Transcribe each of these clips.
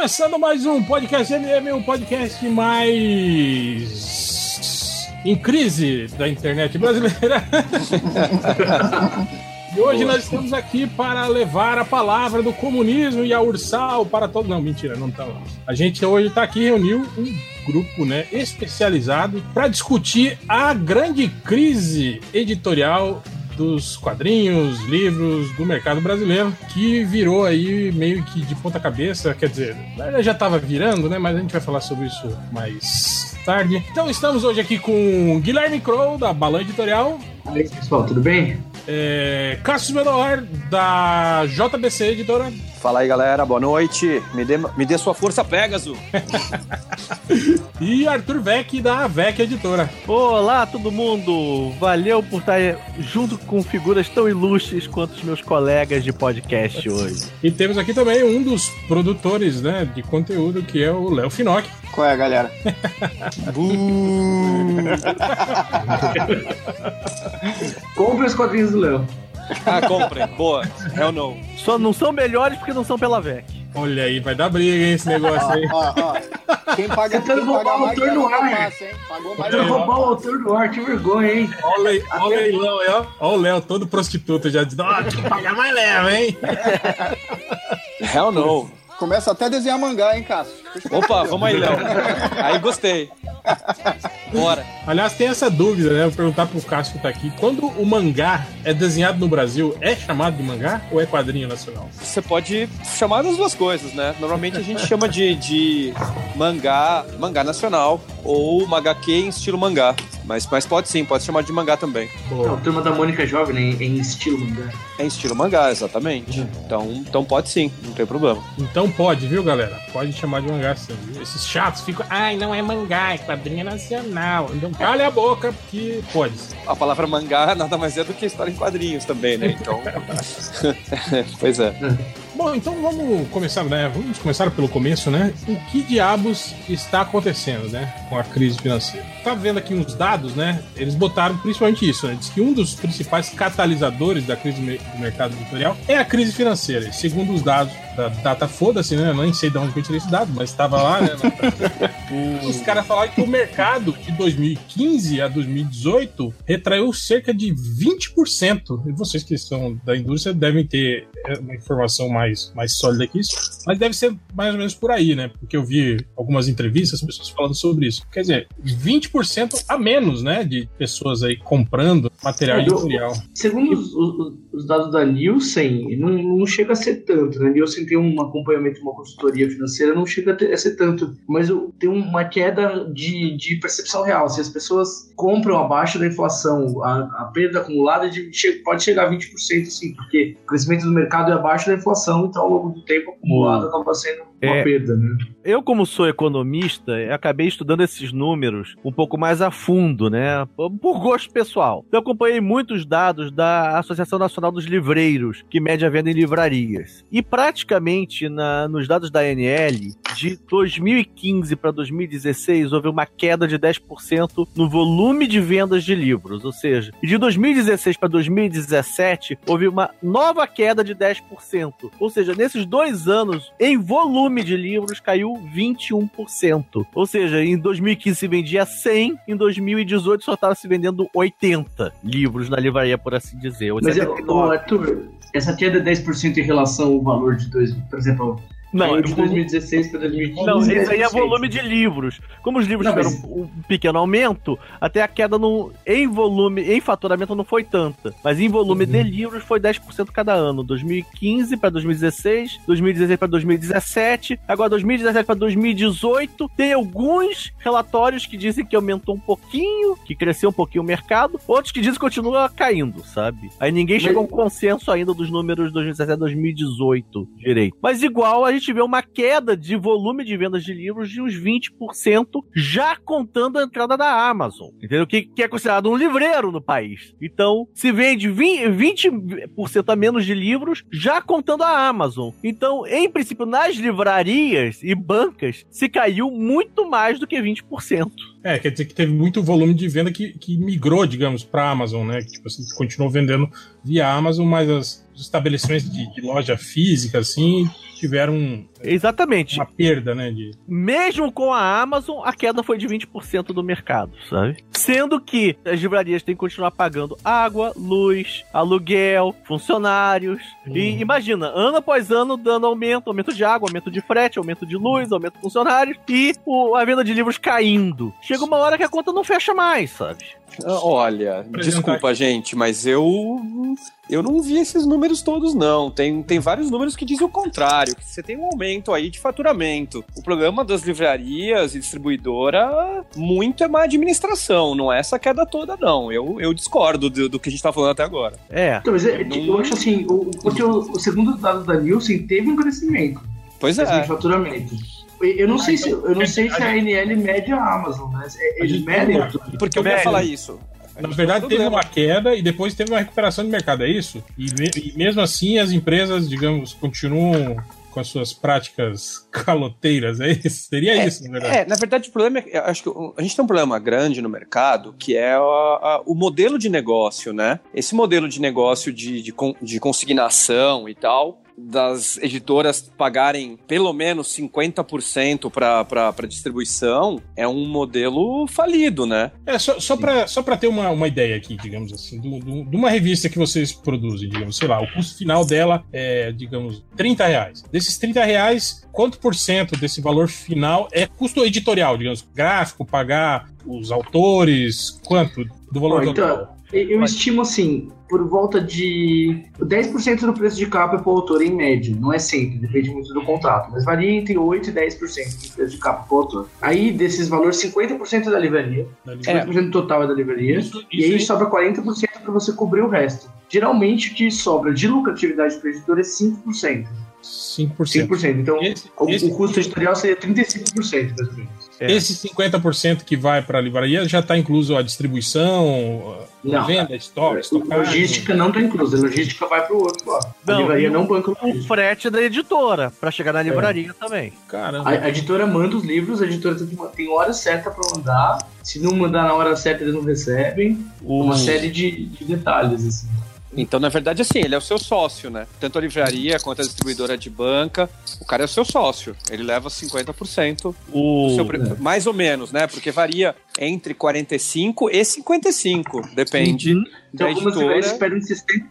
Começando mais um podcast MM, o podcast mais em crise da internet brasileira. e hoje nós estamos aqui para levar a palavra do comunismo e a Ursal para todos. Não, mentira, não tá lá. A gente hoje está aqui reuniu um grupo, né, especializado para discutir a grande crise editorial dos quadrinhos, livros do mercado brasileiro, que virou aí meio que de ponta cabeça, quer dizer, já estava virando, né? Mas a gente vai falar sobre isso mais tarde. Então estamos hoje aqui com Guilherme Crow, da Balan Editorial. Aí, pessoal, tudo bem? É, Cassius Menor, da JBC Editora. Fala aí, galera, boa noite. Me dê, me dê sua força, Pegasus. e Arthur Vec, da VEC Editora. Olá, todo mundo. Valeu por estar junto com figuras tão ilustres quanto os meus colegas de podcast hoje. E temos aqui também um dos produtores né, de conteúdo, que é o Léo Finock. Qual é, galera? Compre os quadrinhos do Léo. Ah, comprem. Boa. Hell no. Só não são melhores porque não são pela VEC. Olha aí, vai dar briga, hein, esse negócio aí. Ó, ó, ó. Quem paga, Tentando quem roubar paga o mais autor é do o ar. Massa, hein? Pagou mais o roubar o autor do ar, que vergonha, hein? Olha o le- o leilão aí, ó. Olha o Léo, todo prostituto já dizendo, ó, tem que pagar mais leva, hein? Hell no. Começa até a desenhar mangá, hein, Cássio? Opa, vamos aí, Léo. Aí gostei. Bora. Aliás, tem essa dúvida, né? Vou perguntar pro Cássio que tá aqui. Quando o mangá é desenhado no Brasil, é chamado de mangá ou é quadrinho nacional? Você pode chamar das duas coisas, né? Normalmente a gente chama de, de mangá, mangá nacional ou HQ em estilo mangá. Mas, mas pode sim, pode chamar de mangá também. Não, Turma da Mônica Jovem, né, em estilo mangá. É em estilo mangá, exatamente. Então, então pode sim, não tem problema. Então pode, viu, galera? Pode chamar de mangá sim. viu? Esses chatos ficam, ai, não é mangá, é quadrinho nacional. Então calha a boca, porque pode. A palavra mangá nada mais é do que história em quadrinhos também, né? Então. pois é. Bom, então vamos começar, né? Vamos começar pelo começo, né? O que diabos está acontecendo, né? Com a crise financeira. Tá vendo aqui uns dados, né? Eles botaram principalmente isso, né? Diz que um dos principais catalisadores da crise do mercado editorial é a crise financeira. Segundo os dados da Data Foda-se, né? Eu nem sei de onde que eu tirei esse dado, mas estava lá, né? Os caras falaram que o mercado de 2015 a 2018 retraiu cerca de 20%. E vocês que são da indústria devem ter é, uma informação mais, mais sólida que isso, mas deve ser mais ou menos por aí, né? Porque eu vi algumas entrevistas, pessoas falando sobre isso. Quer dizer, 20% a menos, né? De pessoas aí comprando material É, editorial. Segundo os, os- os dados da Nielsen, não, não chega a ser tanto, né? Nielsen tem um acompanhamento, uma consultoria financeira, não chega a, ter- a ser tanto. Mas tem uma queda de, de percepção real. Se as pessoas compram abaixo da inflação, a, a perda acumulada de- pode chegar a 20%, sim, porque o crescimento do mercado é abaixo da inflação, então ao longo do tempo acumulado acaba sendo uma É. perda, né? Eu, como sou economista, acabei estudando esses números um pouco mais a fundo, né? Por gosto pessoal. Eu acompanhei muitos dados da Associação Nacional dos Livreiros, que mede a venda em livrarias. E praticamente na- nos dados da ANL, de 2015 para 2016, houve uma queda de 10% no volume de vendas de livros. Ou seja, de 2016 para 2017, houve uma nova queda de 10%. Ou seja, nesses dois anos, em volume de livros, caiu 21%. Ou seja, em 2015 se vendia 100, em 2018 só estava se vendendo 80 livros na livraria, por assim dizer. Mas, é, 79. ô, Arthur, essa queda é 10% em relação ao valor de dois, por exemplo, Não, é de volume- 2016 para 2015. Não, isso aí é 10%. volume de livros. Como os livros Não, tiveram mas- um pequeno aumento, até a queda no, em volume, em faturamento não foi tanta. Mas em volume Uhum. de livros foi 10% cada ano. 2015 para 2016, 2016 para 2017, agora 2017 para 2018. Tem alguns relatórios que dizem que aumentou um pouquinho, que cresceu um pouquinho o mercado, outros que dizem que continua caindo, sabe? Aí ninguém Mas- chegou a um consenso ainda dos números de 2017 a 2018 direito. Mas igual a gente vê uma queda de volume de vendas de livros de uns 20%, já contando a entrada da Amazon. Entendeu? Que, que é considerado um livreiro no país. Então, se vende 20%, 20% a menos de livros, já contando a Amazon. Então, em princípio, nas livrarias e bancas, se caiu muito mais do que 20%. É, quer dizer que teve muito volume de venda que, que migrou, digamos, para a Amazon, né? Que tipo assim, continuou vendendo via Amazon, mas as, os estabelecimentos de, de loja física, assim, tiveram Exatamente. uma perda, né? De... Mesmo com a Amazon, a queda foi de 20% do mercado, sabe? Sendo que as livrarias têm que continuar pagando água, luz, aluguel, funcionários. E imagina, ano após ano dando aumento, aumento de água, aumento de frete, aumento de luz, aumento de funcionários e o- a venda de livros caindo. Chega uma hora que a conta não fecha mais, sabe? Ah, Olha, desculpa, gente, mas eu eu não vi esses números todos, não. Tem, tem vários números que dizem o contrário, que você tem um aumento aí de faturamento. O problema das livrarias e distribuidora, muito é má administração, não é essa queda toda, não. Eu, eu discordo do, do que a gente tá falando até agora. É. Então, mas é, Não- eu acho assim, o, porque o, o segundo dado da Nielsen teve um crescimento Pois é. de faturamento. Eu não sei se eu não sei se a NL mede a Amazon, né? A Eles medem tudo. Porque eu ia falar isso. Na verdade, teve uma queda e depois teve uma recuperação de mercado, é isso? E, e mesmo assim, as empresas, digamos, continuam com as suas práticas caloteiras, é isso? Seria isso, na verdade. É, na verdade, o problema é acho que a gente tem um problema grande no mercado, que é a- a- o modelo de negócio, né? Esse modelo de negócio de, de, de consignação e tal, das editoras pagarem pelo menos 50% para distribuição, é um modelo falido, né? É, só, só para só pra ter uma, uma ideia aqui, digamos assim, do- do- de uma revista que vocês produzem, digamos, sei lá, o custo final dela é, digamos, 30 reais. Desses 30 reais, quanto por cento desse valor final é custo editorial, digamos, gráfico, pagar os autores, quanto do valor total? então, eu estimo assim, por volta de 10% do preço de capa para o autor, em média. Não é sempre, depende muito do contrato, mas varia entre 8% e 10% do preço de capa para o autor. Aí, desses valores, 50% é da livraria, Da 50% do total é da livraria, Isso- e aí isso aí- sobra 40% para você cobrir o resto. Geralmente, o que sobra de lucratividade para o editor é 5%. 5%. 5%. Então, Esse, o, esse, o custo editorial seria 35%, mais ou menos. É. esse 50% que vai para a livraria já está incluso a distribuição, a Não, venda, estoque, A estocagem? logística não está inclusa, a logística vai para o outro lado. A Não, livraria e não banca a O frete da editora, pra chegar na livraria também. Caramba. A, a editora manda os livros, a editora tem, hora certa para mandar. Se não mandar na hora certa, eles não recebem. Uma série de, de detalhes, assim. Então, na verdade, assim, ele é o seu sócio, né? Tanto a livraria quanto a distribuidora de banca, o cara é o seu sócio. Ele leva 50% do o... seu pre... Mais ou menos, né? Porque varia entre 45 e 55, depende Então, da algumas livrarias editora. pedem 60%.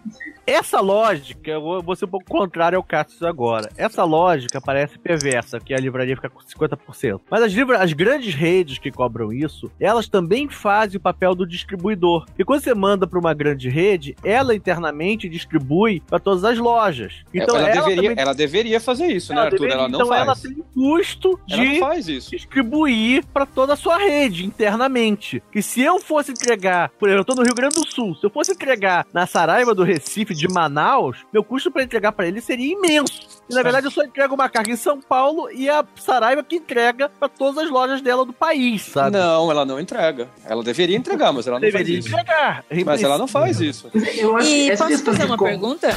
Essa lógica, eu vou ser um pouco contrário ao Cassius agora. Essa lógica parece perversa, que a livraria fica com 50%. Mas as, livra... as grandes redes que cobram isso, elas também fazem o papel do distribuidor. E quando você manda para uma grande rede, ela internamente distribui para todas as lojas. Então ela, ela, deveria, também- ela deveria fazer isso, né, ela Arthur? deveria- ela não então faz. ela tem o custo de faz isso. distribuir para toda a sua rede internamente. Que se eu fosse entregar, por exemplo, eu tô no Rio Grande do Sul, se eu fosse entregar na Saraiva do Recife de Manaus, meu custo para entregar para ele seria imenso. E na verdade eu só entrego uma carga em São Paulo e a Saraiva que entrega para todas as lojas dela do país, sabe? Não, ela não entrega. Ela deveria entregar, mas ela não Deveria faz isso. entregar. Mas ela não faz isso. Eu acho E posso fazer uma como- pergunta?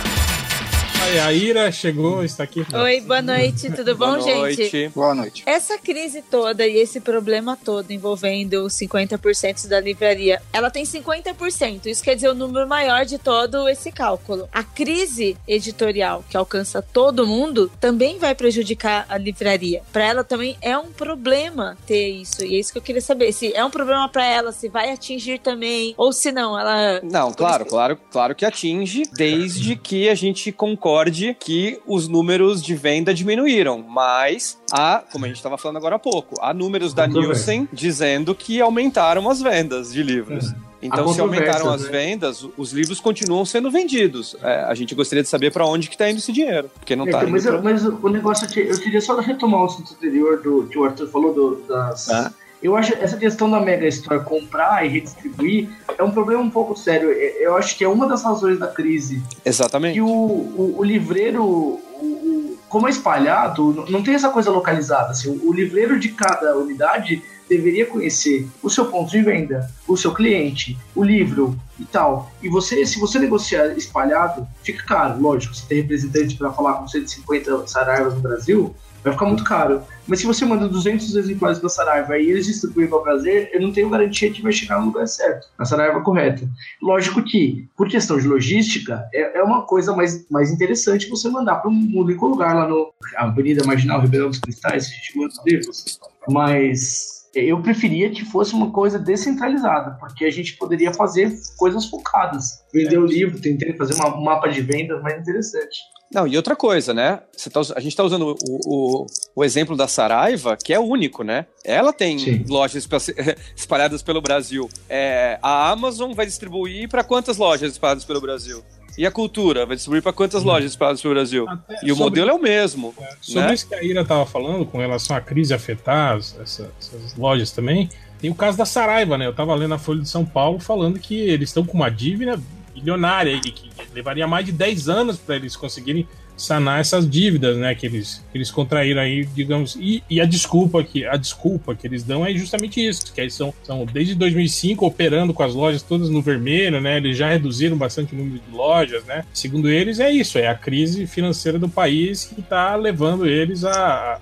A Ira chegou, está aqui. Oi, boa noite, tudo bom, Boa gente? noite. Boa noite. Essa crise toda e esse problema todo envolvendo os 50% da livraria, ela tem 50%. Isso quer dizer o número maior de todo esse cálculo. A crise editorial que alcança todo mundo também vai prejudicar a livraria. Para ela também é um problema ter isso. E é isso que eu queria saber. Se é um problema para ela, se vai atingir também, ou se não, ela. Não, claro, claro, claro que atinge, desde que a gente concorde que os números de venda diminuíram. Mas há, como a gente estava falando agora há pouco, há números da. Nielsen dizendo que aumentaram as vendas de livros. Então, Há se aumentaram as né? vendas, os livros continuam sendo vendidos. É, a gente gostaria de saber para onde que está indo esse dinheiro, porque não É, está então, indo mas, pra... mas o negócio aqui, eu queria só retomar o assunto anterior do que o Arthur falou do- das. Tá. Eu acho essa questão da Mega Store comprar e redistribuir é um problema um pouco sério. É- Eu acho que é uma das razões da crise Exatamente. que o, o, o livreiro, o- como é espalhado, não tem essa coisa localizada. Assim, o, livreiro de cada unidade deveria conhecer o seu ponto de venda, o seu cliente, o livro e tal. E você, se você negociar espalhado, fica caro. Lógico, você tem representante para falar com 150 saraivas no Brasil, vai ficar muito caro. Mas se você manda 200 exemplares da Saraiva e eles distribuem para prazer, eu não tenho garantia que vai chegar no lugar certo, na Saraiva correta. Lógico que, por questão de logística, é, é uma coisa mais, mais interessante você mandar para um único lugar lá no Avenida Marginal Ribeirão dos Cristais, se a gente livros. Mas eu preferia que fosse uma coisa descentralizada, porque a gente poderia fazer coisas focadas. Vender o livro, tentar fazer uma- um mapa de vendas mais interessante. Não, e outra coisa, né? Tá a gente está usando o, o, o exemplo da Saraiva, que é único, né? Ela tem Sim. lojas espa- espalhadas pelo Brasil. É, a Amazon vai distribuir para quantas lojas espalhadas pelo Brasil? E a Cultura vai distribuir para quantas lojas espalhadas pelo Brasil? Até E o sobre- modelo é o mesmo. Sobre né? isso que a Ira estava falando, com relação à crise afetar as- essa- essas lojas também, tem o caso da Saraiva, né? Eu estava lendo a Folha de São Paulo falando que eles estão com uma dívida bilionária e que levaria mais de 10 anos para eles conseguirem sanar essas dívidas, né, que eles, que eles contraíram aí, digamos, e, e a desculpa que a desculpa que eles dão é justamente isso, que eles são, são desde 2005 operando com as lojas todas no vermelho, né, eles já reduziram bastante o número de lojas, né, segundo eles é isso, é a crise financeira do país que está levando eles a,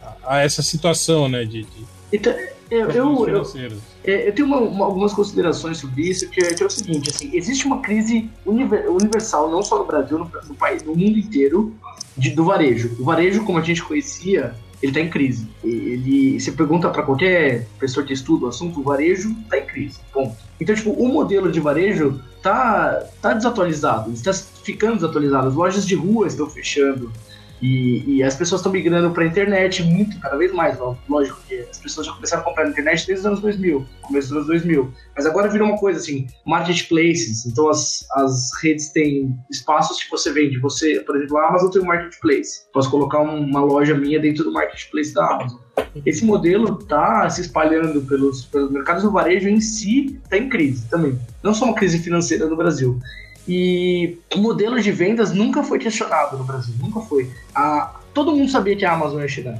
a, a essa situação, né, de, de Então, eu, eu, eu, eu tenho uma- uma- algumas considerações sobre isso, que é, que é o seguinte, assim, existe uma crise univer- universal, não só no Brasil, no, no país, no mundo inteiro, de- do varejo. O varejo, como a gente conhecia, ele está em crise. Ele, você pergunta para qualquer pessoa que estuda o assunto, o varejo está em crise, ponto. Então, tipo, o modelo de varejo tá, tá desatualizado, está ficando desatualizado. As lojas de rua estão fechando. E, e as pessoas estão migrando para a internet muito, cada vez mais. Lógico que as pessoas já começaram a comprar na internet desde os anos 2000, começo dos anos 2000. Mas agora virou uma coisa assim, marketplaces. Então as, as redes têm espaços que você vende. Você, por exemplo, a Amazon tem um marketplace. Posso colocar um- uma loja minha dentro do marketplace da Amazon. Esse modelo está se espalhando pelos, pelos mercados do varejo em si, está em crise também. Não só uma crise financeira no Brasil. E o modelo de vendas nunca foi questionado no Brasil, nunca foi. A, todo mundo sabia que a Amazon ia chegar.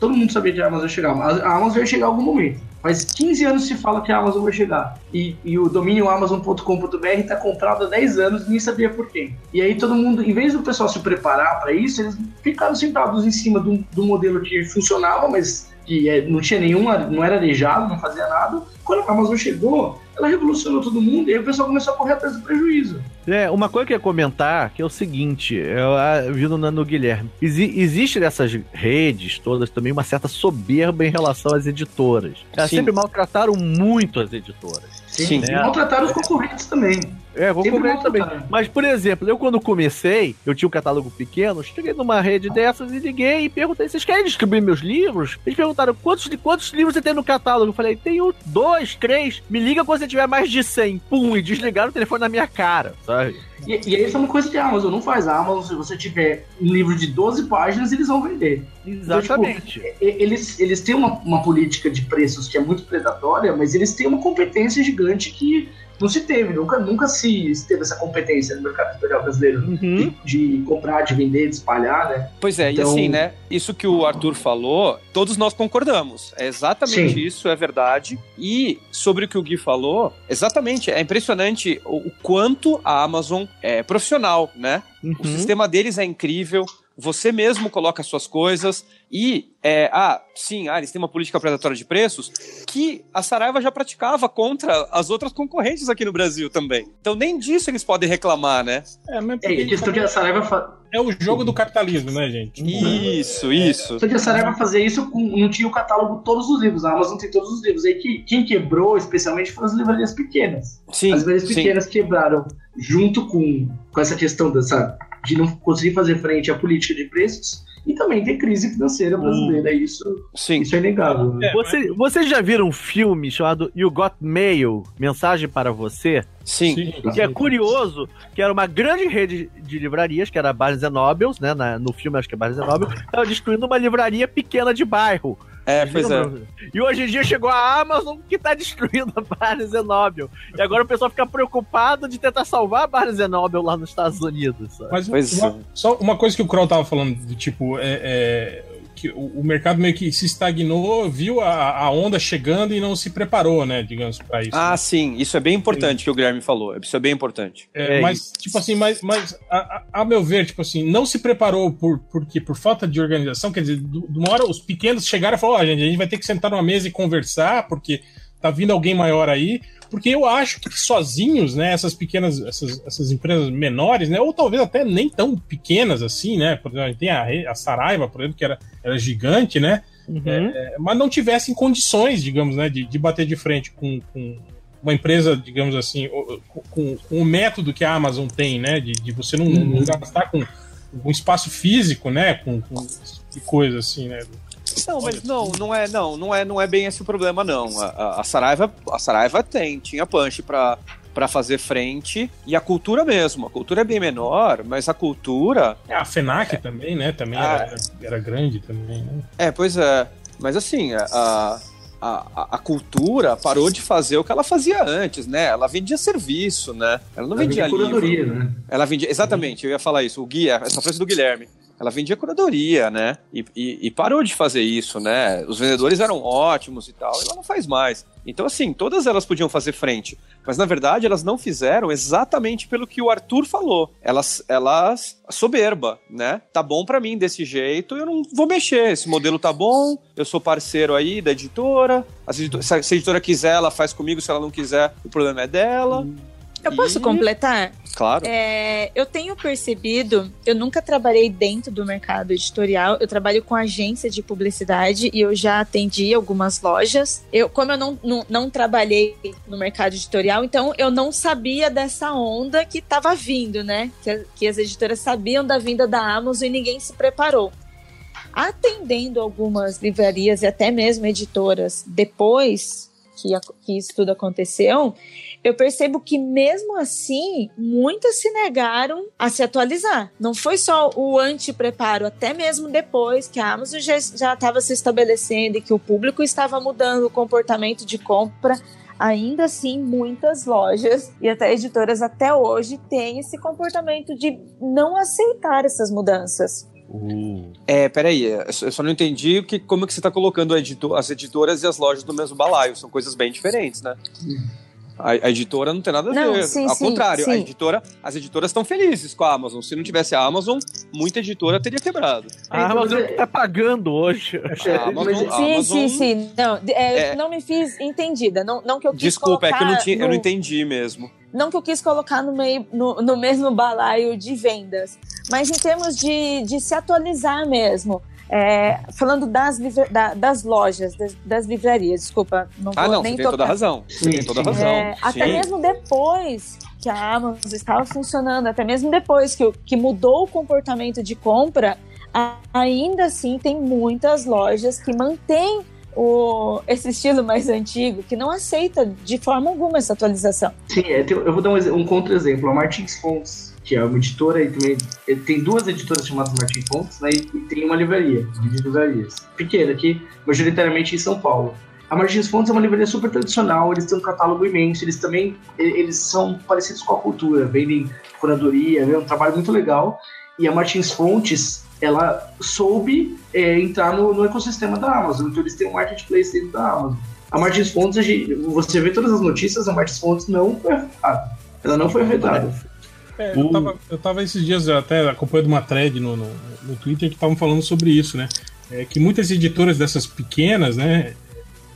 Todo mundo sabia que a Amazon ia chegar. A, Amazon ia chegar em algum momento. Faz 15 anos se fala que a Amazon vai chegar. E, e o domínio amazon.com.br está comprado há 10 anos nem sabia por quê. E aí todo mundo, em vez do pessoal se preparar para isso, eles ficaram sentados em cima do, do modelo que funcionava, mas que é, não tinha nenhuma, não era arejado, não fazia nada. Quando a Amazon chegou, ela revolucionou todo mundo e aí o pessoal começou a correr atrás do prejuízo. É, uma coisa que eu ia comentar, que é o seguinte, eu vi no, no Guilherme, Exi- existe nessas redes todas também uma certa soberba em relação às editoras. Elas Sim. sempre maltrataram muito as editoras. Sim. E maltrataram os concorrentes também. É, vou concordar também. Mas, por exemplo, eu quando comecei, eu tinha um catálogo pequeno, cheguei numa rede dessas e liguei e perguntei, vocês querem distribuir meus livros? Eles perguntaram, quantos, quantos livros você tem no catálogo? Eu falei, tenho dois, três, me liga quando você tiver mais de 100. Pum, e desligaram o telefone na minha cara, sabe? E, e aí isso é uma coisa que a Amazon não faz. A Amazon, se você tiver um livro de 12 páginas, eles vão vender. Exatamente. E- Eles, eles têm uma, uma política de preços que é muito predatória, mas eles têm uma competência gigante que não se teve. Nunca, nunca se se teve essa competência no mercado editorial brasileiro. Uhum. De, de comprar, de vender, de espalhar, né? Pois é, Então- e assim, né? Isso que o Arthur falou, todos nós concordamos. É exatamente Sim. isso, é verdade. E sobre o que o Gui falou, exatamente, é impressionante o, o quanto a Amazon é profissional, né? O Uhum. sistema deles é incrível. Você mesmo coloca suas coisas e, é, ah, sim, ah, eles têm uma política predatória de preços que a Saraiva já praticava contra as outras concorrentes aqui no Brasil também. Então nem disso eles podem reclamar, né? É, mas É, questão que a Saraiva fa... é o jogo do capitalismo, né, gente? Isso, isso. Só que a Saraiva fazia isso com. Não tinha o catálogo todos os livros. A Amazon tem todos os livros. Aí que, quem quebrou, especialmente, foram as livrarias pequenas. Sim, as livrarias sim. pequenas quebraram junto com, com essa questão dessa, de não conseguir fazer frente à política de preços e também tem crise financeira brasileira. Isso, Sim. isso é inegável. né? É, Você, vocês já viram um filme chamado You Got Mail? Mensagem para você? Sim. Que é curioso, que era uma grande rede de livrarias, que era a Barnes Nobles, né? na- no filme acho que é Barnes Nobles, estava destruindo uma livraria pequena de bairro. É, pois é. E hoje em dia chegou a Amazon que tá destruindo a Barnes Noble. E agora o pessoal fica preocupado de tentar salvar a Barnes Noble lá nos Estados Unidos. sabe? Mas Pois uma- é. só uma coisa que o Kroll tava falando, do tipo, é, é, que o, o mercado meio que se estagnou, viu a, a onda chegando e não se preparou, né, digamos, para isso. Ah, sim, isso é bem importante que o Guilherme falou. Isso é bem importante. É, É mas, isso. tipo assim, mas, mas a, a- meu ver, tipo assim, não se preparou por, por quê? Por falta de organização, quer dizer, do- de uma hora os pequenos chegaram e falaram, ó, gente, a gente vai ter que sentar numa mesa e conversar, porque tá vindo alguém maior aí, porque eu acho que sozinhos, né, essas pequenas, essas, essas empresas menores, né, ou talvez até nem tão pequenas assim, né, por exemplo, a gente tem a, a Saraiva, por exemplo, que era, era gigante, né, Uhum. é, mas não tivessem condições, digamos, né, de, de bater de frente com, com uma empresa, digamos assim, com, com o método que a Amazon tem, né, de, de você não, não gastar com, com espaço físico, né, com, com tipo coisa assim, né. Não, mas não, não é, não, não é, não é bem esse o problema, não. A, a, a Saraiva, a Saraiva tem, tinha punch pra, pra fazer frente e a cultura mesmo. A cultura é bem menor, mas a cultura, A FENAC também, né, também Ah. era, era grande também, né. é, pois é. Mas assim, a, a, a, a cultura parou de fazer o que ela fazia antes, né? Ela vendia serviço, né? Ela não Ela vendia vende livro. curadoria, né? Ela vendia, exatamente, eu ia falar isso, o Gui, essa frase do Guilherme. Ela vendia curadoria, né? E, e- e parou de fazer isso, né? Os vendedores eram ótimos e tal, e ela não faz mais. Então, assim, todas elas podiam fazer frente. Mas, na verdade, elas não fizeram exatamente pelo que o Arthur falou. Elas, elas soberba, né? Tá bom pra mim desse jeito, eu não vou mexer. Esse modelo tá bom, eu sou parceiro aí da editora. Se a editora quiser, ela faz comigo. Se ela não quiser, o problema é dela. Eu posso E- completar? Claro. É, eu tenho percebido, eu nunca trabalhei dentro do mercado editorial, eu trabalho com agência de publicidade e eu já atendi algumas lojas. Eu, como eu não, não, não trabalhei no mercado editorial, então eu não sabia dessa onda que estava vindo, né? Que, que as editoras sabiam da vinda da Amazon e ninguém se preparou. Atendendo algumas livrarias e até mesmo editoras depois que, a- que isso tudo aconteceu, eu percebo que mesmo assim, muitas se negaram a se atualizar. Não foi só o antepreparo, até mesmo depois que a Amazon já estava se estabelecendo e que o público estava mudando o comportamento de compra. Ainda assim, muitas lojas e até editoras até hoje têm esse comportamento de não aceitar essas mudanças. Uh. É, peraí, eu só eu só não entendi que, como que você está colocando a edito- as editoras e as lojas no mesmo balaio. São coisas bem diferentes, né? A, a editora não tem nada a Não, ver. sim, Ao sim, contrário, a sim. editora, as editoras estão felizes com a Amazon. Se não tivesse a Amazon, muita editora teria quebrado. A Amazon tá pagando hoje. A Amazon, mas- a sim, Amazon- sim, sim. Não, é, É. não me fiz entendida. Não, não que eu quis Desculpa, é que eu não, tinha, eu não no- entendi mesmo. não que eu quis colocar no, meio, no, no mesmo balaio de vendas, mas em termos de, de se atualizar mesmo. É, falando das, da- das lojas, das, das livrarias, desculpa, não vou Ah, não, nem você tem tocar. toda a razão. Você tem toda a razão. É, até mesmo depois que a Amazon estava funcionando, até mesmo depois que, que mudou o comportamento de compra, ainda assim tem muitas lojas que mantêm o, esse estilo mais antigo, que não aceita de forma alguma essa atualização. Sim, é, eu vou dar um, um contra-exemplo. A Martins Fontes, que é uma editora e também é, tem duas editoras chamadas Martins Fontes, né? E tem uma livraria, de livrarias, pequena, aqui, majoritariamente em São Paulo. A Martins Fontes é uma livraria super tradicional, eles têm um catálogo imenso, eles também e- eles são parecidos com a cultura, vendem curadoria, é um trabalho muito legal. E a Martins Fontes, ela soube é, entrar no, no ecossistema da Amazon, então eles têm um marketplace dentro da Amazon. A Martins Fontes, você vê todas as notícias, a Martins Fontes não foi afetada. Ela não foi afetada. É, eu, tava, eu tava esses dias até acompanhando uma thread no, no, no Twitter que estavam falando sobre isso, né? É, que muitas editoras dessas pequenas, né,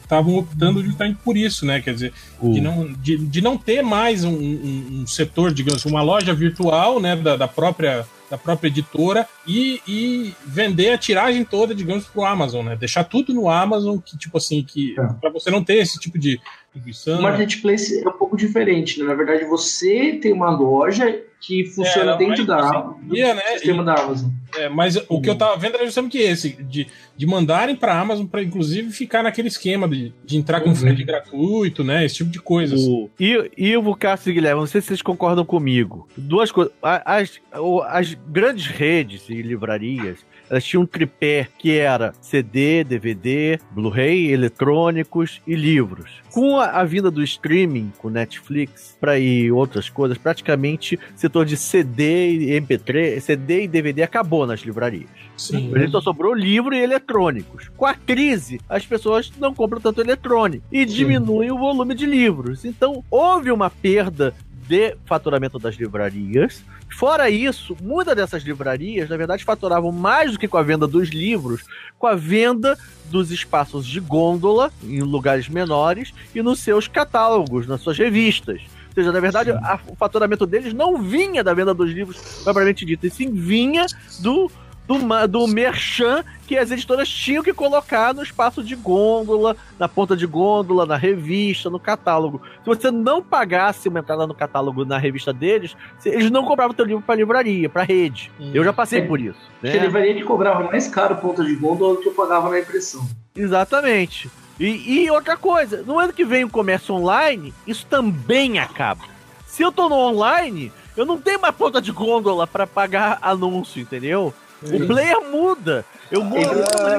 estavam optando justamente por isso, né? Quer dizer, Uh. de, não, de, de não ter mais um, um- um setor, digamos, uma loja virtual, né, da, da própria da própria editora e, e vender a tiragem toda, digamos, pro Amazon, né? Deixar tudo no Amazon, que tipo assim, que Tá. para você não ter esse tipo de O distribuição. marketplace é um pouco diferente, né? Na verdade, você tem uma loja que funciona não, dentro da você Amazon, cria, né, do sistema da Amazon. É, mas o que eu tava vendo era justamente esse, de, de mandarem pra Amazon pra inclusive ficar naquele esquema de, de entrar com Uhum. frete gratuito, né? Esse tipo de coisa. assim. O I- Ivo, Cássio e Guilherme, não sei se vocês concordam comigo. Duas coisas. A- As, o- as grandes redes e livrarias, elas tinham um tripé que era CD, DVD, Blu-ray, eletrônicos e livros. Com a, a vinda do streaming, com Netflix, para ir outras coisas, praticamente o setor de CD e MP3, CD e DVD acabou. nas livrarias. Sim. Ele só sobrou livro e eletrônicos. Com a crise, as pessoas não compram tanto eletrônico e diminuem o volume de livros. Então, houve uma perda de faturamento das livrarias. Fora isso, muitas dessas livrarias, na verdade, faturavam mais do que com a venda dos livros, com a venda dos espaços de gôndola em lugares menores e nos seus catálogos, nas suas revistas. Ou seja, na verdade, a- o faturamento deles não vinha da venda dos livros propriamente dito, e sim vinha do, do, do merchan que as editoras tinham que colocar no espaço de gôndola, na ponta de gôndola, na revista, no catálogo. Se você não pagasse uma entrada no catálogo na revista deles, eles não compravam teu livro para livraria, para rede. Hum. Eu já passei por isso. Que a Né? livraria que cobrava mais caro ponta de gôndola do que eu pagava na impressão. Exatamente. E, e outra coisa, no ano que vem o comércio online, isso também acaba. Se eu tô no online, eu não tenho mais ponta de gôndola para pagar anúncio, entendeu? O player muda. Eu mudo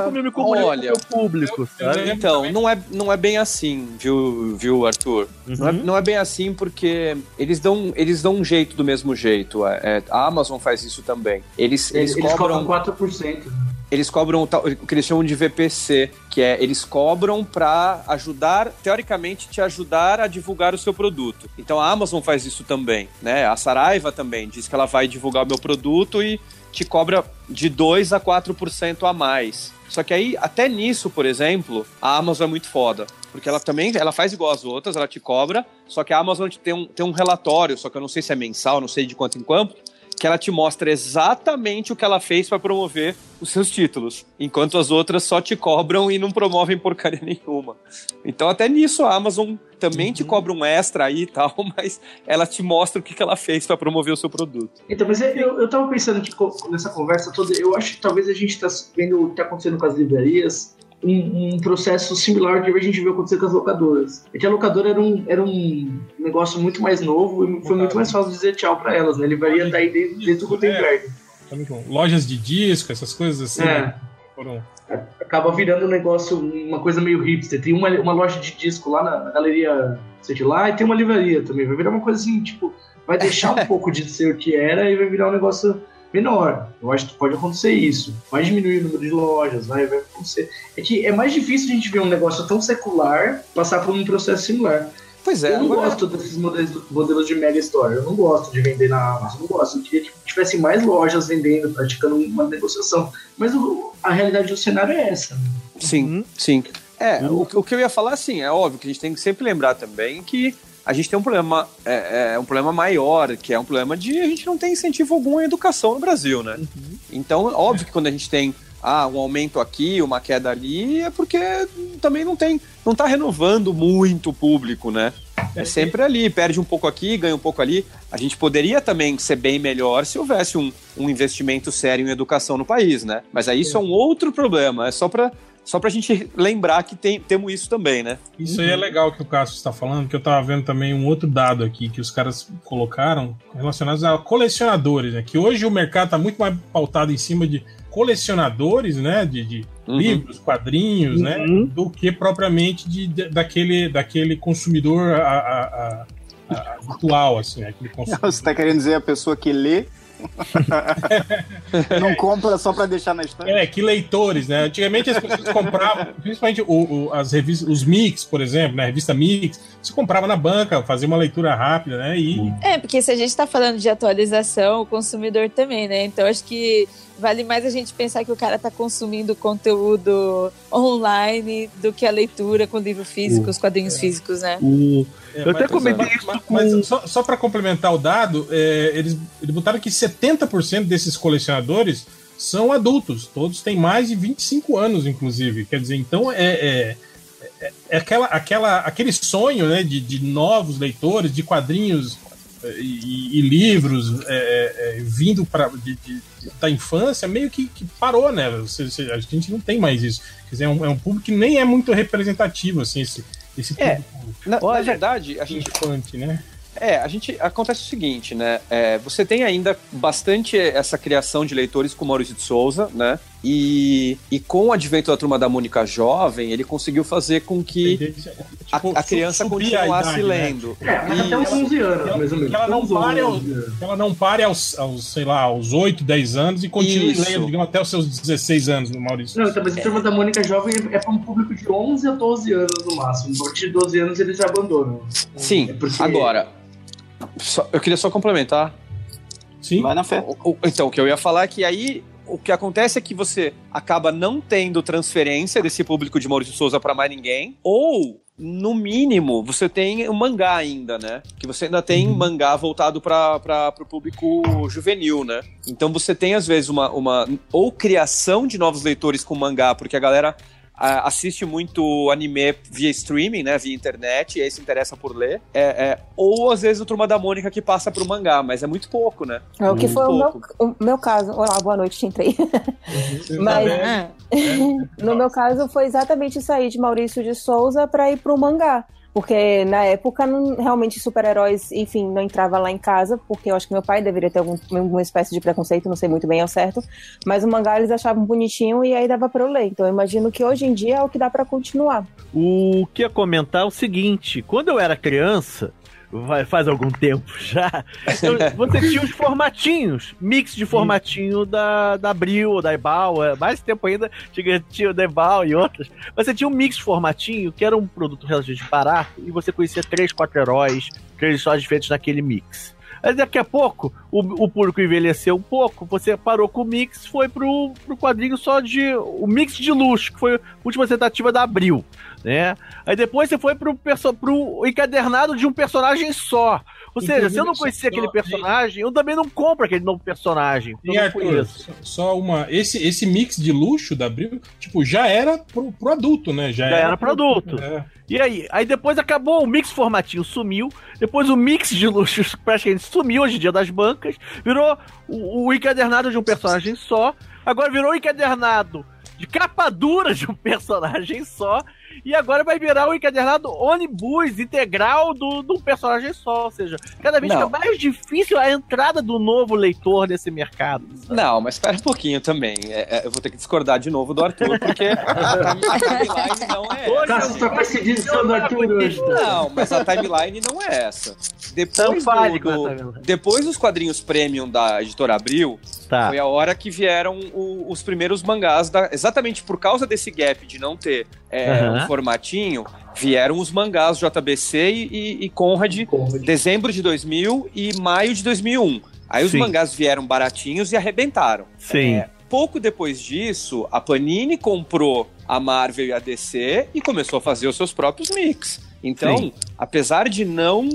como eu me comunico Olha, com o meu público, sabe? Então, não é, não é bem assim, viu, viu Arthur? Não, é, Uhum. não é bem assim porque eles dão, eles dão um jeito do mesmo jeito. É, é, a Amazon faz isso também. Eles, eles, Eles, cobram, cobram 4%. eles cobram o tal- o que eles chamam de VPC, que é eles cobram para ajudar, teoricamente, te ajudar a divulgar o seu produto. Então a Amazon faz isso também, né? A Saraiva também diz que ela vai divulgar o meu produto e te cobra de 2 a 4% a mais. Só que aí, até nisso, por exemplo, a Amazon é muito foda. Porque ela também ela faz igual as outras, ela te cobra, só que a Amazon te tem um, tem um relatório, só que eu não sei se é mensal, não sei de quanto em quanto, que ela te mostra exatamente o que ela fez para promover os seus títulos, enquanto as outras só te cobram e não promovem porcaria nenhuma. Então até nisso a Amazon também te cobra um extra aí e tal, mas ela te mostra o que que ela fez para promover o seu produto. Então, mas eu, eu tava pensando que nessa conversa toda, eu acho que talvez a gente tá vendo o que tá acontecendo com as livrarias, um, um processo similar que a gente viu acontecer com as locadoras. É que a locadora era um, era um negócio muito mais novo e foi muito mais fácil dizer tchau pra elas, né? A livraria tá aí desde, desde o Gutenberg. Tá muito bom. Lojas de disco, essas coisas assim. É. né? Foram. Acaba virando um negócio, uma coisa meio hipster. Tem uma, uma loja de disco lá na, na galeria, sei de lá, e tem uma livraria também. Vai virar uma coisa assim, tipo, vai deixar um pouco de ser o que era e vai virar um negócio menor. Eu acho que pode acontecer isso. Vai diminuir o número de lojas, vai, vai acontecer. É que é mais difícil a gente ver um negócio tão secular passar por um processo similar. Pois é, eu não agora- gosto desses modelos, modelos de mega store. Eu não gosto de vender na Amazon. Eu não gosto. Eu queria que tivesse mais lojas vendendo, praticando uma negociação. Mas o- a realidade do cenário é essa. né? Sim, Uhum. sim. É, o, o que eu ia falar, assim, é óbvio que a gente tem que sempre lembrar também que a gente tem um problema, é, é um problema maior, que é um problema de a gente não tem incentivo algum à educação no Brasil, né? Então, óbvio que quando a gente tem ah, um aumento aqui, uma queda ali, é porque também não tem, não tá renovando muito o público, né? É sempre ali, perde um pouco aqui, ganha um pouco ali. A gente poderia também ser bem melhor se houvesse um, um investimento sério em educação no país, né? Mas aí isso é um outro problema, é só pra, só pra gente lembrar que tem, temos isso também, né? Isso aí é legal que o Cássio está falando, que eu tava vendo também um outro dado aqui que os caras colocaram relacionados a colecionadores, né? Que hoje o mercado está muito mais pautado em cima de colecionadores, né? De, de Uhum. livros, quadrinhos, né? Uhum. Do que propriamente de, de- daquele, daquele consumidor a, a- a- a- atual, assim, né? Aquele consumidor. Você tá querendo dizer a pessoa que lê não compra só pra deixar na estante? É, que leitores, né? Antigamente as pessoas compravam, principalmente o, o- as revistas, os Mix, por exemplo, né? A revista Mix, você comprava na banca, fazia uma leitura rápida, né? E É, porque se a gente tá falando de atualização, o consumidor também, né? Então acho que vale mais a gente pensar que o cara tá consumindo conteúdo online do que a leitura com livro físico, os quadrinhos físicos, né? O... É, Eu até comentei isso mas- com- Mas só, só para complementar o dado, é, eles, eles botaram que 70% desses colecionadores são adultos. Todos têm mais de 25 anos, inclusive. Quer dizer, então é, é, é- é aquela, aquela, aquele sonho né, de, de novos leitores, de quadrinhos é, e, e livros é, é, é, vindo pra, de- de- da infância, meio que, que parou, né? Você- você- a gente não tem mais isso. Quer dizer, é um, é um público que nem é muito representativo, assim, esse, esse É. público Na, na Olha- verdade, a gente infante, né? É, a gente. Acontece o seguinte, né? É, você tem ainda bastante essa criação de leitores com Maurício de Souza, né? E, e com o advento da turma da Mônica jovem, ele conseguiu fazer com que a, Tipo, a criança a continuasse idade, né? lendo. É, mas até uns 11 anos, mais ou menos. Que ela não Uns pare aos, 11 anos. que ela não pare aos, aos, sei lá, aos 8, 10 anos e continue Isso. lendo, digamos, até os seus 16 anos, no Maurício. Não, então, mas a turma da Mônica Jovem é para um público de 11 a 12 anos no máximo. A partir de 12 anos eles já abandonam. Sim, É porque- agora, só- eu queria só complementar. Sim. Vai na fé. O- o- Então, o que eu ia falar é que aí o que acontece é que você acaba não tendo transferência desse público de Maurício Souza para mais ninguém, ou no mínimo você tem o mangá ainda, né? Que você ainda tem mangá voltado para o público juvenil, né? Então você tem às vezes uma, uma ou criação de novos leitores com mangá, porque a galera assiste muito anime via streaming, né? Via internet, e aí se interessa por ler. É, é, ou às vezes o Turma da Mônica que passa pro mangá, mas é muito pouco, né? É o que Muito foi o meu, o meu caso. Olá, boa noite, entrei. Mas Ah, no meu caso foi exatamente sair de Maurício de Souza para ir pro mangá. Porque na época, não- realmente, super-heróis, enfim, não entrava lá em casa, porque eu acho que meu pai deveria ter algum, alguma espécie de preconceito, não sei muito bem ao certo. Mas o mangá eles achavam bonitinho e aí dava pra eu ler. Então eu imagino que hoje em dia é o que dá pra continuar. O que ia comentar é o seguinte: quando eu era criança, vai- faz algum tempo já, eu- você tinha os formatinhos, mix de formatinho da, da Abril, da Ebal, é, mais tempo ainda tinha, tinha da Ebal e outras. Você tinha um mix formatinho que era um produto relativamente barato e você conhecia três, quatro heróis, três histórias diferentes naquele mix. Aí daqui a pouco, o, o público envelheceu um pouco, você parou com o mix, foi pro, pro quadrinho só de. O mix de luxo, que foi a última tentativa da Abril, né? Aí depois você foi pro, pro encadernado de um personagem só. Ou seja, se eu não conhecia Só- aquele personagem, eu também não compro aquele novo personagem. E Arthur, só- uma. Esse, esse mix de luxo da Abril, tipo, já era pro, pro adulto, né? Já, Já era pro adulto. É. E aí? Aí depois acabou, o mix formatinho sumiu, depois o mix de luxos praticamente sumiu hoje em dia das bancas, virou o, o encadernado de um personagem só, agora virou o encadernado de capa dura de um personagem só, e agora vai virar o encadernado ônibus integral do, de um personagem só. Ou seja, cada vez fica mais difícil a entrada do novo leitor nesse mercado. sabe? Não, mas espera um pouquinho também. É, é, eu vou ter que discordar de novo do Arthur, porque a, a timeline não é essa. Cássio tá perseguindo do Arthur hoje. Não, mas a timeline não é essa. Então Depois, do- do- depois dos quadrinhos premium da editora Abril, Tá. foi a hora que vieram o- os primeiros mangás, da- exatamente por causa desse gap de não ter é, Aham. Um formatinho, vieram os mangás JBC e, e, e Conrad dezembro de 2000 e maio de 2001. Aí os Sim. mangás vieram baratinhos e arrebentaram. Sim. É, pouco depois disso, a Panini comprou a Marvel e a DC e começou a fazer os seus próprios mix. Então, Sim. apesar de não,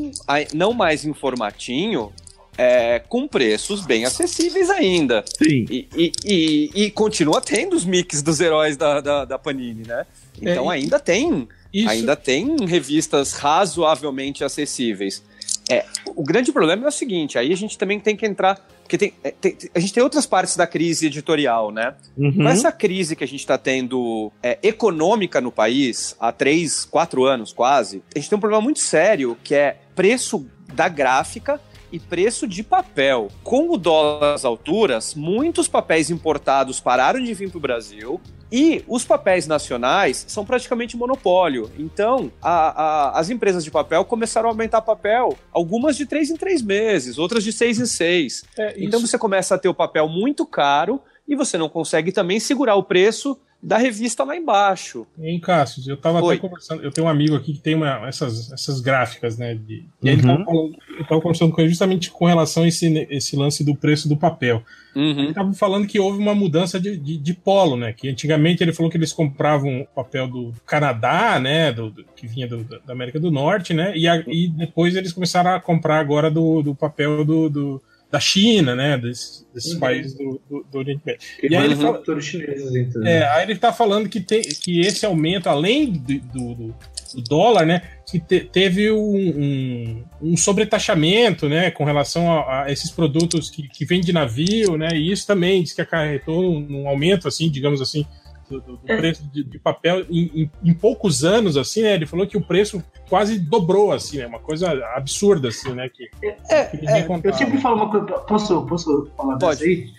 não mais em formatinho, é, com preços bem acessíveis ainda. Sim. E, e, e, e continua tendo os mix dos heróis da, da, da Panini, né? Então É, ainda tem Isso, ainda tem revistas razoavelmente acessíveis. É, o grande problema é o seguinte, aí a gente também tem que entrar, porque tem, é, tem- a gente tem outras partes da crise editorial, né? Uhum. Com essa crise que a gente está tendo é, econômica no país, há três, quatro anos quase, a gente tem um problema muito sério, que é preço da gráfica e preço de papel. Com o dólar às alturas, muitos papéis importados pararam de vir para o Brasil e os papéis nacionais são praticamente monopólio. Então, a- a- as empresas de papel começaram a aumentar papel, algumas de três em três meses, outras de seis em seis. é, Então você começa a ter o papel muito caro e você não consegue também segurar o preço da revista lá embaixo. Hein, Cássio, eu tava Oi. até conversando, eu tenho um amigo aqui que tem uma, essas, essas gráficas, né? de- e aí ele Uhum. tava, falando, eu tava conversando com ele justamente com relação a esse, esse lance do preço do papel. Uhum. Ele tava falando que houve uma mudança de, de, de polo, né? Que antigamente ele falou que eles compravam papel do Canadá, né? Do, do- que vinha do- da América do Norte, né? E, a- e depois eles começaram a comprar agora do, do papel do, do- da China, né? Desses, desses Uhum. países do, do, do Oriente Médio. E aí ele fala- chineses, então. É, aí ele tá falando que, tem, que esse aumento, além do, do, do- do dólar, né, que te- teve um, um, um sobretaxamento, né, com relação a, a esses produtos que, que vêm de navio, né, e isso também diz que acarretou um, um aumento, assim, digamos assim, do, do- É. preço de, de papel em, em- em poucos anos, assim, né, ele falou que o preço quase dobrou, assim, né, uma coisa absurda, assim, né, que, É, que ninguém Eu sempre falo uma coisa. Posso, posso falar Pode. aí?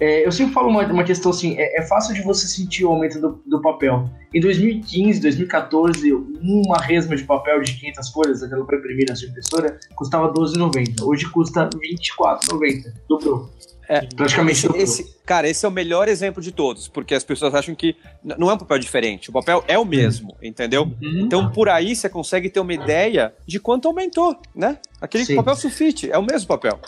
É, eu sempre falo uma, uma questão assim: é, é fácil de você sentir o aumento do, do papel. Em 2015, 2014, uma resma de papel de 500 folhas, aquela para imprimir na sua impressora, custava R$12,90. Hoje custa R$24,90. Dobrou. É, Praticamente esse, esse- cara, esse é o melhor exemplo de todos, porque as pessoas acham que não é um papel diferente, o papel é o mesmo, entendeu? Uhum. Então, por aí você consegue ter uma ideia de quanto aumentou, né? Aquele Sim. papel sulfite é o mesmo papel.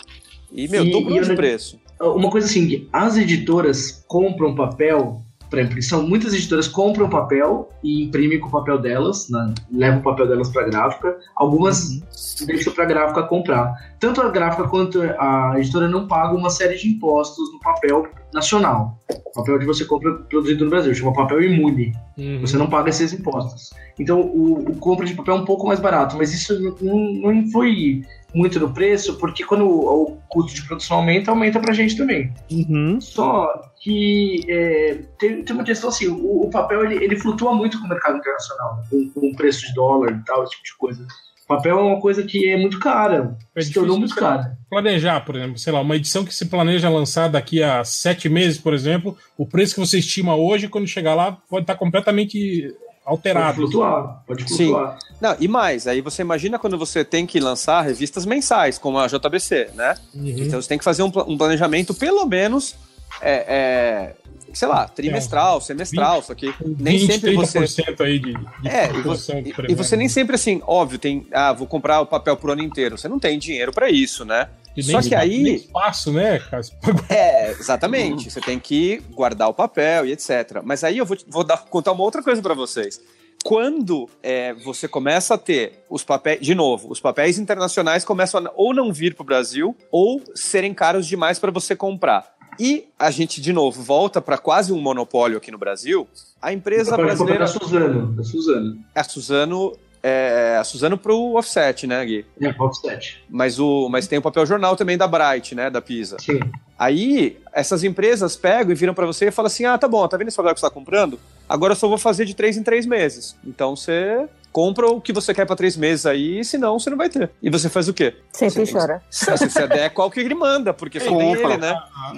E, meu, dobrou e de preço. Uma coisa assim, as editoras compram papel para impressão, muitas editoras compram papel e imprimem com o papel delas, né? levam o papel delas para gráfica, algumas deixam para gráfica comprar. Tanto a gráfica quanto a editora não pagam uma série de impostos no papel nacional. O papel que você compra produzido no Brasil, chama papel imune. Uhum. Você não paga esses impostos. Então o, o compra de papel é um pouco mais barato, mas isso não, não, não influi muito no preço, porque quando o, o custo de produção aumenta, aumenta pra gente também. Uhum. Só que é, tem, tem uma questão assim, o, o papel ele, ele flutua muito com o mercado internacional, né? com, com o preço de dólar e tal, esse tipo de coisa. O papel é uma coisa que é muito cara, É se tornou muito cara. planejar, por exemplo, sei lá, uma edição que se planeja lançar daqui a sete meses, por exemplo, o preço que você estima hoje, quando chegar lá, pode estar completamente Pode alterado. flutuar, pode Sim. flutuar. Não, e mais, aí você imagina quando você tem que lançar revistas mensais, como a JBC, né? Uhum. Então você tem que fazer um, um planejamento, pelo menos, é, é, sei lá, trimestral, semestral, só que nem 20, sempre você. 30% aí de, de É, e você, e- e você nem né? sempre assim, óbvio, tem. Ah, vou comprar o papel pro ano inteiro. Você não tem dinheiro pra isso, né? E Só nem- que aí- nem espaço, né, cara? É, exatamente. Você tem que guardar o papel e etc. Mas aí eu vou, vou dar- contar uma outra coisa pra vocês. Quando é, você começa a ter os papéis, de novo, os papéis internacionais começam a ou não vir pro Brasil ou serem caros demais para você comprar. E a gente, de novo, volta para quase um monopólio aqui no Brasil. A empresa brasileira. da Suzano, da Suzano. A Suzano. É, a Suzano pro offset, né, Gui? É, offset. Mas, o, mas tem o papel jornal também da Bright, né? Da Pisa. Sim. Aí, essas empresas pegam e viram pra você e falam assim: ah, tá bom, tá vendo esse papel que você tá comprando? Agora eu só vou fazer de três em três meses. Então você compra o que você quer pra três meses aí, senão você não vai ter. E você faz o quê? Sempre Sim. chora. Você se adequa ao que ele manda, porque só tem Compra. ele, né?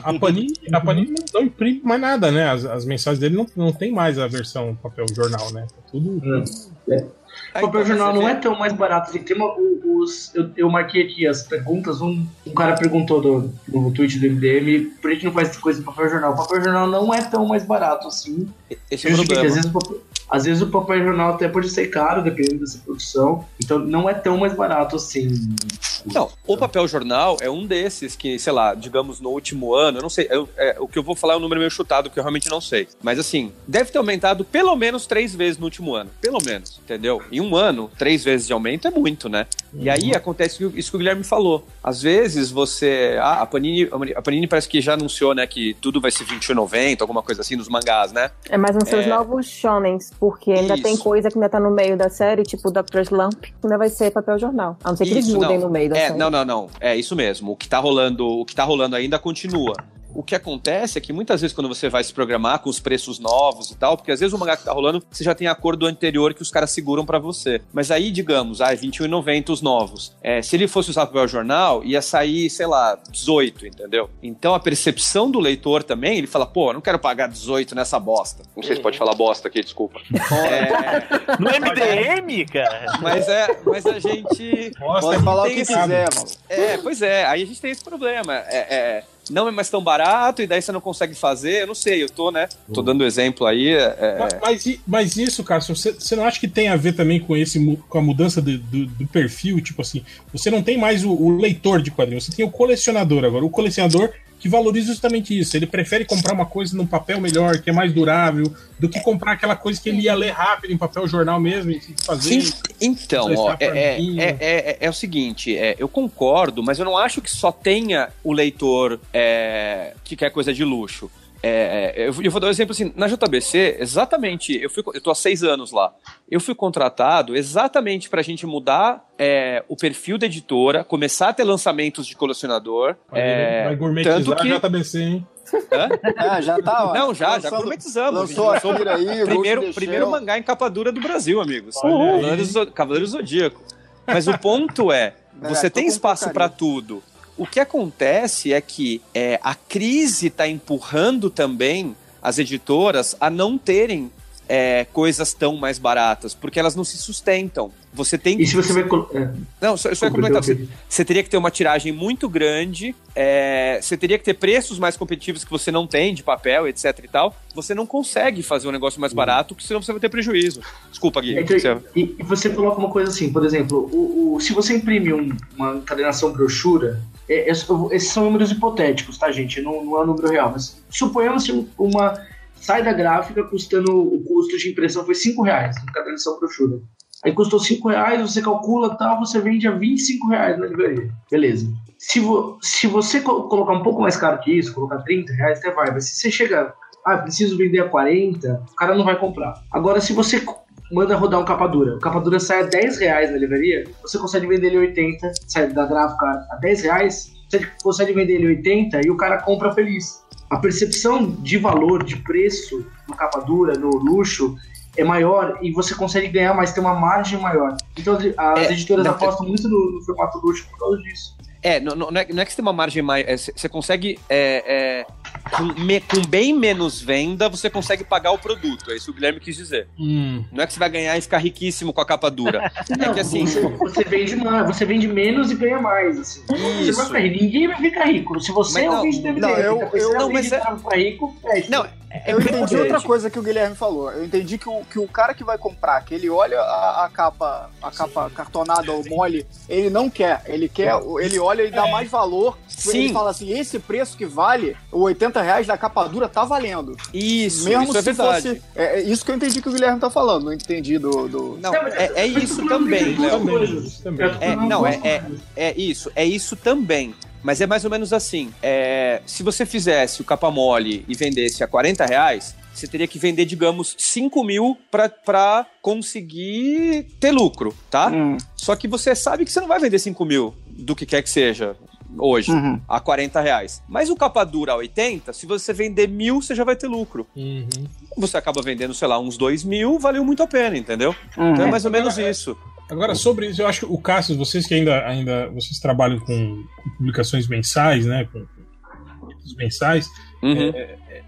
A, a Panini, a Panini não, não imprime mais nada, né? As, as mensagens dele não, não tem mais a versão papel jornal, né? Tá Tudo. O papel jornal não é tão mais barato. Assim, tem uma, os, eu, eu marquei aqui as perguntas. Um, um cara perguntou do, no tweet do MDM por que não faz coisa no papel jornal. O papel jornal não é tão mais barato assim. Esse é o problema. às, vezes, o papel, às vezes o papel jornal até pode ser caro, dependendo dessa produção. Então não é tão mais barato assim. Não, o papel jornal é um desses que, sei lá, digamos no último ano, eu não sei, eu- é, o que eu vou falar é um número meio chutado, que eu realmente não sei. Mas assim, deve ter aumentado pelo menos três vezes no último ano. Pelo menos, entendeu? Em um ano, três vezes de aumento é muito, né? E aí acontece isso que o Guilherme falou. Às vezes você. Ah, a Panini, a Panini parece que já anunciou, né, que tudo vai ser R$21,90, alguma coisa assim, nos mangás, né? É mais nos seus É. novos shonens, porque ainda Isso. tem coisa que ainda tá no meio da série, tipo Dr. Slump, que ainda vai ser papel jornal. A não ser que eles Isso, mudem não. no meio da É, não, não, não. É isso mesmo. O que tá rolando, o que tá rolando ainda continua. O que acontece é que muitas vezes quando você vai se programar com os preços novos e tal, porque às vezes o mangá que tá rolando, você já tem acordo anterior que os caras seguram pra você. Mas aí, digamos, ah, é R$21,90 os novos. É, se ele fosse usar papel jornal, ia sair, sei lá, 18, entendeu? Então a percepção do leitor também, ele fala, pô, eu não quero pagar 18 nessa bosta. Não sei se pode falar bosta aqui, desculpa. É, No MDM, cara. mas é, mas a gente Nossa, Pode é falar o que quiser, mano. é, pois é, aí a gente tem esse problema. É, é, não é mais tão barato e daí você não consegue fazer. Eu não sei, eu tô, né? Tô dando exemplo aí. é, Mas, mas mas isso, cara, você, você não acha que tem a ver também com esse com a mudança do, do- do perfil? Tipo assim, você não tem mais o, o leitor de quadrinhos, você tem o colecionador agora. O colecionador que valoriza justamente isso. Ele prefere comprar uma coisa num papel melhor, que é mais durável, do que comprar aquela coisa que ele ia ler rápido em papel jornal mesmo e fazer. En- Então, ó, é, é, é, é- é o seguinte, é, eu concordo, mas eu não acho que só tenha o leitor é, que quer coisa de luxo. É, é, eu, eu vou dar um exemplo assim, na JBC, exatamente, eu, fui, eu tô há seis anos lá. Eu fui contratado exatamente pra gente mudar é, o perfil da editora, começar a ter lançamentos de colecionador. Vai, é, vai gourmetizar tanto que- a JBC, hein? hã? Ah, já tá, ó. Não, já, já Lançando- gourmetizamos. Lançou a Lançou aí, primeiro, primeiro mangá em capa dura do Brasil, amigos. Do Zodíaco. Mas o ponto é, É, você tem espaço pra tudo. O que acontece é que é, a crise está empurrando também as editoras a não terem é, coisas tão mais baratas, porque elas não se sustentam. Você tem E se você vai. é, Não, só, só complementar. Você, você teria que ter uma tiragem muito grande, é, você teria que ter preços mais competitivos que você não tem de papel, etc e tal. Você não consegue fazer um negócio mais barato, porque senão você vai ter prejuízo. Desculpa, Gui. Então, você- e, e você coloca uma coisa assim, por exemplo, o, o- se você imprimir um- uma encadernação brochura, é- é- esses são números hipotéticos, tá, gente? Não, não é um número real, mas suponhamos que uma sai da gráfica custando o custo de impressão foi 5 reais, encadernação brochura. Aí custou 5 reais, você calcula tal, você vende a 25 reais na livraria. Beleza. Se, vo- se você co- colocar um pouco mais caro que isso, colocar 30 reais, até vai, mas se você chegar, ah, preciso vender a 40, o cara não vai comprar. Agora, se você manda rodar um capa dura, o capa dura sai a 10 reais na livraria, você consegue vender ele 80, sai da gráfica a 10 reais, você consegue vender ele 80 e o cara compra feliz. A percepção de valor, de preço no capa dura, no luxo, é maior e você consegue ganhar mais, tem uma margem maior. Então as É, editoras não, apostam muito no, no formato luxo por causa disso. É, não, não- não é, não é que você tem uma margem mais. é, Você consegue. é, é, com, me- com bem menos venda, você consegue pagar o produto. É isso que o Guilherme quis dizer. Hum. Não é que você vai ganhar e ficar riquíssimo com a capa dura. é que assim. Você, você vende mais, você vende menos e ganha mais. Assim. Você não Isso. vai ficar rico. Ninguém vai ficar rico. Se você Mas é não, um vídeo DVD, não, eu- você eu- é um não, mas é- ficar rico, fecha. Não, é Eu entendi outra coisa que o Guilherme falou. Eu entendi que o, que o cara que vai comprar, que ele olha a, a capa, a capa cartonada ou mole, ele não quer. Ele quer, ele olha e dá mais valor. Sim. Ele fala assim: esse preço que vale, o 80 reais da capa dura tá valendo. Isso, Mesmo isso se é verdade. fosse. É, é isso que eu entendi que o Guilherme tá falando. Não entendi do. do... Não, é, é isso também, Léo. É, não, é- é- É isso, é isso também. Mas é mais ou menos assim. é, se você fizesse o capa mole e vendesse a 40 reais, você teria que vender, digamos, 5 mil pra, pra conseguir ter lucro, tá? Hum, Só que você sabe que você não vai vender 5 mil do que quer que seja hoje. uhum. A 40 reais. Mas o capa dura a 80, se você vender mil, você já vai ter lucro. Uhum. Você acaba vendendo, sei lá, uns 2 mil, valeu muito a pena, entendeu? Uhum. Então é mais ou menos isso. Agora, sobre isso, eu acho que o Cássio, vocês que ainda, ainda vocês trabalham com, publicações mensais, né? Com, com mensais, Uhum.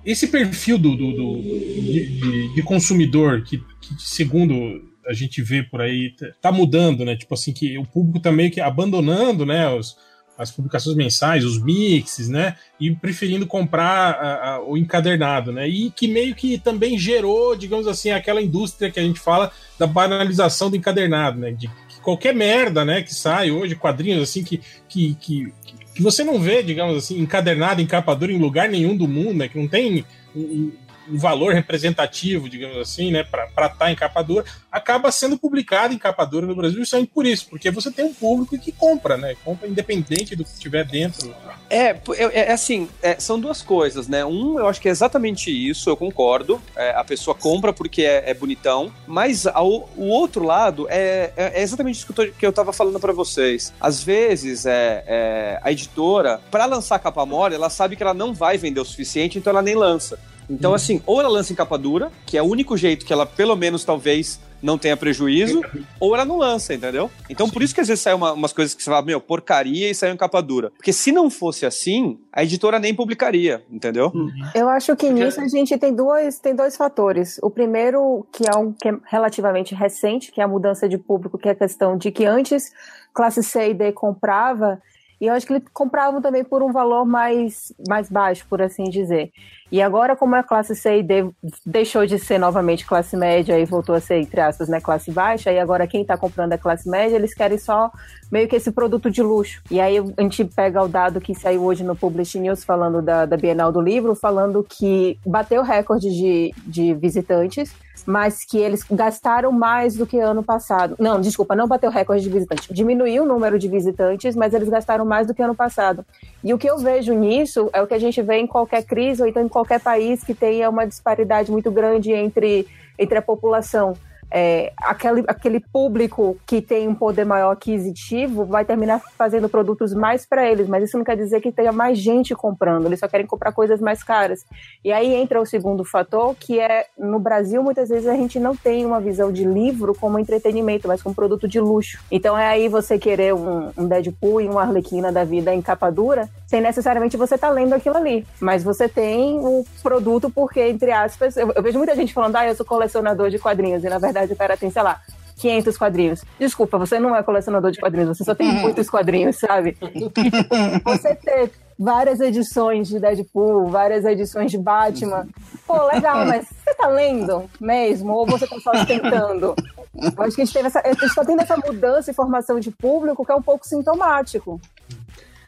esse perfil do, do- do- de, de- de consumidor que, que, segundo a gente vê por aí, tá- tá mudando, né? Tipo assim, que o público tá meio que abandonando, né? Os, as publicações mensais, os mixes, né? E preferindo comprar a- a- o encadernado, né? E que meio que também gerou, digamos assim, aquela indústria que a gente fala da banalização do encadernado, né? De que qualquer merda, né, que sai hoje, quadrinhos assim que, que, que, que você não vê, digamos assim, encadernado em capa dura em lugar nenhum do mundo, né? Que não tem um, um- valor representativo, digamos assim, né, para estar em capa dura, acaba sendo publicado em capa dura no Brasil justamente por isso, porque você tem um público que compra, né? Compra independente do que tiver dentro. É, é, é assim, é, são duas coisas, né? Um, eu acho que é exatamente isso, eu concordo. É, a pessoa compra porque é, é bonitão, mas ao- o outro lado é, é- é exatamente isso que eu, tô- que eu tava falando pra vocês. Às vezes, é, a editora, pra lançar capa mole, ela sabe que ela não vai vender o suficiente, então ela nem lança. Então, assim, ou ela lança em capa dura, que é o único jeito que ela, pelo menos, talvez não tenha prejuízo, ou ela não lança, entendeu? Então, por isso que às vezes saem uma- umas coisas que você fala, meu, porcaria e saiu em capa dura. Porque se não fosse assim, a editora nem publicaria, entendeu? Eu acho que nisso a gente tem dois, tem dois fatores. O primeiro, que é um que é relativamente recente, que é a mudança de público, que é a questão de que antes classe C e D comprava, e eu acho que eles compravam também por um valor mais, mais baixo, por assim dizer. E agora, como a classe C e D deixou de ser novamente classe média e voltou a ser, entre aspas, né, classe baixa, e agora quem está comprando é classe média, eles querem só meio que esse produto de luxo. E aí a gente pega o dado que saiu hoje no Publish News falando da, da Bienal do Livro, falando que bateu recorde de, de visitantes, mas que eles gastaram mais do que ano passado. Não, desculpa, não bateu recorde de visitantes. Diminuiu o número de visitantes, mas eles gastaram mais do que ano passado. E o que eu vejo nisso é o que a gente vê em qualquer crise ou então em qualquer país que tenha uma disparidade muito grande entre, entre a população. É, aquele, aquele público que tem um poder maior aquisitivo vai terminar fazendo produtos mais para eles, mas isso não quer dizer que tenha mais gente comprando, eles só querem comprar coisas mais caras. E aí entra o segundo fator, que é no Brasil muitas vezes a gente não tem uma visão de livro como entretenimento, mas como produto de luxo. Então é aí você querer um, um Deadpool e uma Arlequina da vida em capa dura, sem necessariamente você estar tá lendo aquilo ali. Mas você tem o produto porque, entre aspas, eu, eu vejo muita gente falando, ah, eu sou colecionador de quadrinhos, e na verdade o cara tem, sei lá, 500 quadrinhos. Desculpa, você não é colecionador de quadrinhos, você só tem muitos quadrinhos, sabe? você ter várias edições de Deadpool, várias edições de Batman. Pô, legal, mas você tá lendo mesmo? Ou você tá só tentando? Eu acho que a gente, teve essa, a gente tá tendo essa mudança em formação de público que é um pouco sintomático.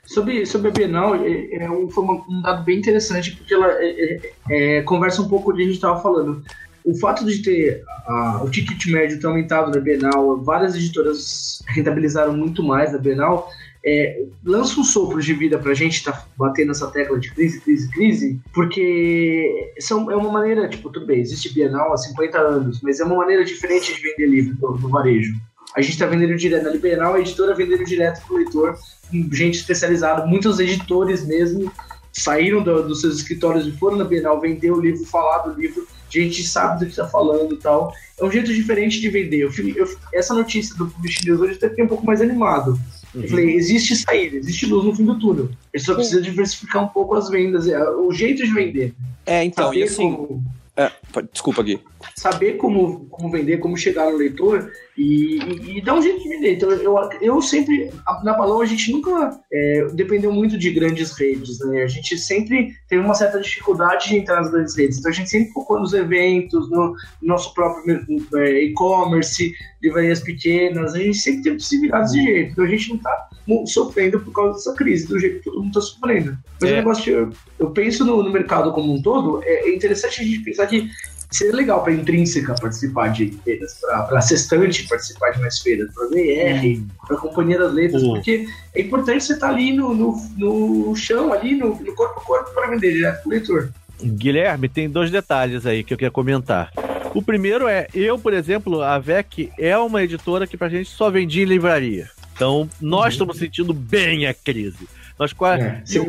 Sobre, sobre a Bienal, é, é um, foi um dado bem interessante, porque ela é, é, é conversa um pouco com o que a gente estava falando. O fato de ter uh, o ticket médio ter aumentado na Bienal, várias editoras rentabilizaram muito mais na Bienal, é, lança um sopro de vida pra gente tá batendo essa tecla de crise, crise, crise, porque são, é uma maneira, tipo, tudo bem, existe Bienal há 50 anos, mas é uma maneira diferente de vender livro no, varejo. A gente está vendendo direto na Liberal, a editora vendendo direto pro leitor, com gente especializada, muitos editores mesmo saíram do, dos seus escritórios e foram na Bienal vender o livro, falar do livro, gente sabe do que está falando e tal. É um jeito diferente de vender. Eu, eu, essa notícia do Publish News hoje até fiquei um pouco mais animado. Uhum. Eu falei, existe saída, existe luz no fim do túnel. Ele só precisa diversificar um pouco as vendas, é, o jeito de vender. É, então, Saber e assim... Como... É, desculpa, Gui. Saber como, como vender, como chegar no leitor e, e, e dar um jeito de vender. Então, eu, eu sempre, na Balão, a gente nunca é, dependeu muito de grandes redes, né? A gente sempre teve uma certa dificuldade de entrar nas grandes redes. Então, a gente sempre focou nos eventos, no nosso próprio é, e-commerce, livrarias pequenas. A gente sempre teve que se virar desse jeito. Então, a gente não está sofrendo por causa dessa crise, do jeito que todo mundo está sofrendo. Mas é. o negócio eu, eu penso no, no mercado como um todo, é, é interessante a gente pensar que seria legal para intrínseca participar de feiras, para a Sextante participar de mais feiras, para VR, para a Companhia das Letras, uhum. porque é importante você estar tá ali no, no, no chão, ali no, no corpo a corpo para vender direto para o leitor. Guilherme, tem dois detalhes aí que eu queria comentar. O primeiro é, eu, por exemplo, a VEC é uma editora que pra gente só vendia em livraria. Então, nós uhum. estamos sentindo bem a crise. Nós, é, eu,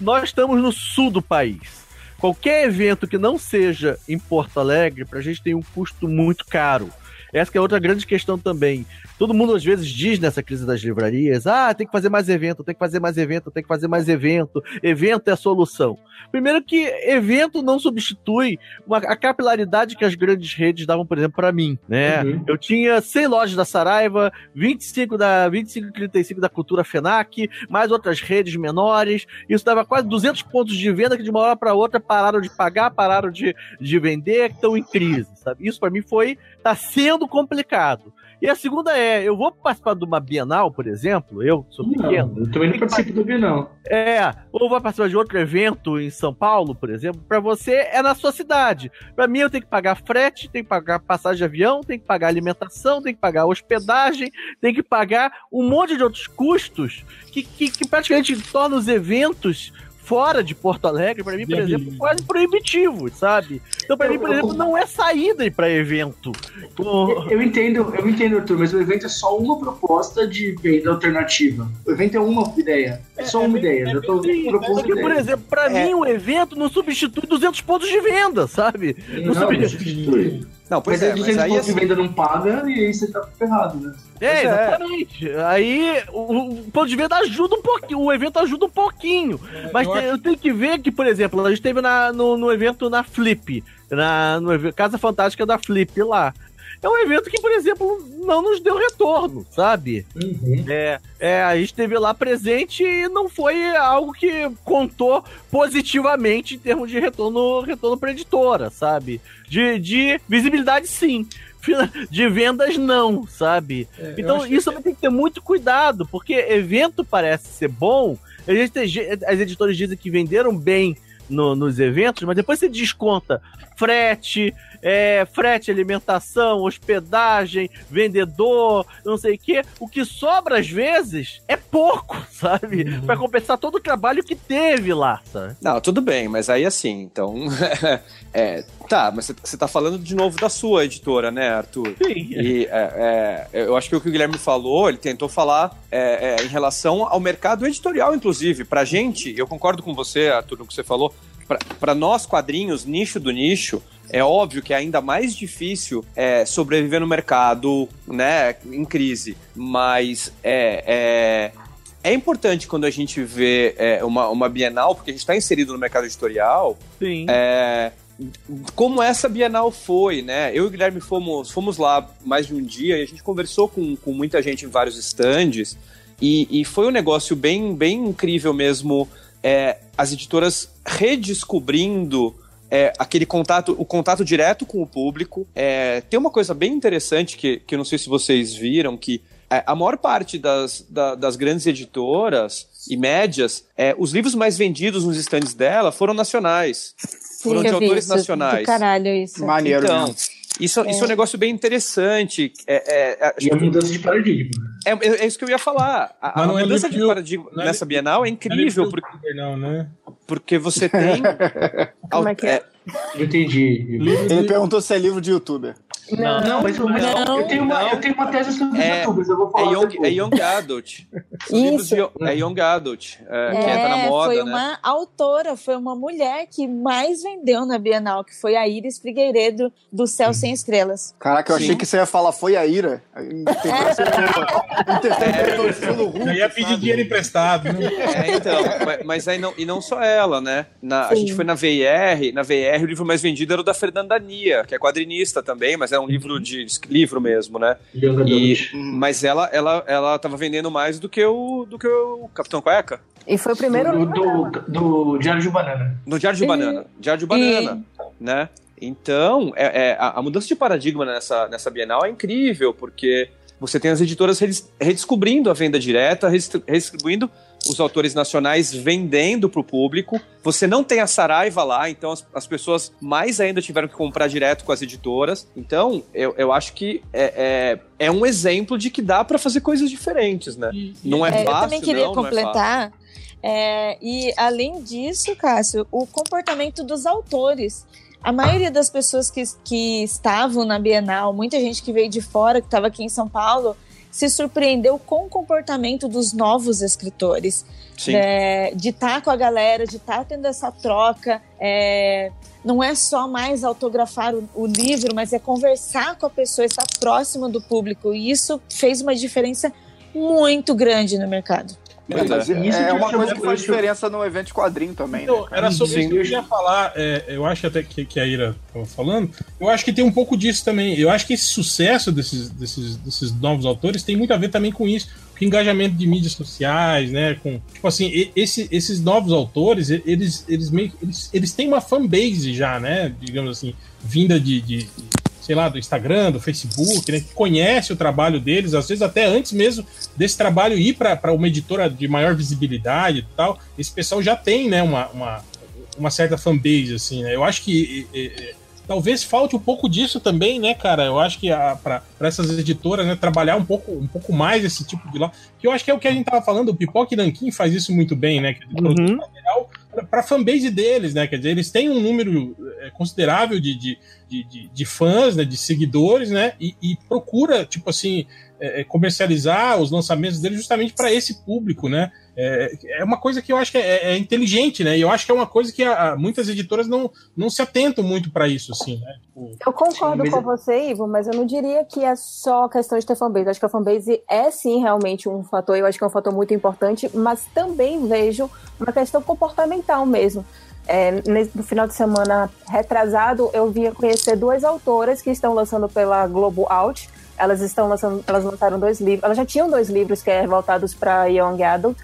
nós estamos no sul do país. Qualquer evento que não seja em Porto Alegre, pra gente tem um custo muito caro. Essa é outra grande questão também. Todo mundo às vezes diz nessa crise das livrarias: ah, tem que fazer mais evento, tem que fazer mais evento, tem que fazer mais evento. Evento é a solução. Primeiro que evento não substitui uma, a capilaridade que as grandes redes davam, por exemplo, para mim, né? Uhum. Eu tinha 100 lojas da Saraiva, 25 da 25 35 da Cultura Fenac, mais outras redes menores. Isso dava quase 200 pontos de venda que de uma hora para outra pararam de pagar, pararam de, de vender, estão em crise, sabe? Isso para mim foi tá sendo complicado. E a segunda é, eu vou participar de uma Bienal, por exemplo, eu sou pequeno. Não, eu também não participo da Bienal. É, ou vou participar de outro evento em São Paulo, por exemplo, para você é na sua cidade. Para mim eu tenho que pagar frete, tenho que pagar passagem de avião, tenho que pagar alimentação, tenho que pagar hospedagem, tenho que pagar um monte de outros custos que, que, que praticamente tornam os eventos fora de Porto Alegre, para mim, por exemplo, quase proibitivo, sabe? Então, para mim, por exemplo, não é saída para evento. Eu, eu entendo, eu entendo, Arthur, mas o evento é só uma proposta de venda alternativa. O evento é uma ideia. É só uma é, ideia. É, eu tô propondo Porque, por exemplo, para é. mim, o evento não substitui 200 pontos de venda, sabe? Não, não substitui. Não, pois mas é, mas aí assim... venda não paga e aí você tá ferrado, né? É, é, exatamente. É. Aí o, o, ponto de venda ajuda um pouquinho, o evento ajuda um pouquinho. É, mas eu, tem, acho... eu, tenho que ver que, por exemplo, a gente teve na, no, no evento na Flip, na no, Casa Fantástica da Flip lá é um evento que, por exemplo, não nos deu retorno, sabe? Uhum. É, é, a gente esteve lá presente e não foi algo que contou positivamente em termos de retorno, retorno para editora, sabe? De, de visibilidade, sim de vendas não, sabe? É, então isso que... tem que ter muito cuidado, porque evento parece ser bom, as editoras dizem que venderam bem no, nos eventos, mas depois você desconta frete, é, frete, alimentação, hospedagem, vendedor, não sei o quê. O que sobra às vezes é pouco, sabe? Uhum. Para compensar todo o trabalho que teve lá, sabe? Não, tudo bem, mas aí assim, então. é, Tá, mas você tá falando de novo da sua editora, né, Arthur? Sim. E é, é, eu acho que o que o Guilherme falou, ele tentou falar é, é, em relação ao mercado editorial, inclusive. Pra gente, eu concordo com você, Arthur, no que você falou, pra nós quadrinhos, nicho do nicho, é óbvio que é ainda mais difícil é, sobreviver no mercado, né, em crise. Mas é, é, é importante quando a gente vê é, uma, uma Bienal, porque a gente está inserido no mercado editorial, Sim. é, como essa Bienal foi, né? Eu e o Guilherme fomos, fomos lá mais de um dia e a gente conversou com, com muita gente em vários estandes e, e foi um negócio bem, bem incrível mesmo. é, as editoras redescobrindo é, aquele contato, o contato direto com o público. É, tem uma coisa bem interessante que, que eu não sei se vocês viram, que é, a maior parte das, da- das grandes editoras e médias, é, os livros mais vendidos nos estandes dela foram nacionais. Foram de autores isso, nacionais. Do caralho, isso. Maneiro, Então, né? Isso, isso é um negócio bem interessante. É, é, acho E a que- mudança de paradigma. é, é- é isso que eu ia falar. A, a é mudança de paradigma não é nessa Bienal é incrível, Não é porque, Não, né? porque você tem. Como é que é? Eu entendi. Ele perguntou se é livro de youtuber. Não, Não, mas, mas Não, eu, tenho uma, não. eu tenho uma tese sobre É- youtubers, eu vou É falar. young, depois. é young Adult. Isso. de é Young Adult, é, que entra na É, moda, foi né? uma autora, foi uma mulher que mais vendeu na Bienal, que foi a Iris Figueiredo, do Céu Sem Estrelas. Caraca, eu achei Sim. que você ia falar foi a ira. Interpretou estilo Hulk, Eu ia pedir dinheiro emprestado. Né? É, então, mas, mas aí não, e não só ela, né? Na- a gente foi na VR, na VR o livro mais vendido era o da Fernanda Nia, que é quadrinista também, mas é um livro de livro mesmo, né? E, Adult. mas ela, ela, ela tava vendendo mais do que o, do que o Capitão Cueca. E foi o primeiro do, livro do, do Diário de Banana. No Diário de E- Banana. Diário de Banana, né? Então, é, é, a, a mudança de paradigma nessa, nessa Bienal é incrível, porque você tem as editoras redescobrindo a venda direta, redistri- redistribuindo os autores nacionais vendendo para o público. Você não tem a Saraiva lá, então as, as pessoas mais ainda tiveram que comprar direto com as editoras. Então, eu, eu acho que é, é, é um exemplo de que dá para fazer coisas diferentes, né? Não é, É, fácil, eu também queria não, não é completar. é, e além disso, Cássio, o comportamento dos autores. A maioria das pessoas que, que estavam na Bienal, muita gente que veio de fora, que estava aqui em São Paulo, se surpreendeu com o comportamento dos novos escritores. É, de estar com a galera, de estar tendo essa troca. é, não é só mais autografar o, o livro, mas é conversar com a pessoa, estar próximo do público. E isso fez uma diferença muito grande no mercado. Pois é. Mas é, Isso que eu uma chamo- coisa que faz eu diferença no evento de quadrinho também, né? Então, cara? era sobre Sim. isso que eu ia falar. é, eu acho até que, que a Ira estava falando. Eu acho que tem um pouco disso também. Eu acho que esse sucesso desses, desses, desses novos autores tem muito a ver também com isso. Com engajamento de mídias sociais, né? Com, tipo assim, esse- esses novos autores, eles, eles meio eles, eles têm uma fanbase já, né? Digamos assim, vinda de, de- sei lá, do Instagram, do Facebook, né? Que conhece o trabalho deles, às vezes até antes mesmo desse trabalho ir para uma editora de maior visibilidade e tal. Esse pessoal já tem, né, uma, uma, uma certa fanbase, assim, né? Eu acho que e- e- talvez falte um pouco disso também, né, cara? Eu acho que para essas editoras, né, trabalhar um pouco, um pouco mais esse tipo de lá. Que eu acho que é o que a gente tava falando, o Pipoca e Nankin faz isso muito bem, né? Que Uhum. Para a fanbase deles, né? Quer dizer, eles têm um número é, considerável de, de, de, de- fãs, né? De seguidores, né? E, e procura, tipo assim, é, é, comercializar os lançamentos deles justamente para esse público, né? É, é uma coisa que eu acho que é, é inteligente, né? E eu acho que é uma coisa que a- a- muitas editoras não, não se atentam muito para isso, assim, né? Tipo, Eu concordo Sim, mas- com você, Ivo, mas eu não diria que é só questão de ter fanbase. Eu acho que a fanbase é sim realmente um fator, eu acho que é um fator muito importante, mas também vejo uma questão comportamental mesmo. É, nesse- no final de semana retrasado, eu via conhecer duas autoras que estão lançando pela Globo Out. Elas estão lançando, elas lançaram dois livros. Elas já tinham dois livros que é voltados para Young Adult.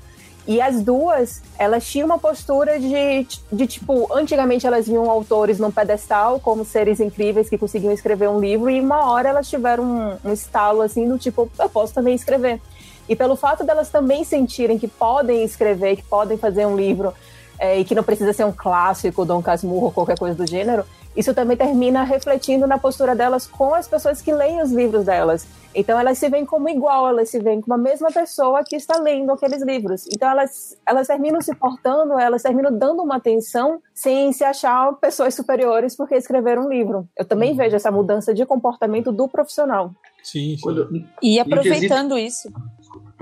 E as duas, elas tinham uma postura de, de tipo, antigamente elas viam autores num pedestal como seres incríveis que conseguiam escrever um livro, e uma hora elas tiveram um, um estalo assim do tipo, eu posso também escrever. E pelo fato delas também sentirem que podem escrever, que podem fazer um livro, é, e que não precisa ser um clássico, Dom Casmurro ou qualquer coisa do gênero, isso também termina refletindo na postura delas com as pessoas que leem os livros delas. Então elas se veem como igual, elas se veem como a mesma pessoa que está lendo aqueles livros. Então elas, elas terminam se portando, elas terminam dando uma atenção sem se achar pessoas superiores porque escreveram um livro. Eu também uhum. vejo essa mudança de comportamento do profissional. Sim, sim. Quando, e aproveitando isso.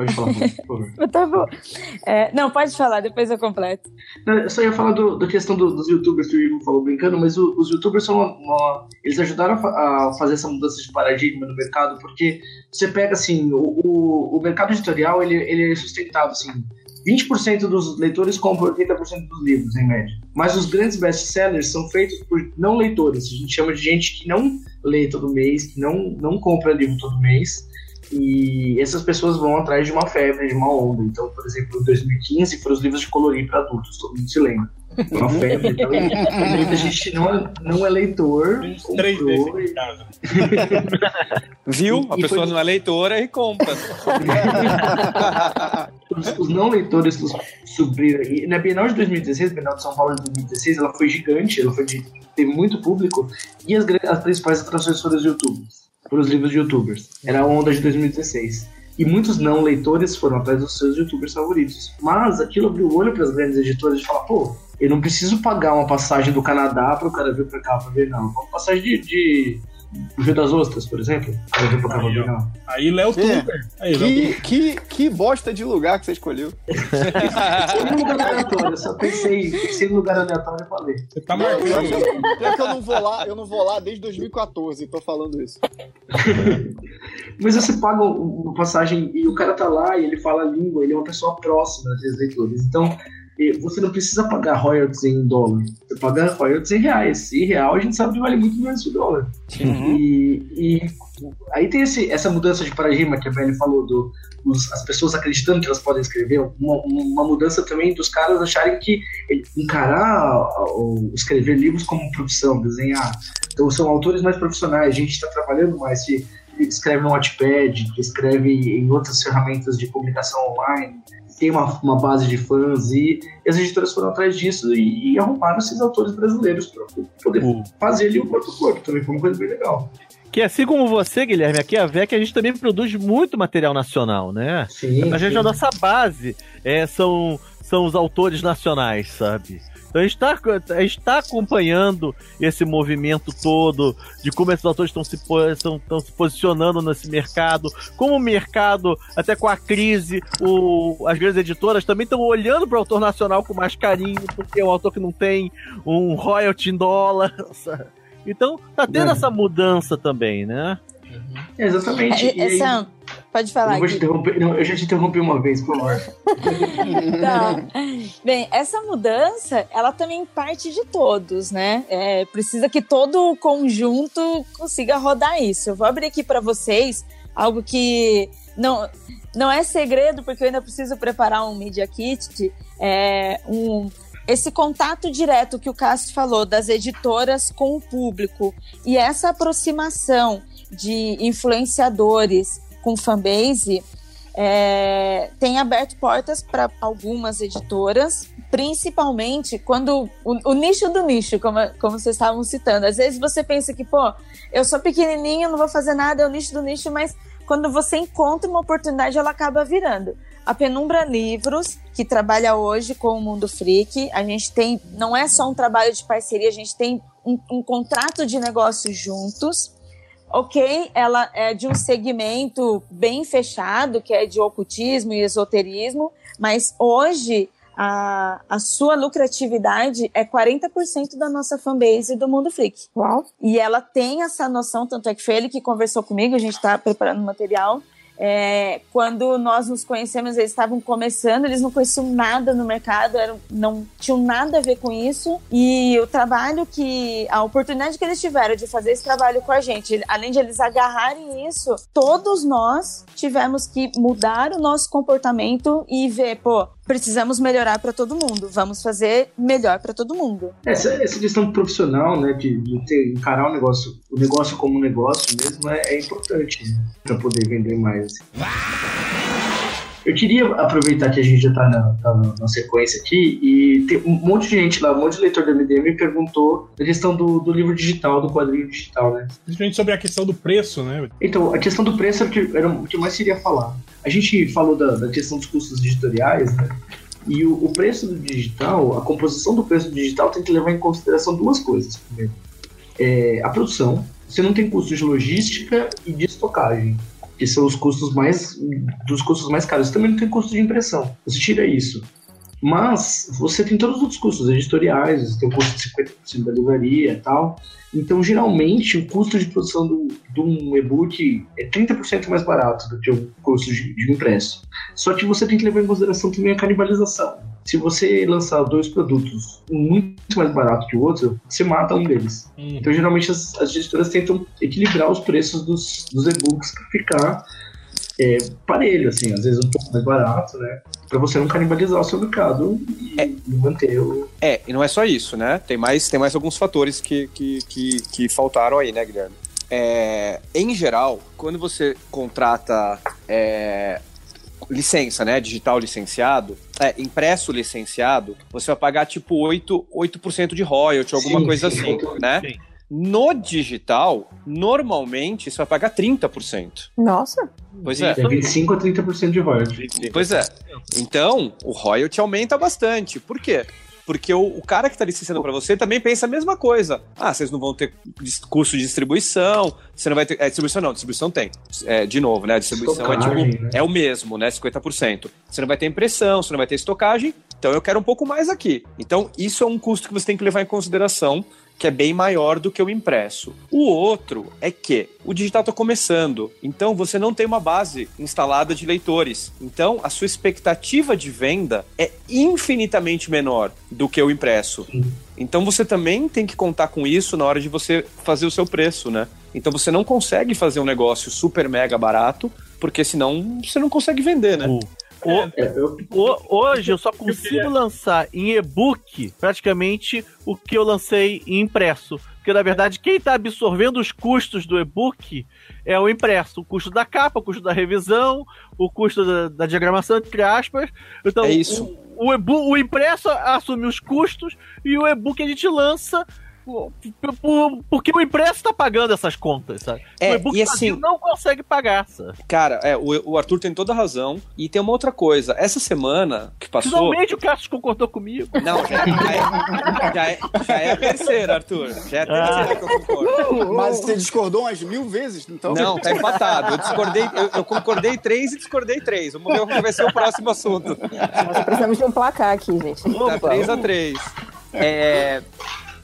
Pode falar, por favor. tá bom. É, não, pode falar, depois eu completo. eu só ia falar do, da questão do, dos youtubers que o Ivo falou brincando, mas o, os youtubers são uma, uma, Eles ajudaram a, a, fazer essa mudança de paradigma no mercado, porque você pega assim, o, o, o mercado editorial ele, ele é sustentado assim. 20% dos leitores compram 80% dos livros, em média. Mas os grandes best-sellers são feitos por não leitores. A gente chama de gente que não lê todo mês, que não, não compra livro todo mês. E essas pessoas vão atrás de uma febre, de uma onda. Então, por exemplo, em 2015 foram os livros de colorir para adultos, todo mundo se lembra. Uma febre. Então, muita gente não é, não é leitor. Três vezes em casa. Viu? A pessoa foi... não é leitora e compra. os, os, não leitores subiram. E na Bienal de 2016, Bienal de São Paulo de 2016, ela foi gigante, ela foi de, teve muito público. E as, as principais atrações foram os YouTube para os livros de youtubers. Era a onda de 2016. E muitos não leitores foram atrás dos seus youtubers favoritos. Mas aquilo abriu o olho para as grandes editoras de falar, pô, eu não preciso pagar uma passagem do Canadá para o cara vir para cá para ver, não. Uma passagem de, de o Rio das Ostras, por exemplo. Aí, aí Léo Tuber. Aí, que, que, que bosta de lugar que você escolheu. Foi um lugar aleatório, eu só pensei, pensei no lugar aleatório e falei. Você tá marcando. Pior que eu não vou lá, eu não vou lá desde 2014, tô falando isso. Mas você paga uma passagem e o cara tá lá e ele fala a língua, ele é uma pessoa próxima dos leitores. Então, você não precisa pagar royalties em dólar. Você paga royalties em reais. E real a gente sabe que vale muito menos que o dólar. Uhum. E, e, aí tem esse, essa mudança de paradigma que a Belle falou, do, os, as pessoas acreditando que elas podem escrever. Uma, uma mudança também dos caras acharem que encarar ou escrever livros como profissão, desenhar. Então são autores mais profissionais, a gente está trabalhando mais. Que, escreve no Wattpad, que escreve em outras ferramentas de publicação online tem uma, uma base de fãs e, as editoras foram atrás disso e, e arrumaram esses autores brasileiros para poder uhum. fazer ali o corpo a corpo. Também foi uma coisa bem legal. Que assim como você, Guilherme, aqui a VEC, a gente também produz muito material nacional, né? Sim. A gente, sim. a nossa base é, são, são os autores nacionais, sabe? Então a gente está acompanhando esse movimento todo de como esses autores estão se, estão, se posicionando nesse mercado, como o mercado, até com a crise, o, as grandes editoras também estão olhando para o autor nacional com mais carinho, porque é um autor que não tem um royalty em dólar. Sabe? Então tá tendo é. essa mudança também, né? É, exatamente. É, essa, Pode falar. Eu, não, eu já te interrompi uma vez, por favor. tá. Bem, essa mudança, ela também parte de todos, né? É, precisa que todo o conjunto consiga rodar isso. Eu vou abrir aqui para vocês algo que não, não é segredo, porque eu ainda preciso preparar um Media Kit. É, um, esse contato direto que o Cássio falou das editoras com o público e essa aproximação de influenciadores com fanbase é, tem aberto portas para algumas editoras, principalmente quando o, o, nicho do nicho, como, como vocês estavam citando. Às vezes você pensa que, pô, eu sou pequenininho, não vou fazer nada, é o nicho do nicho, mas quando você encontra uma oportunidade, ela acaba virando. A Penumbra Livros, que trabalha hoje com o Mundo Freak, a gente tem, não é só um trabalho de parceria, a gente tem um, um contrato de negócio juntos ok, ela é de um segmento bem fechado, que é de ocultismo e esoterismo, mas hoje a, a sua lucratividade é 40% da nossa fanbase do Mundo Freak. Uau! E ela tem essa noção, tanto é que foi ele que conversou comigo, a gente está preparando material, é, quando nós nos conhecemos, eles estavam começando, eles não conheciam nada no mercado, eram, não tinham nada a ver com isso. E o trabalho que, a oportunidade que eles tiveram de fazer esse trabalho com a gente, além de eles agarrarem isso, todos nós tivemos que mudar o nosso comportamento e ver, pô, precisamos melhorar para todo mundo, vamos fazer melhor para todo mundo. Essa, essa questão profissional, né, de, de ter, encarar o negócio, o negócio como um negócio mesmo, é, é importante né, para poder vender mais. Eu queria aproveitar que a gente já está na, tá na, sequência aqui e tem um monte de gente lá, um monte de leitor do MDM me perguntou a questão do, do livro digital, do quadrinho digital, né? Principalmente sobre a questão do preço, né? Então, a questão do preço era o que, era o que eu mais queria falar. A gente falou da, da questão dos custos editoriais, né? E o, o, preço do digital, a composição do preço do digital tem que levar em consideração duas coisas. Primeiro, é, a produção. Você não tem custo de logística e de estocagem que são os custos mais dos custos mais caros. Também não tem custo de impressão. Você tira isso. Mas você tem todos os outros custos editoriais, você tem o custo de 50% da livraria e tal. Então, geralmente, o custo de produção do, de um e-book é 30% mais barato do que o custo de, de impresso. Só que você tem que levar em consideração também a canibalização. Se você lançar dois produtos muito mais barato que o outro, você mata um deles. Hum. Então, geralmente, as, as editoras tentam equilibrar os preços dos, dos e-books para ficar é, parelho, assim, às vezes um pouco mais barato, né? Pra você não canibalizar o seu mercado e, é, manter o. É, e não é só isso, né? Tem mais, tem mais alguns fatores que, que, que, que faltaram aí, né, Guilherme? É, em geral, quando você contrata é, licença, né? Digital licenciado, é, impresso licenciado, você vai pagar tipo 8%, 8 de royalty, alguma sim, coisa sim, assim, né? Sim. No digital, normalmente você vai pagar 30%. Nossa. Pois é. É 25 a 30% de royalty. Pois é. Então, o royalty aumenta bastante. Por quê? Porque o, o cara que está licenciando para você também pensa a mesma coisa. Ah, vocês não vão ter custo de distribuição, você não vai ter. É, distribuição não, distribuição tem. É, de novo, né? A distribuição é, tipo, né? é o mesmo, né? 50%. Você não vai ter impressão, você não vai ter estocagem, então eu quero um pouco mais aqui. Então, isso é um custo que você tem que levar em consideração que é bem maior do que o impresso. O outro é que o digital está começando, então você não tem uma base instalada de leitores. Então a sua expectativa de venda é infinitamente menor do que o impresso. Então você também tem que contar com isso na hora de você fazer o seu preço, né? Então você não consegue fazer um negócio super mega barato, porque senão você não consegue vender, né? Uh. O, o, hoje eu só consigo lançar em e-book praticamente o que eu lancei em impresso. Porque na verdade quem está absorvendo os custos do e-book é o impresso. O custo da capa, o custo da revisão, o custo da, da diagramação, entre aspas. Então, é isso. O, o, o impresso assume os custos e o e-book a gente lança porque o impresso tá pagando essas contas, sabe? É, o e-book e assim, não consegue pagar, sabe? Cara, é, o, o, Arthur tem toda a razão. E tem uma outra coisa. Essa semana que passou. Finalmente o Cassius concordou comigo. Não, já, já, é, já, é, já é a terceira, Arthur. Já é a terceira ah. que eu concordo. Mas você discordou umas mil vezes, então? Não, tá empatado. Eu discordei, eu, eu concordei três e discordei três. Vamos ver qual vai ser o próximo assunto. Nós precisamos de um placar aqui, gente. Tá 3 a 3 É,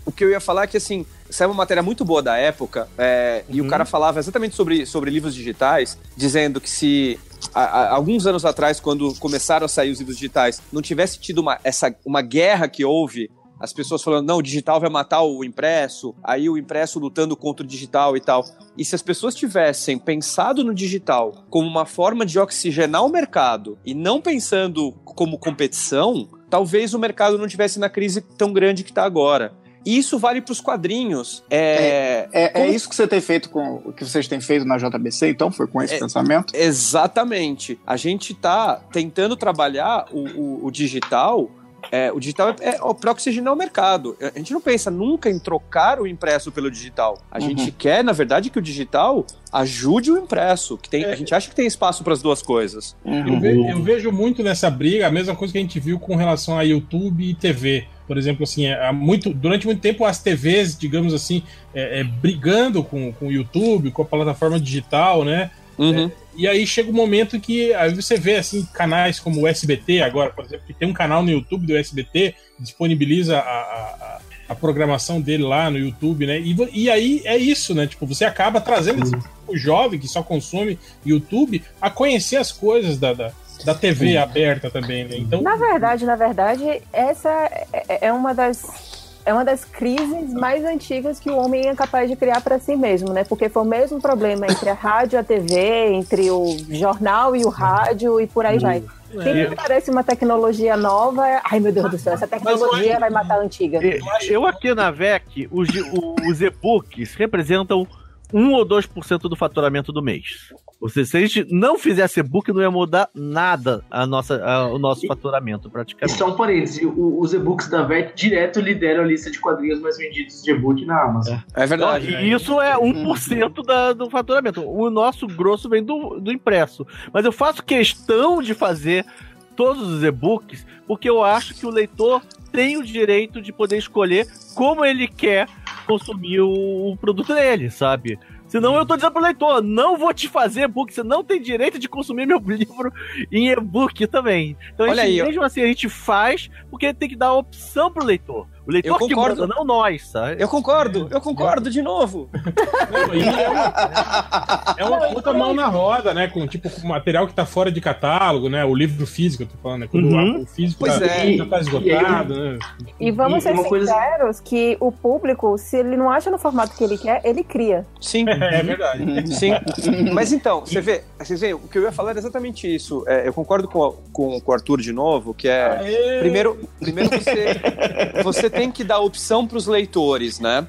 o que eu ia falar é que, assim, saiu uma matéria muito boa da época, é, uhum. e o uhum. cara falava exatamente sobre, sobre livros digitais, dizendo que se a, a, alguns anos atrás, quando começaram a sair os livros digitais, não tivesse tido uma, essa, uma guerra que houve as pessoas falando, não, o digital vai matar o impresso, aí o impresso lutando contra o digital e tal. E se as pessoas tivessem pensado no digital como uma forma de oxigenar o mercado e não pensando como competição, talvez o mercado não tivesse na crise tão grande que está agora. E isso vale para os quadrinhos. É, é, é, é, isso que você tem feito com o que vocês têm feito na JBC, então? Foi com esse é, pensamento? Exatamente. A gente está tentando trabalhar o, o, o digital é, o digital é, é para oxigenar o mercado. A gente não pensa nunca em trocar o impresso pelo digital. A uhum. gente quer, na verdade, que o digital ajude o impresso. Que tem, é. A gente acha que tem espaço para as duas coisas. Uhum. Eu, ve, eu, vejo muito nessa briga a mesma coisa que a gente viu com relação a YouTube e TV. Por exemplo, assim, é, muito, durante muito tempo as TVs, digamos assim, é, é, brigando com, com o YouTube, com a plataforma digital, né? Uhum. É, e aí chega o um momento que aí você vê assim canais como o SBT agora, por exemplo, que tem um canal no YouTube do SBT, disponibiliza a, a, a programação dele lá no YouTube, né? E, e aí é isso, né? Tipo, você acaba trazendo uhum. o jovem que só consome YouTube a conhecer as coisas da, da da TV aberta também, né? Então... Na verdade, na verdade, essa é, é uma das é uma das crises mais antigas que o homem é capaz de criar para si mesmo, né? Porque foi o mesmo problema entre a rádio e a TV, entre o jornal e o rádio e por aí vai. É. Sempre é. aparece uma tecnologia nova, ai meu Deus do céu, essa tecnologia vai matar a antiga. Eu aqui na VEC, os, os e-books representam 1 ou 2% do faturamento do mês. Ou seja, se a gente não fizesse e-book, não ia mudar nada a nossa, a- o nosso faturamento, E praticamente. só um parêntese, o- os e-books da VET direto lideram a lista de quadrinhos mais vendidos de e-book na Amazon. É verdade. E isso é 1% da, do faturamento. O nosso grosso vem do, do impresso. Mas eu faço questão de fazer todos os e-books, porque eu acho que o leitor tem o direito de poder escolher como ele quer consumir o, o produto dele, sabe? Senão eu tô dizendo pro leitor, não vou te fazer e-book, você não tem direito de consumir meu livro em e-book também. Então, a Olha gente, aí, ó. mesmo assim, a gente faz porque tem que dar opção pro leitor. O leitor Eu que concordo. manda, não nós, sabe? Eu concordo, eu concordo de novo. Não, e é uma, é uma puta mão na roda, né? Com tipo com material que tá fora de catálogo, né? O livro físico, eu tô falando, né? Quando Uhum. o físico Pois tá, é. já tá esgotado, né? E vamos E ser uma coisa- sinceros que o público, se ele não acha no formato que ele quer, ele cria. Sim. É, verdade. Sim. Mas então, você vê, você vê, o que eu ia falar era exatamente isso. É, eu concordo com, com, com o Arthur de novo, que é. Aê! Primeiro, primeiro você, você tem que dar opção para os leitores, né?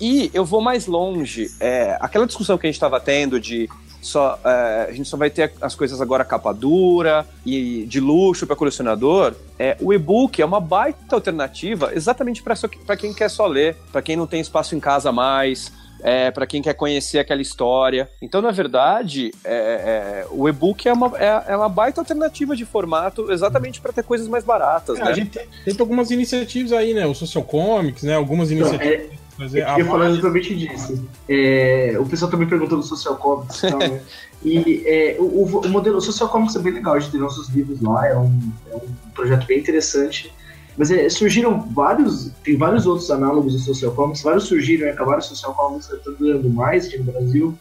E eu vou mais longe. É, aquela discussão que a gente estava tendo de só é, a gente só vai ter as coisas agora capa dura e de luxo para colecionador. É, o e-book é uma baita alternativa exatamente para quem quer só ler, para quem não tem espaço em casa mais. É, para quem quer conhecer aquela história. Então, na verdade, é, é, o e-book é uma, é, é uma baita alternativa de formato exatamente para ter coisas mais baratas, É, né? a gente tem, tem algumas iniciativas aí, né? O Social Comics, né? Algumas Então, iniciativas. é, fazer eu ia falar mais- exatamente disso. É, o pessoal também perguntou do Social Comics e tal, né? E é, o, o- o modelo o Social Comics é bem legal, a gente tem nossos livros lá, é um, é um projeto bem interessante. Mas é, surgiram vários, tem vários outros análogos do Social Comics, vários surgiram e acabaram Social Comics durando mais aqui no Brasil.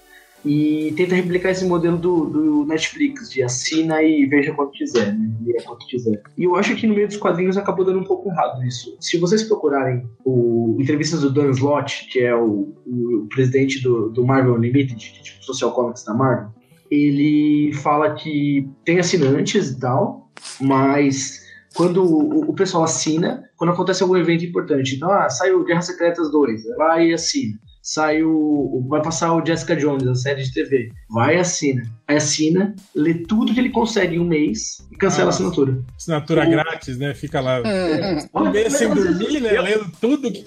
E tenta replicar esse modelo do, do Netflix, de assina e veja quanto quiser, né? Leia quanto quiser. E eu acho que no meio dos quadrinhos acabou dando um pouco errado isso. Se vocês procurarem o entrevistas do Dan Slott, que é o, o presidente do, do Marvel Unlimited, que é tipo Social Comics da Marvel, ele fala que tem assinantes e tal, mas quando o, o pessoal assina, quando acontece algum evento importante, então, ah, saiu Guerra Secretas 2, vai e assina. Saiu. Vai passar o Jessica Jones, a série de TV. Vai e assina. Aí assina, lê tudo que ele consegue em um mês e cancela Ah. a assinatura. Assinatura O- grátis, né? Fica lá. Hum, Um mês sem dormir, né? Eu- Lendo tudo que.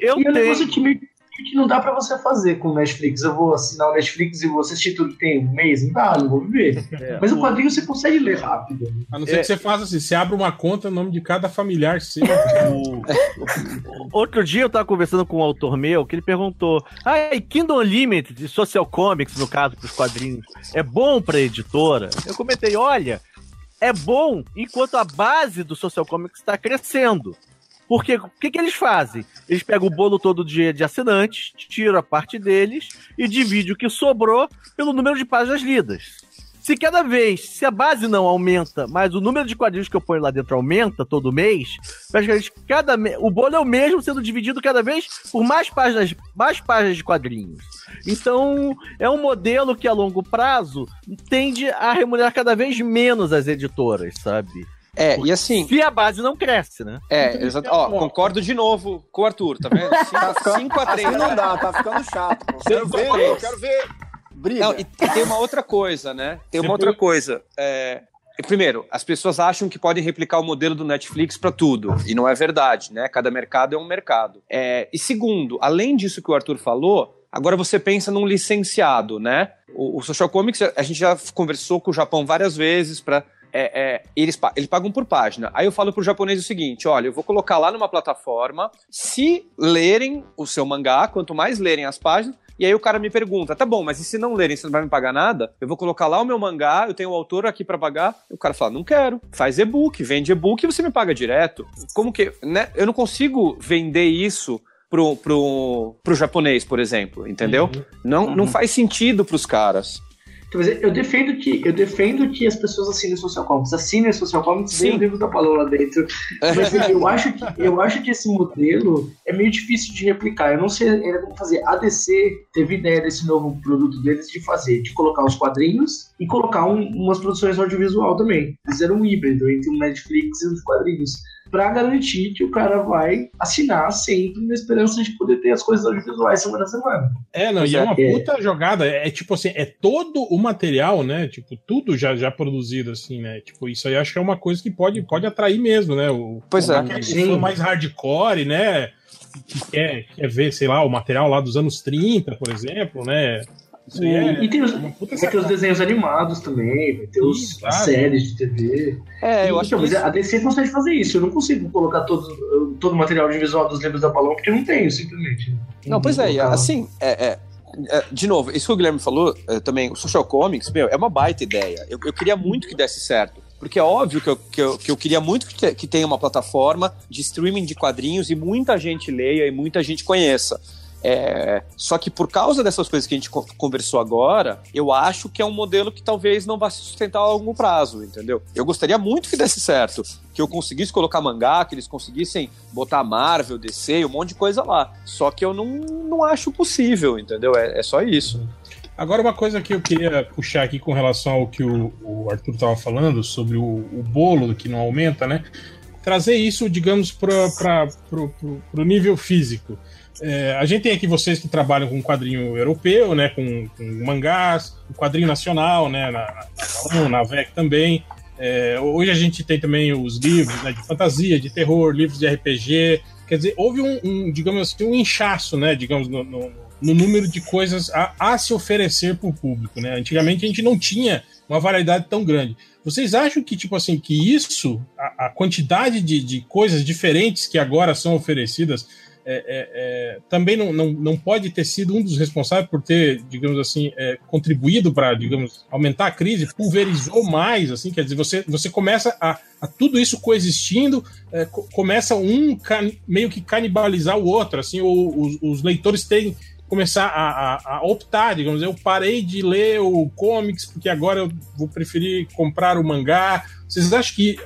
Eu E é um tenho. negócio que, meio que não dá pra você fazer com o Netflix. Eu vou assinar o Netflix e vou assistir tudo que tem um mês? Não dá, não vou viver. É, Mas o quadrinho você consegue ler rápido. A não ser É. que você faça assim, você abre uma conta, o nome de cada familiar seu. Outro dia eu tava conversando com um autor meu que ele perguntou: Ah, e Kindle Unlimited, de Social Comics, no caso, pros quadrinhos, é bom pra editora? Eu comentei: olha, é bom enquanto a base do Social Comics está crescendo. Porque o que, que eles fazem? Eles pegam o bolo todo de, de assinantes, tiram a parte deles e dividem o que sobrou pelo número de páginas lidas. Se cada vez, se a base não aumenta, mas o número de quadrinhos que eu ponho lá dentro aumenta todo mês, praticamente cada o bolo é o mesmo sendo dividido cada vez por mais páginas, mais páginas de quadrinhos. Então, é um modelo que a longo prazo tende a remunerar cada vez menos as editoras, sabe? É, e assim, Se a base não cresce, né? é, exato. Ó, concordo de novo com o Arthur, tá vendo? Tá ficando, 5 a 3. assim não dá, tá ficando chato. pô. Quero ver, eu quero ver briga. Não, e, e tem uma outra coisa, né? Tem uma outra coisa. É, primeiro, as pessoas acham que podem replicar o modelo do Netflix para tudo. E não é verdade, né? Cada mercado é um mercado. É, e segundo, além disso que o Arthur falou, agora você pensa num licenciado, né? O, o Social Comics, a gente já conversou com o Japão várias vezes para. Eles, pa- eles pagam por página. Aí eu falo pro japonês o seguinte: olha, eu vou colocar lá numa plataforma. Se lerem o seu mangá, quanto mais lerem as páginas, e aí o cara me pergunta, tá bom, mas e se não lerem, você não vai me pagar nada? Eu vou colocar lá o meu mangá, eu tenho o autor aqui pra pagar. E o cara fala, não quero. Faz e-book, vende e-book e você me paga direto. Como que, né? Eu não consigo vender isso pro, pro, pro japonês, por exemplo, entendeu? Não, não faz sentido pros caras. Então, mas eu defendo que eu defendo que as pessoas assinem Social Comics. Assinem Social Comics, Sim. dê o livro da Paloma lá dentro. Mas eu acho, que, eu acho que esse modelo é meio difícil de replicar. Eu não sei ainda como fazer. A DC teve ideia desse novo produto deles de fazer, de colocar os quadrinhos e colocar um- umas produções audiovisual também. Fizeram um híbrido entre um Netflix e os quadrinhos. Para garantir que o cara vai assinar sempre na esperança de poder ter as coisas audiovisuais semana a semana. É, não, e é uma puta jogada. É, é, tipo assim, é todo o material, né? Tipo, tudo já, já produzido, assim, né? Tipo, isso aí acho que é uma coisa que pode, pode atrair mesmo, né? O, pois o, é. O mais hardcore, né? Que quer, quer ver, sei lá, o material lá dos anos 30, por exemplo, né? E, é, e tem, os, vai ter os desenhos animados também, vai ter os, as séries de TV. É, eu e, acho então, que. A DC consegue fazer isso. Eu não consigo colocar todo, todo o material de visual dos livros da Balão, porque eu não tenho, simplesmente. Não, pois é, assim, é, é, é, de novo, isso que o Guilherme falou é, também, o Social Comics, meu, é uma baita ideia. Eu, eu queria muito que desse certo. Porque é óbvio que eu, que eu, que eu queria muito que, que tenha uma plataforma de streaming de quadrinhos e muita gente leia e muita gente conheça. É, só que por causa dessas coisas que a gente conversou agora, eu acho que é um modelo que talvez não vá se sustentar a longo prazo, entendeu? Eu gostaria muito que desse certo, que eu conseguisse colocar mangá, que eles conseguissem botar Marvel, DC, um monte de coisa lá. Só que eu não, não acho possível, entendeu? É, é só isso. Agora, uma coisa que eu queria puxar aqui com relação ao que o, o Arthur estava falando sobre o, o bolo que não aumenta, né? Trazer isso, digamos, para o nível físico. É, a gente tem aqui vocês que trabalham com quadrinho europeu, né, com, com mangás, o quadrinho nacional, né, na, na, na VEC também. É, hoje a gente tem também os livros né, de fantasia, de terror, livros de RPG. Quer dizer, houve um, um digamos assim, um inchaço, né, digamos, no, no, no número de coisas a, a se oferecer para o público. Né? Antigamente a gente não tinha uma variedade tão grande. Vocês acham que, tipo assim, que isso, a, a quantidade de, de coisas diferentes que agora são oferecidas, é, é, é, também não, não, não pode ter sido um dos responsáveis por ter, digamos assim, é, contribuído para, digamos, aumentar a crise, pulverizou mais, assim, quer dizer, você, você começa a, a tudo isso coexistindo, é, co começa um can, meio que canibalizar o outro, assim, os, os leitores têm começar a, a, a, optar, digamos, eu parei de ler o comics porque agora eu vou preferir comprar o mangá. Vocês acham que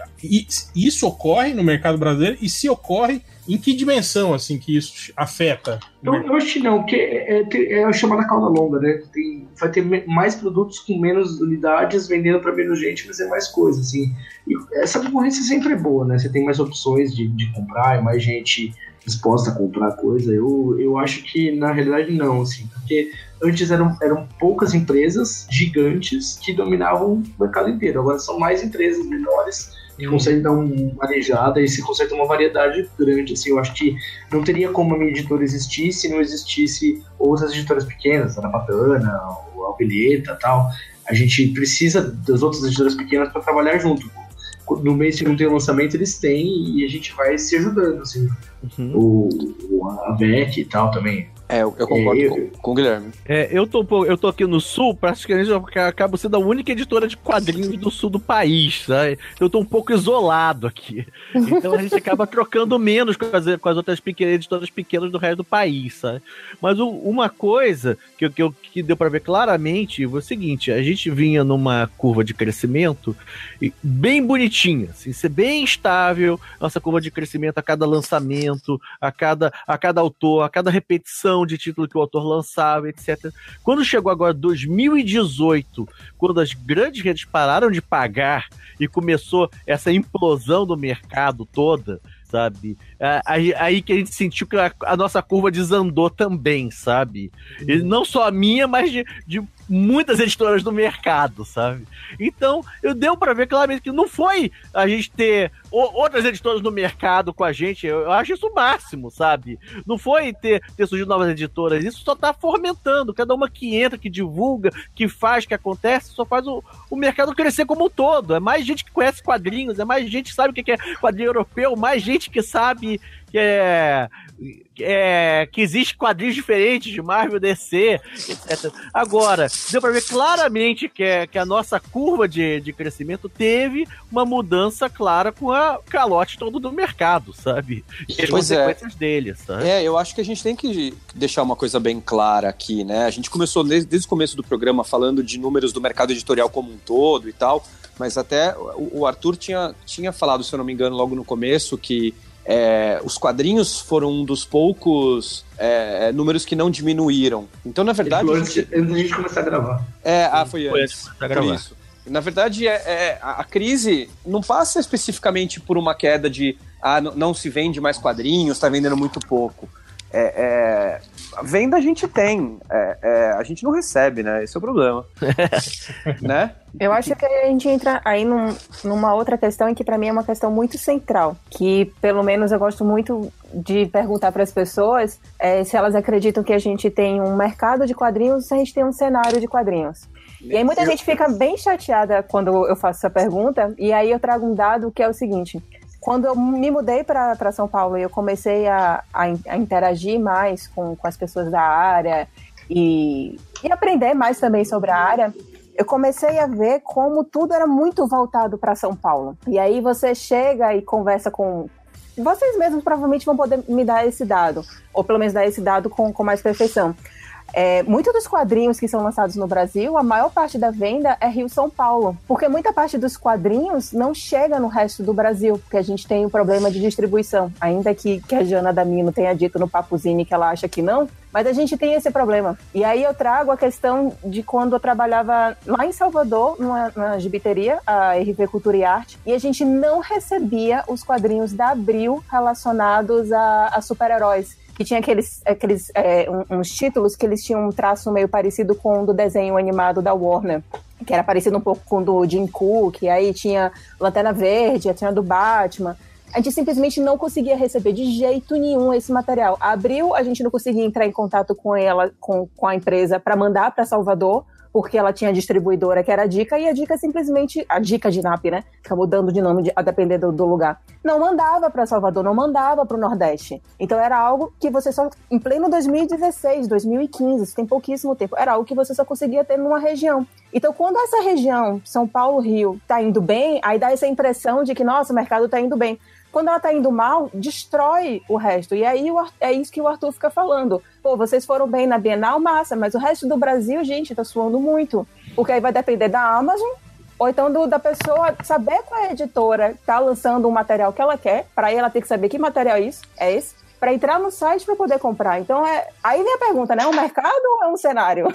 isso ocorre no mercado brasileiro? E se ocorre, em que dimensão, assim, que isso afeta? Eu, acho que não, porque é, é, é a chamada cauda longa, né? Tem, vai ter mais produtos com menos unidades, vendendo para menos gente, mas é mais coisa, assim. E essa concorrência sempre é boa, né? Você tem mais opções de, de comprar, é mais gente disposta a comprar coisa. Eu, eu acho que, na realidade, não, assim, porque antes eram, eram poucas empresas gigantes que dominavam o mercado inteiro, agora são mais empresas menores que consegue dar uma manejada e se consegue ter uma variedade grande. Assim, eu acho que não teria como a minha editora existir se não existisse outras editoras pequenas, a Napatana, a Albilheta tal. A gente precisa das outras editoras pequenas para trabalhar junto. No mês que não tem o lançamento, eles têm e a gente vai se ajudando. Assim. Uhum. O, o, a VEC e tal também. É, eu, eu concordo é, com, com, o Guilherme. É, eu tô, eu tô aqui no sul, praticamente eu acabo sendo a única editora de quadrinhos do sul do país, sabe? Eu tô um pouco isolado aqui. Então a gente acaba trocando menos com as, com as outras pequenas, editoras pequenas do resto do país, sabe? Mas o, uma coisa que, que, que deu para ver claramente foi o seguinte: a gente vinha numa curva de crescimento bem bonitinha, assim, ser bem estável, nossa curva de crescimento a cada lançamento, a cada, a cada autor, a cada repetição de título que o autor lançava, etc. Quando chegou agora 2018, quando as grandes redes pararam de pagar e começou essa implosão do mercado toda, sabe? Aí, aí que a gente sentiu que a, a, nossa curva desandou também, sabe? E não só a minha, mas de, de muitas editoras do mercado, sabe? Então, eu deu para ver claramente que não foi a gente ter outras editoras no mercado com a gente, eu acho isso o máximo, sabe? Não foi ter, ter surgido novas editoras, isso só tá fomentando, cada uma que entra, que divulga, que faz, que acontece, só faz o, o mercado crescer como um todo. É mais gente que conhece quadrinhos, é mais gente que sabe o que é quadrinho europeu, mais gente que sabe que é é, que existe quadrinhos diferentes de Marvel, DC, etc. Agora, deu para ver claramente que, é, que a nossa curva de, de crescimento teve uma mudança clara com a calote todo do mercado, sabe? E as pois é. consequências é. dele, sabe? É, eu acho que a gente tem que deixar uma coisa bem clara aqui, né? A gente começou desde, desde o começo do programa falando de números do mercado editorial como um todo e tal, mas até o, o Arthur tinha, tinha falado, se eu não me engano, logo no começo, que é, os quadrinhos foram um dos poucos é, números que não diminuíram. Então, na verdade. Antes, gente... antes da gente começar a gravar. É, ah, foi, foi antes. Por gravar. isso. Na verdade, é, é, a crise não passa especificamente por uma queda de ah, não se vende mais quadrinhos, tá vendendo muito pouco. É, é, a venda a gente tem, é, é, a gente não recebe, né? Esse é o problema. né? Eu acho que a gente entra aí num- numa outra questão que pra mim é uma questão muito central, que pelo menos eu gosto muito de perguntar para as pessoas é, se elas acreditam que a gente tem um mercado de quadrinhos, se a gente tem um cenário de quadrinhos. E aí muita gente fica bem chateada quando eu faço essa pergunta, e aí eu trago um dado que é o seguinte: quando eu me mudei para São Paulo e eu comecei a, a, a interagir mais com, com as pessoas da área e, e aprender mais também sobre a área, eu comecei a ver como tudo era muito voltado para São Paulo. E aí você chega e conversa com. Vocês mesmos provavelmente vão poder me dar esse dado, ou pelo menos dar esse dado com, com mais perfeição. É, muitos dos quadrinhos que são lançados no Brasil, a maior parte da venda é Rio-São Paulo. Porque muita parte dos quadrinhos não chega no resto do Brasil, porque a gente tem um problema de distribuição. Ainda que, que a Jana Damino tenha dito no Papuzine que ela acha que não, mas a gente tem esse problema. E aí eu trago a questão de quando eu trabalhava lá em Salvador, numa gibiteria, a RV Cultura e Arte, e a gente não recebia os quadrinhos da Abril relacionados a, a super-heróis que tinha aqueles, aqueles é, uns títulos que eles tinham um traço meio parecido com o do desenho animado da Warner, que era parecido um pouco com o do Jim Cook, aí tinha Lanterna Verde, tinha do Batman. A gente simplesmente não conseguia receber de jeito nenhum esse material. Abriu, a gente não conseguia entrar em contato com ela, com, com a empresa, para mandar para Salvador, porque ela tinha a distribuidora que era a Dica, e a Dica simplesmente, a Dica de NAP, né? Fica mudando de nome de- a depender do, do lugar. Não mandava para Salvador, não mandava para o Nordeste. Então era algo que você só, em pleno 2016, 2015, isso tem pouquíssimo tempo, era algo que você só conseguia ter numa região. Então, quando essa região, São Paulo, Rio, tá indo bem, aí dá essa impressão de que, nossa, o mercado tá indo bem. Quando ela tá indo mal, destrói o resto. E aí é isso que o Arthur fica falando. Pô, vocês foram bem na Bienal, massa, mas o resto do Brasil, gente, tá suando muito. Porque aí vai depender da Amazon, ou então do- da pessoa saber qual é a editora que tá lançando um material que ela quer, para aí ela ter que saber que material é isso, é esse, para entrar no site para poder comprar. Então é, aí vem a pergunta, né? É um mercado ou é um cenário?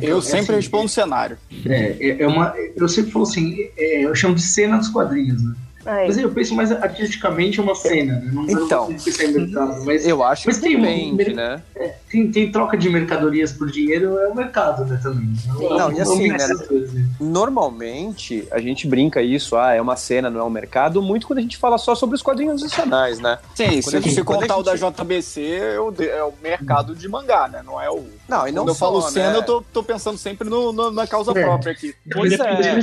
Eu É sempre assim, respondo cenário. É, é, é uma, eu sempre falo assim, é, eu chamo de cena dos quadrinhos, né? Aí. Mas eu penso mais artisticamente é uma cena, né? Não, eu Então. não mercado, mas Eu acho Mas que tem um- depende, né? tem, tem troca de mercadorias por dinheiro, é o mercado, né, também. Não, e assim, né? né? Normalmente, a gente brinca isso, ah, é uma cena, não é um mercado, muito quando a gente fala só sobre os quadrinhos nacionais, né? Sim, Quando se, a contar o da JBC, eu é o mercado de mangá, né? Não é o. Não, e não Quando eu falo cena, né? eu tô, tô pensando sempre no- no- na causa É. própria aqui. Pois é,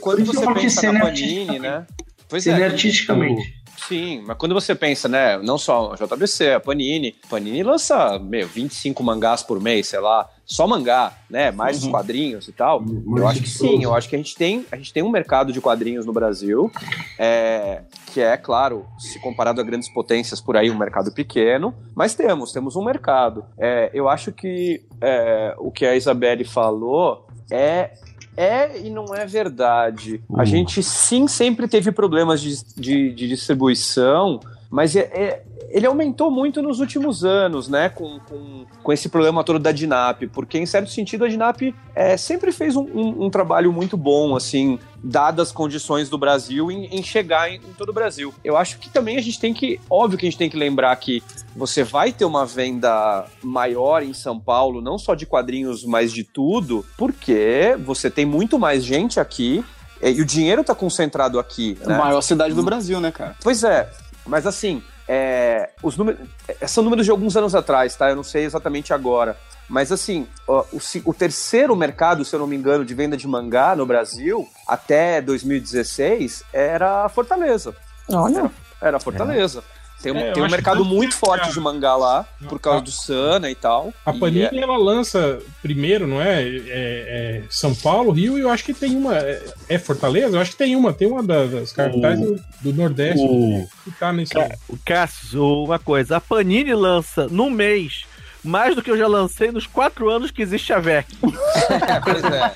quando você pensa cena na é Panini, né? Pois Cena é, artisticamente. Sim, mas quando você pensa, né, não só a JBC, a Panini, Panini lança, meu, 25 mangás por mês, sei lá, só mangá, né, mais Uhum. quadrinhos e tal. Mas Eu acho que sim, eu acho que a gente tem, a gente tem um mercado de quadrinhos no Brasil, é, que é, claro, se comparado a grandes potências por aí, um mercado pequeno, mas temos, temos um mercado. É, eu acho que é, o que a Isabelle falou é é e não é verdade. A Uh. gente sim sempre teve problemas de, de, de distribuição, mas é- é- ele aumentou muito nos últimos anos, né? Com, com, com esse problema todo da DINAP, porque em certo sentido a DINAP é, sempre fez um, um- um trabalho muito bom, assim, dadas as condições do Brasil, em, em chegar em, em todo o Brasil. Eu acho que também a gente tem que, óbvio que a gente tem que lembrar que você vai ter uma venda maior em São Paulo, não só de quadrinhos, mas de tudo, porque você tem muito mais gente aqui é, e o dinheiro está concentrado aqui. A Né? maior cidade do Brasil, né, cara? Pois é, mas assim, é, os números é, são números de alguns anos atrás, tá? Eu não sei exatamente agora. Mas assim, o, o terceiro mercado, se eu não me engano, de venda de mangá no Brasil, até 2016, era Fortaleza. Olha. Era Fortaleza. Tem, um- É, tem um mercado que- muito forte de mangá lá, por causa do Sana e tal. A E Panini é- ela lança primeiro, não é? É- é São Paulo, Rio, e eu acho que tem uma. É, é Fortaleza? Eu acho que tem uma, tem uma da- das capitais do, do Nordeste O, que tá nesse. Ca- o Cassius, uma coisa, a Panini lança num mês mais do que eu já lancei nos quatro anos que existe a VEC. pois é.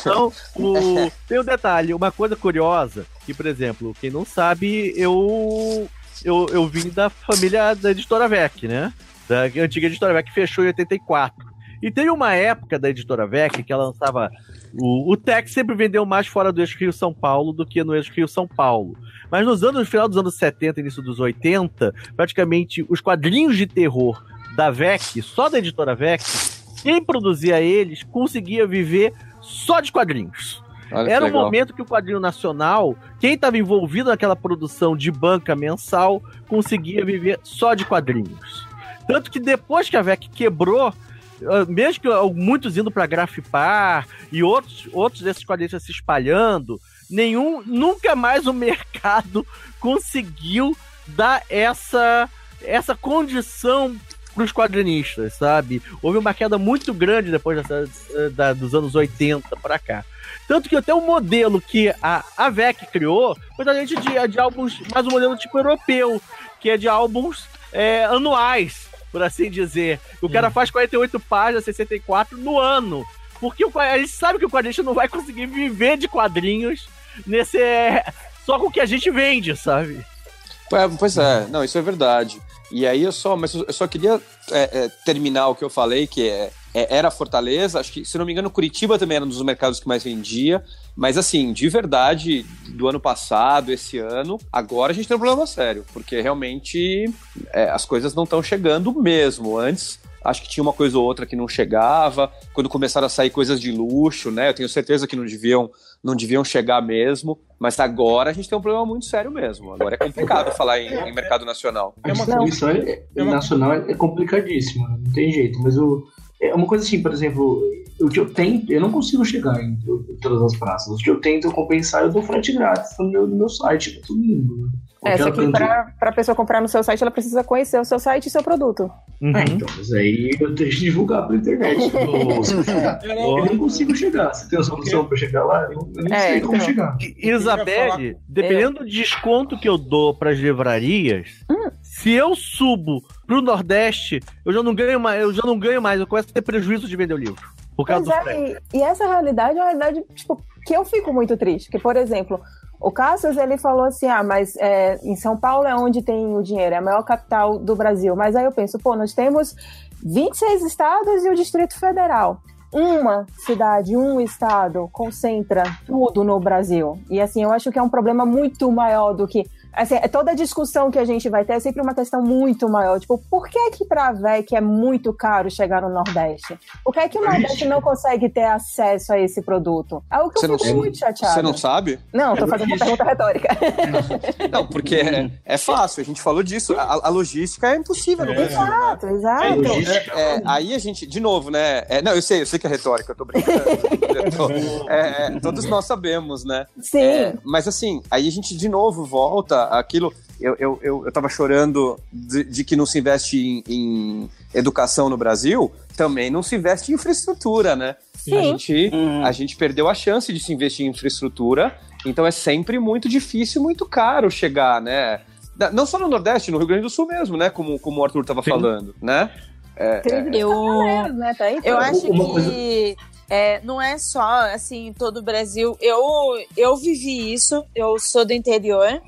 Então, o... tem um detalhe, uma coisa curiosa, que, por exemplo, quem não sabe, eu, eu, eu vim da família da editora VEC, né? Da antiga editora VEC que fechou em 84. E tem uma época da editora VEC que ela lançava. O, o Tech sempre vendeu mais fora do eixo Rio-São Paulo do que no eixo Rio-São Paulo. Mas nos anos, no final dos anos 70, início dos 80, praticamente os quadrinhos de terror da VEC, só da editora VEC, quem produzia eles conseguia viver só de quadrinhos. Olha Era um momento que o quadrinho nacional, quem estava envolvido naquela produção de banca mensal, conseguia viver só de quadrinhos. Tanto que depois que a VEC quebrou, ah, mesmo que ah, muitos indo para Grafipar e outros, outros desses quadrinhos se espalhando, nenhum, nunca mais o mercado conseguiu dar essa, essa condição para os quadrinistas, sabe? Houve uma queda muito grande depois dessa, da- dos anos 80 para cá. Tanto que até o modelo que a, a VEC criou foi exatamente de, de álbuns, mais um modelo tipo europeu, que é de álbuns é, anuais, por assim dizer. O cara faz 48 páginas, 64 no ano. Porque o, a gente sabe que o quadrinista não vai conseguir viver de quadrinhos nesse. Só com o que a gente vende, sabe? É, pois é, não, isso é verdade. E aí eu só, mas eu só queria é, é, terminar o que eu falei, que é, é- era Fortaleza, acho que, se não me engano, Curitiba também era um dos mercados que mais vendia, mas assim, de verdade, do ano passado, esse ano, agora a gente tem um problema sério, porque realmente é, as coisas não estão chegando mesmo. Antes, acho que tinha uma coisa ou outra que não chegava, quando começaram a sair coisas de luxo, né, eu tenho certeza que não deviam, não deviam chegar mesmo, mas agora a gente tem um problema muito sério mesmo. Agora é complicado falar em, em mercado nacional. A É uma distribuição é, é uma- nacional é complicadíssima, não tem jeito. Mas o, é uma coisa assim, por exemplo, o que eu tento, eu não consigo chegar em, todas as praças. O que eu tento compensar, eu dou frete grátis no meu, no meu site pra todo mundo. né? É, só que pra, pra pessoa comprar no seu site, ela precisa conhecer o seu site e seu produto. Uhum. Ah, então, mas aí eu tenho que divulgar pela internet. Eu Eu não consigo chegar. Você tem uma solução pra chegar lá? Eu não É, sei como então. chegar. Isabelle, dependendo do desconto que eu dou pras livrarias, se eu subo pro Nordeste, eu já não ganho mais, eu já não ganho mais, eu começo a ter prejuízo de vender o livro. Por causa Pois do é, e, e essa realidade é uma realidade, tipo, que eu fico muito triste. Por exemplo, o Cassius, ele falou assim, ah, mas é, em São Paulo é onde tem o dinheiro, é a maior capital do Brasil. Mas aí eu penso, pô, nós temos 26 estados e o Distrito Federal. Uma cidade, um estado concentra tudo no Brasil. E assim, eu acho que é um problema muito maior do que. Assim, é toda a discussão que a gente vai ter é sempre uma questão muito maior. Tipo, por que que pra VEC é muito caro chegar no Nordeste? Por que que o Nordeste não consegue ter acesso a esse produto? É o que Você eu não fico sabe? muito chateada. Você não sabe? Não, tô É fazendo uma pergunta retórica. Não, porque é, é fácil, a gente falou disso. A, a logística é impossível no É. Brasil. exato, exato. É. É, aí a gente, de novo, né? é, não, eu sei, eu sei que é retórica, eu tô brincando. Eu tô- é, é, todos nós sabemos, né? Sim. É, mas assim, aí a gente de novo volta àquilo. Eu, eu, eu, eu tava chorando de, de que não se investe em, em educação no Brasil, também não se investe em infraestrutura, né? A Sim. gente, Hum. a gente perdeu a chance de se investir em infraestrutura, então é sempre muito difícil, muito caro chegar, né? Não só no Nordeste, no Rio Grande do Sul mesmo, né? Como, como o Arthur tava Sim. falando, né? Crise de Eu, né? Tá aí, eu acho que é, não é só assim em todo o Brasil. Eu, eu vivi isso, eu sou do interior.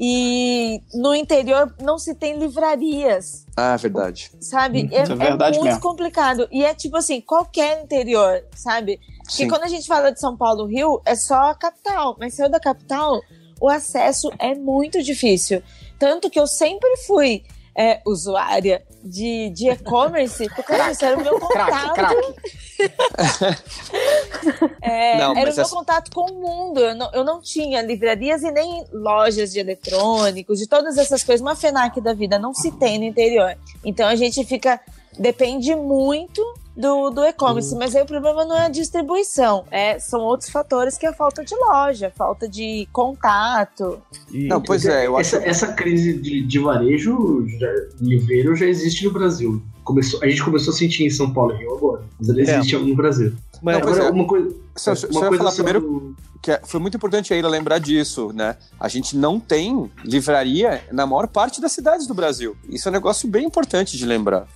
E no interior não se tem livrarias, Ah, verdade. sabe? É, Isso é é verdade muito mesmo. complicado. E é tipo assim, qualquer interior, sabe? Sim. quando a gente fala de São Paulo, Rio, é só a capital. Mas saiu da capital, o acesso é muito difícil. Tanto que eu sempre fui é, usuária de de e-commerce, porque isso era o meu contato. craque. É, Não, era o meu essa- contato com o mundo. Eu não, eu não tinha livrarias e nem lojas de eletrônicos, de todas essas coisas. Uma FENAC da vida não se tem no interior. Então a gente fica. Depende muito do, do e-commerce, mas aí o problema não é a distribuição, é, são outros fatores que é a falta de loja, falta de contato. E- Não, pois é, eu acho. essa, essa crise de, de varejo, já, livreiro, já existe no Brasil. Começou, a gente começou a sentir em São Paulo e Rio agora, mas ela É. existe no Brasil. mas- Não, Agora, é. uma coisa. Só, só uma eu ia coisa falar primeiro do- que é- foi muito importante ainda lembrar disso, né? A gente não tem livraria na maior parte das cidades do Brasil. Isso é um negócio bem importante de lembrar.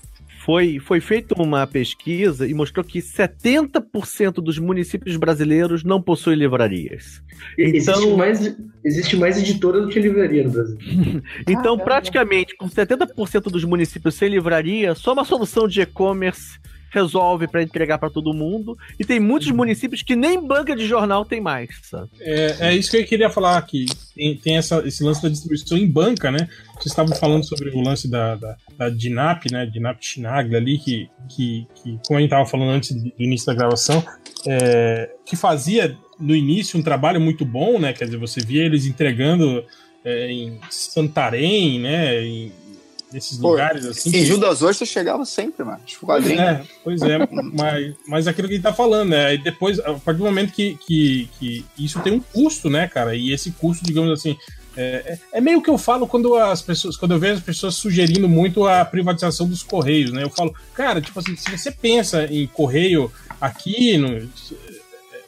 Foi, foi feita uma pesquisa e mostrou que 70% dos municípios brasileiros não possuem livrarias. Existe, Então- mais, existe mais editora do que livraria no Brasil. Então, Caramba. praticamente, com 70% dos municípios sem livraria, só uma solução de e-commerce resolve para entregar para todo mundo. E tem muitos municípios que nem banca de jornal tem mais, sabe? É, é isso que eu queria falar aqui. Tem, tem essa, esse lance da distribuição em banca, né? Vocês estavam falando sobre o lance da, da, da DINAP, né? DINAP Chinaglia ali, que, que, que, como a gente estava falando antes do início da gravação, é, que fazia no início um trabalho muito bom, né? Quer dizer, você via eles entregando é, em Santarém, né? Em, nesses Pô, lugares assim. Em que- Gil das Ostras chegava sempre, mano. Tipo, quadrinho. é, pois é, mas, mas aquilo que a gente tá falando, né? Aí depois, a partir do momento que, que, que isso tem um custo, né, cara? E esse custo, digamos assim, é, é é meio que eu falo quando as pessoas, quando eu vejo as pessoas sugerindo muito a privatização dos correios, né? Eu falo, cara, tipo assim, se você pensa em correio aqui no,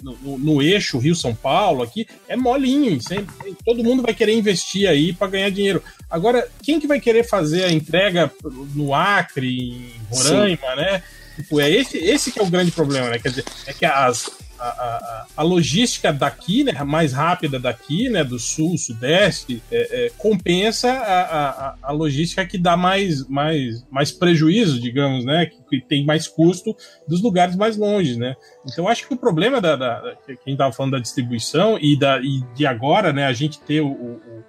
no, no- eixo Rio-São Paulo, aqui, é molinho, sempre, todo mundo vai querer investir aí para ganhar dinheiro. Agora, quem que vai querer fazer a entrega no Acre, em Roraima, né? Tipo, é esse, esse que é o grande problema, né? Quer dizer, é que as, a, a, logística daqui, né, mais rápida daqui, né, do sul, sudeste, é, é, compensa a, a, a logística que dá mais, mais, mais prejuízo, digamos, né, que, que tem mais custo dos lugares mais longe, né. Então, acho que o problema da, da, da estava falando da distribuição e, da, e de agora, né, a gente ter o, o-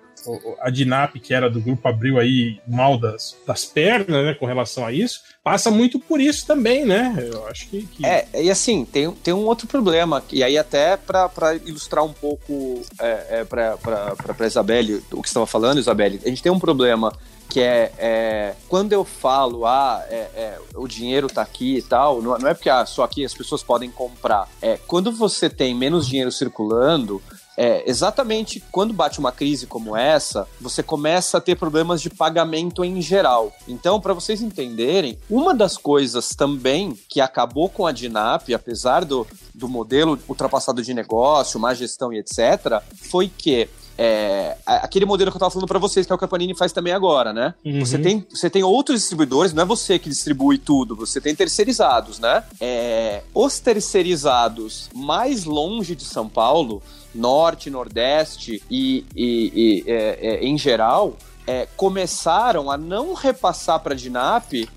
a DINAP, que era do Grupo Abril aí, mal das, das pernas, né, com relação a isso, passa muito por isso também, né? Eu acho que. que- É, e assim, tem, tem um outro problema, e aí até para ilustrar um pouco é, é, para Isabelle o que estava falando, Isabelle, a gente tem um problema que é, é, quando eu falo, ah, é, é, o dinheiro tá aqui e tal, não, não é porque ah, só aqui as pessoas podem comprar. É, quando você tem menos dinheiro circulando, é, exatamente quando bate uma crise como essa, você começa a ter problemas de pagamento em geral. Então, para vocês entenderem, uma das coisas também que acabou com a DINAP, apesar do, do modelo ultrapassado de negócio, má gestão e etc., foi que é, aquele modelo que eu estava falando para vocês, que é o que a Panini faz também agora, né? Uhum. Você, tem, você tem outros distribuidores, não é você que distribui tudo, você tem terceirizados, né? É, os terceirizados mais longe de São Paulo, norte, nordeste e, e- e, é, é, em geral, é, começaram a não repassar para a DINAP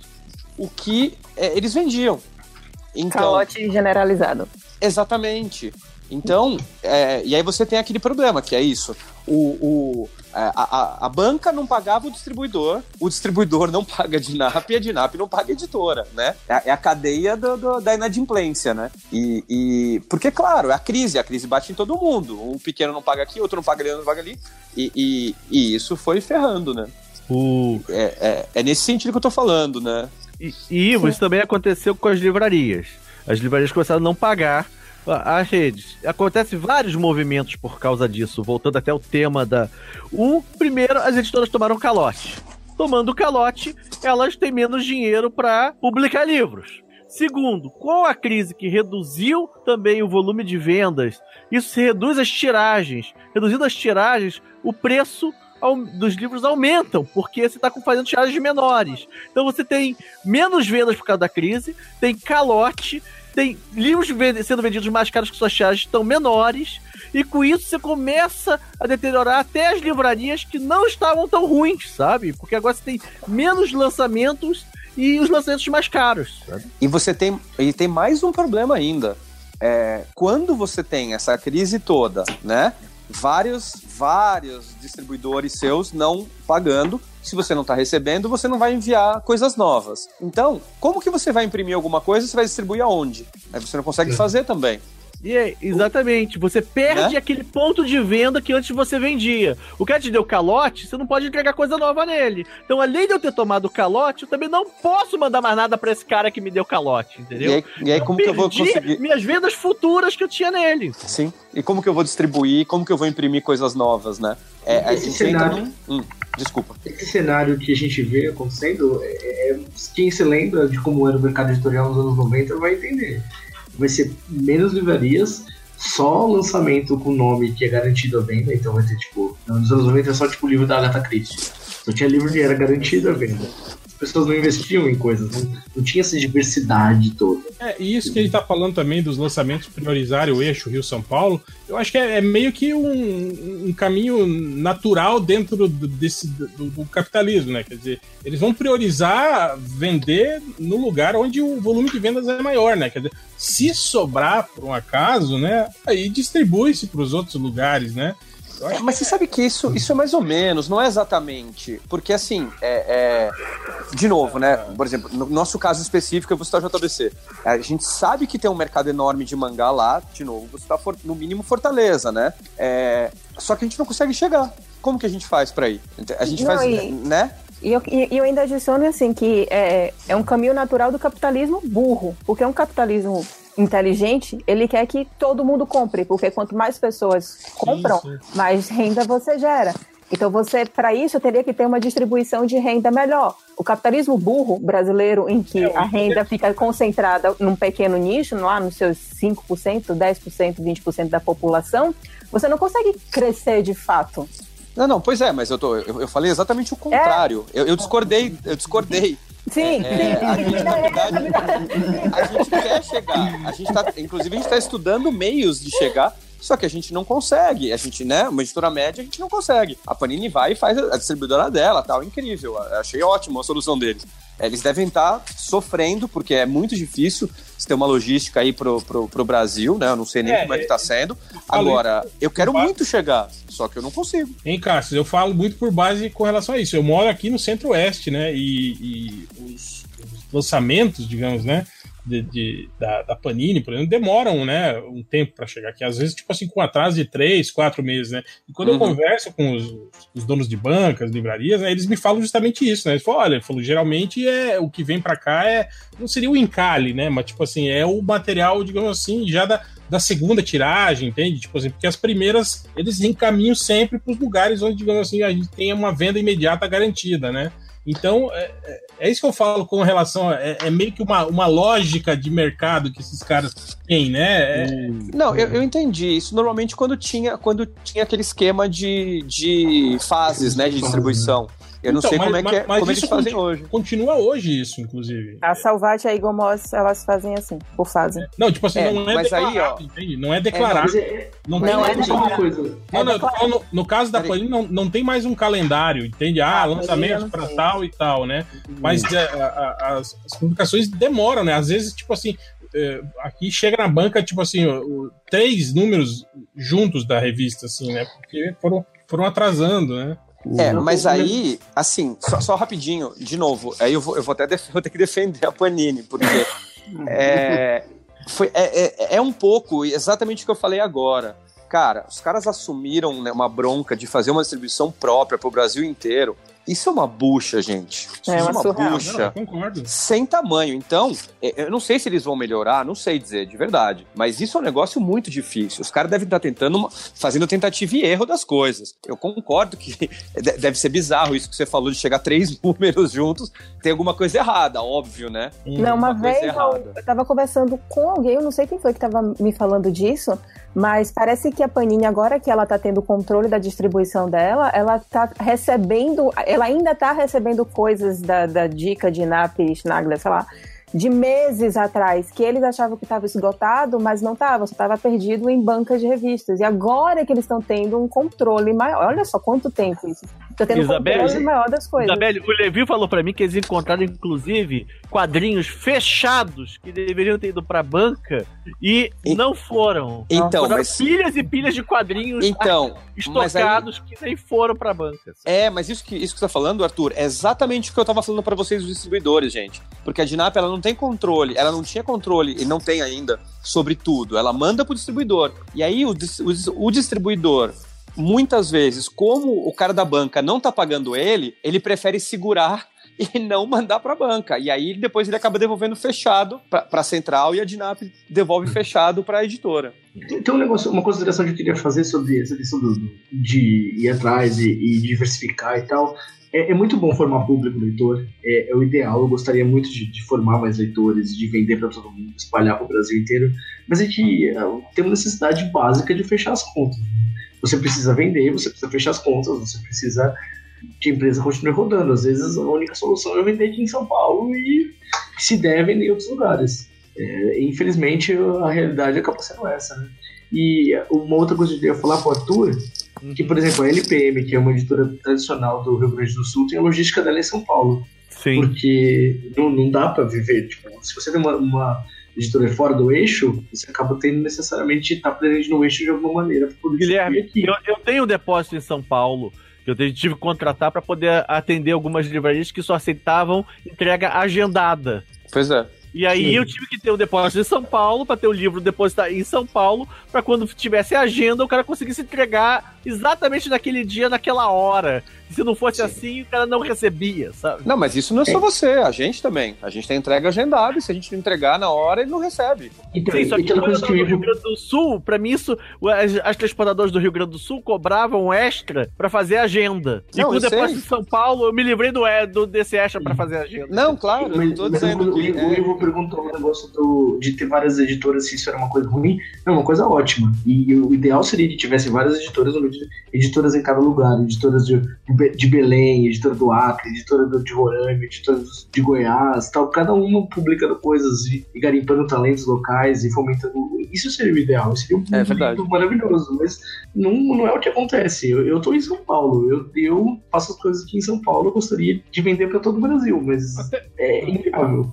o que é, eles vendiam. Então, Calote generalizado. Exatamente. Então, é, e aí você tem aquele problema, que é isso. O, o- a, a- a banca não pagava o distribuidor, o distribuidor não paga a DINAP e a DINAP não paga a editora, né? É, a- é a cadeia do- do- da inadimplência, né? E, e- porque, claro, é a crise, a crise bate em todo mundo. Um pequeno não paga aqui, outro não paga ali, outro não paga ali. E, e- e isso foi ferrando, né? O... É, é- é nesse sentido que eu tô falando, né? E, e Ivo, isso também aconteceu com as livrarias. As livrarias começaram a não pagar as redes. Acontece vários movimentos por causa disso, voltando até o tema da. O primeiro, as editoras tomaram calote. Tomando calote, elas têm menos dinheiro para publicar livros. Segundo, com a crise que reduziu também o volume de vendas, isso reduz as tiragens. Reduzindo as tiragens, o preço dos livros aumentam, porque você está fazendo tiragens menores. Então você tem menos vendas por causa da crise, tem calote, tem livros sendo vendidos mais caros que suas tiragens estão menores, e com isso você começa a deteriorar até as livrarias que não estavam tão ruins, sabe? Porque agora você tem menos lançamentos e os lançamentos mais caros. Sabe? E você tem, e tem mais um problema ainda. É, quando você tem essa crise toda, né? Vários, vários distribuidores seus não pagando. Se você não está recebendo, você não vai enviar coisas novas. Então, como que você vai imprimir alguma coisa você vai distribuir aonde? Aí você não consegue fazer também. E é, exatamente, você perde Né? aquele ponto de venda que antes você vendia. O cara te deu calote, você não pode entregar coisa nova nele. Então, além de eu ter tomado calote, eu também não posso mandar mais nada pra esse cara que me deu calote, entendeu? E aí, e aí como que eu vou conseguir? minhas vendas futuras que eu tinha nele. Sim. E como que eu vou distribuir? Como que eu vou imprimir coisas novas, né? É, Esse cenário- num- Hum, desculpa. Esse cenário que a gente vê acontecendo, é, é- quem se lembra de como era o mercado editorial nos anos 90 vai entender. Vai ser menos livrarias, só lançamento com nome que é garantido a venda, então vai ter tipo, nos anos 90 é só tipo livro da Agatha Christie. Só tinha livro que era garantido a venda. As pessoas não investiam em coisas, não, não tinha essa diversidade toda. É, e isso que ele tá falando também dos lançamentos priorizar o eixo Rio-São Paulo, eu acho que é, é meio que um, um, caminho natural dentro desse, do, do, capitalismo, né? Quer dizer, eles vão priorizar vender no lugar onde o volume de vendas é maior, né? Quer dizer, se sobrar por um acaso, né? Aí distribui-se para os outros lugares, né? É, mas você sabe que isso, isso é mais ou menos, não é exatamente. Porque assim, é, é, de novo, né? Por exemplo, no nosso caso específico, eu vou citar o JBC. A gente sabe que tem um mercado enorme de mangá lá, de novo, você está no mínimo Fortaleza, né? É, só que a gente não consegue chegar. Como que a gente faz para ir? A gente não, faz, e... né? E eu, e eu ainda adiciono assim que é, é um caminho natural do capitalismo burro, porque é um capitalismo inteligente, ele quer que todo mundo compre, porque quanto mais pessoas compram, isso. mais renda você gera. Então você, para isso, teria que ter uma distribuição de renda melhor. O capitalismo burro brasileiro, em que a renda fica concentrada num pequeno nicho, lá nos seus 5%, 10%, 20% da população, você não consegue crescer de fato. Não, não, pois é, mas eu, tô, eu, eu falei exatamente o contrário. É. Eu, eu discordei, eu discordei. Sim, é, sim. A gente, na verdade, a gente quer chegar. A gente tá, inclusive, a gente está estudando meios de chegar só que a gente não consegue. A gente, né? Uma editora média, a gente não consegue. A Panini vai e faz a distribuidora dela, tal. Incrível. Achei ótimo a solução deles. Eles devem estar tá sofrendo, porque é muito difícil ter uma logística aí pro, pro, pro Brasil, né? Eu não sei nem é, como é que tá sendo. Agora, eu quero muito chegar, só que eu não consigo. Hein, Cássio, eu falo muito por base com relação a isso. Eu moro aqui no Centro-Oeste, né? E, e os lançamentos, digamos, né? De, de da, da, Panini, por exemplo, demoram, né, um tempo para chegar aqui. Às vezes, tipo assim, com atraso de três, quatro meses, né? E quando uhum. eu converso com os, os, donos de bancas, livrarias, né, eles me falam justamente isso, né? Eles falam, olha, falam, geralmente é o que vem para cá é não seria o encalhe, né? Mas tipo assim, é o material, digamos assim, já da, da segunda tiragem, entende? Tipo assim, porque as primeiras eles encaminham sempre para os lugares onde, digamos assim, a gente tem uma venda imediata garantida, né? Então, é, é, é, isso que eu falo com relação. A, é, é, meio que uma, uma lógica de mercado que esses caras têm, né? É... Não, eu, eu entendi. Isso normalmente quando tinha, quando tinha aquele esquema de, de fases, né? De distribuição. Eu não então, sei mas, como é que é, como eles fazem hoje. Continua hoje isso, inclusive. A Salvat e a Igomos, elas fazem assim, por fase. Não, tipo assim, é, não é mas declarado, aí, ó, entende? Não é declarado. É, não, não, é declarado. Coisa. Não, não, no, no, caso da Panini, não, não tem mais um calendário, entende? Ah, ah lançamento para tal e tal, né? Mas é, a, a, as, as publicações demoram, né? Às vezes, tipo assim, é, aqui chega na banca, tipo assim, três números juntos da revista, assim, né? Porque foram, foram atrasando, né? É, mas aí, assim, só, só, rapidinho, de novo, aí eu vou, eu vou até vou ter que defender a Panini, porque é, foi, é, é, é, um pouco exatamente o que eu falei agora. Cara, os caras assumiram né, uma bronca de fazer uma distribuição própria para o Brasil inteiro. Isso é uma bucha, gente. Isso é, uma, uma bucha não, sem tamanho. Então, é, eu não sei se eles vão melhorar, não sei dizer de verdade. Mas isso é um negócio muito difícil. Os caras devem estar tentando, uma, fazendo tentativa e erro das coisas. Eu concordo que deve ser bizarro isso que você falou de chegar três números juntos. Tem alguma coisa errada, óbvio, né? Não, uma, uma vez eu, eu tava conversando com alguém, eu não sei quem foi que tava me falando disso, mas parece que a Panini, agora que ela está tendo controle da distribuição dela, ela está recebendo, ela ainda está recebendo coisas da, da dica de Nap e Schnagler, sei lá, de meses atrás, que eles achavam que estava esgotado, mas não estava, só estava perdido em bancas de revistas. E agora que eles estão tendo um controle maior. Olha só quanto tempo isso. Está tendo Isabelle, um controle maior das coisas. Isabelle, o Levi falou para mim que eles encontraram, inclusive, quadrinhos fechados que deveriam ter ido para banca e, e, não foram. Então, foram mas... pilhas e pilhas de quadrinhos então, estocados aí... que nem foram para banca. É, mas isso que, isso que você tá falando, Arthur, é exatamente o que eu tava falando para vocês, os distribuidores, gente. Porque a Dinap, ela não tem controle, ela não tinha controle e não tem ainda sobre tudo. Ela manda pro distribuidor. E aí o, o, o distribuidor muitas vezes, como o cara da banca não tá pagando ele, ele prefere segurar e não mandar para a banca. E aí depois ele acaba devolvendo fechado para a central e a Dinap devolve fechado para a editora. Tem um negócio, uma consideração que eu queria fazer sobre essa questão do, de ir atrás e, e diversificar e tal. É, é, muito bom formar público leitor, é, é, o ideal. Eu gostaria muito de, de formar mais leitores, de vender para todo mundo, espalhar para o Brasil inteiro. Mas a gente é, tem uma necessidade básica de fechar as contas. Você precisa vender, você precisa fechar as contas, você precisa que a empresa continue rodando. Às vezes a única solução é vender aqui em São Paulo e, se der, vender em outros lugares. É, infelizmente, a realidade acaba sendo essa, né? E uma outra coisa que eu ia falar pro Arthur, que, por exemplo, a LPM, que é uma editora tradicional do Rio Grande do Sul, tem a logística dela em São Paulo. Sim. Porque não, não dá para viver. Tipo, se você tem uma, uma editora fora do eixo, você acaba tendo necessariamente estar presente no eixo de alguma maneira. Guilherme, eu, eu tenho um depósito em São Paulo eu tive que contratar para poder atender algumas livrarias que só aceitavam entrega agendada. Pois é. E aí Sim. eu tive que ter o depósito em São Paulo para ter o livro depositado em São Paulo para quando tivesse agenda o cara conseguisse entregar exatamente naquele dia, naquela hora. Se não fosse assim, o cara não recebia, sabe? Não, mas isso não é só você, a gente também. A gente tem entrega agendada e se a gente não entregar na hora, ele não recebe. Então, Sim, só que aquela coisa que no o Rio Grande do Sul, pra mim, isso, as, as transportadoras do Rio Grande do Sul cobravam extra pra fazer agenda. E Não, com o eu em São Paulo, eu me livrei do, é, do desse extra pra fazer agenda. Não, claro, eu Mas, não tô mas dizendo o, que. o é, Ivo perguntou o negócio do, de ter várias editoras, se isso era uma coisa ruim. Não, uma coisa ótima. E o ideal seria que tivesse várias editoras, editoras em cada lugar, editoras de, de Belém, editora do Acre, editora do, de Roraima, editora do- de Goiás, tal, cada uma publicando coisas e, e garimpando talentos locais e fomentando. Isso seria o ideal, seria um É mundo maravilhoso, mas não, não é o que acontece. Eu, eu tô em São Paulo, eu, eu faço as coisas aqui em São Paulo, eu gostaria de vender para todo o Brasil, mas é inviável.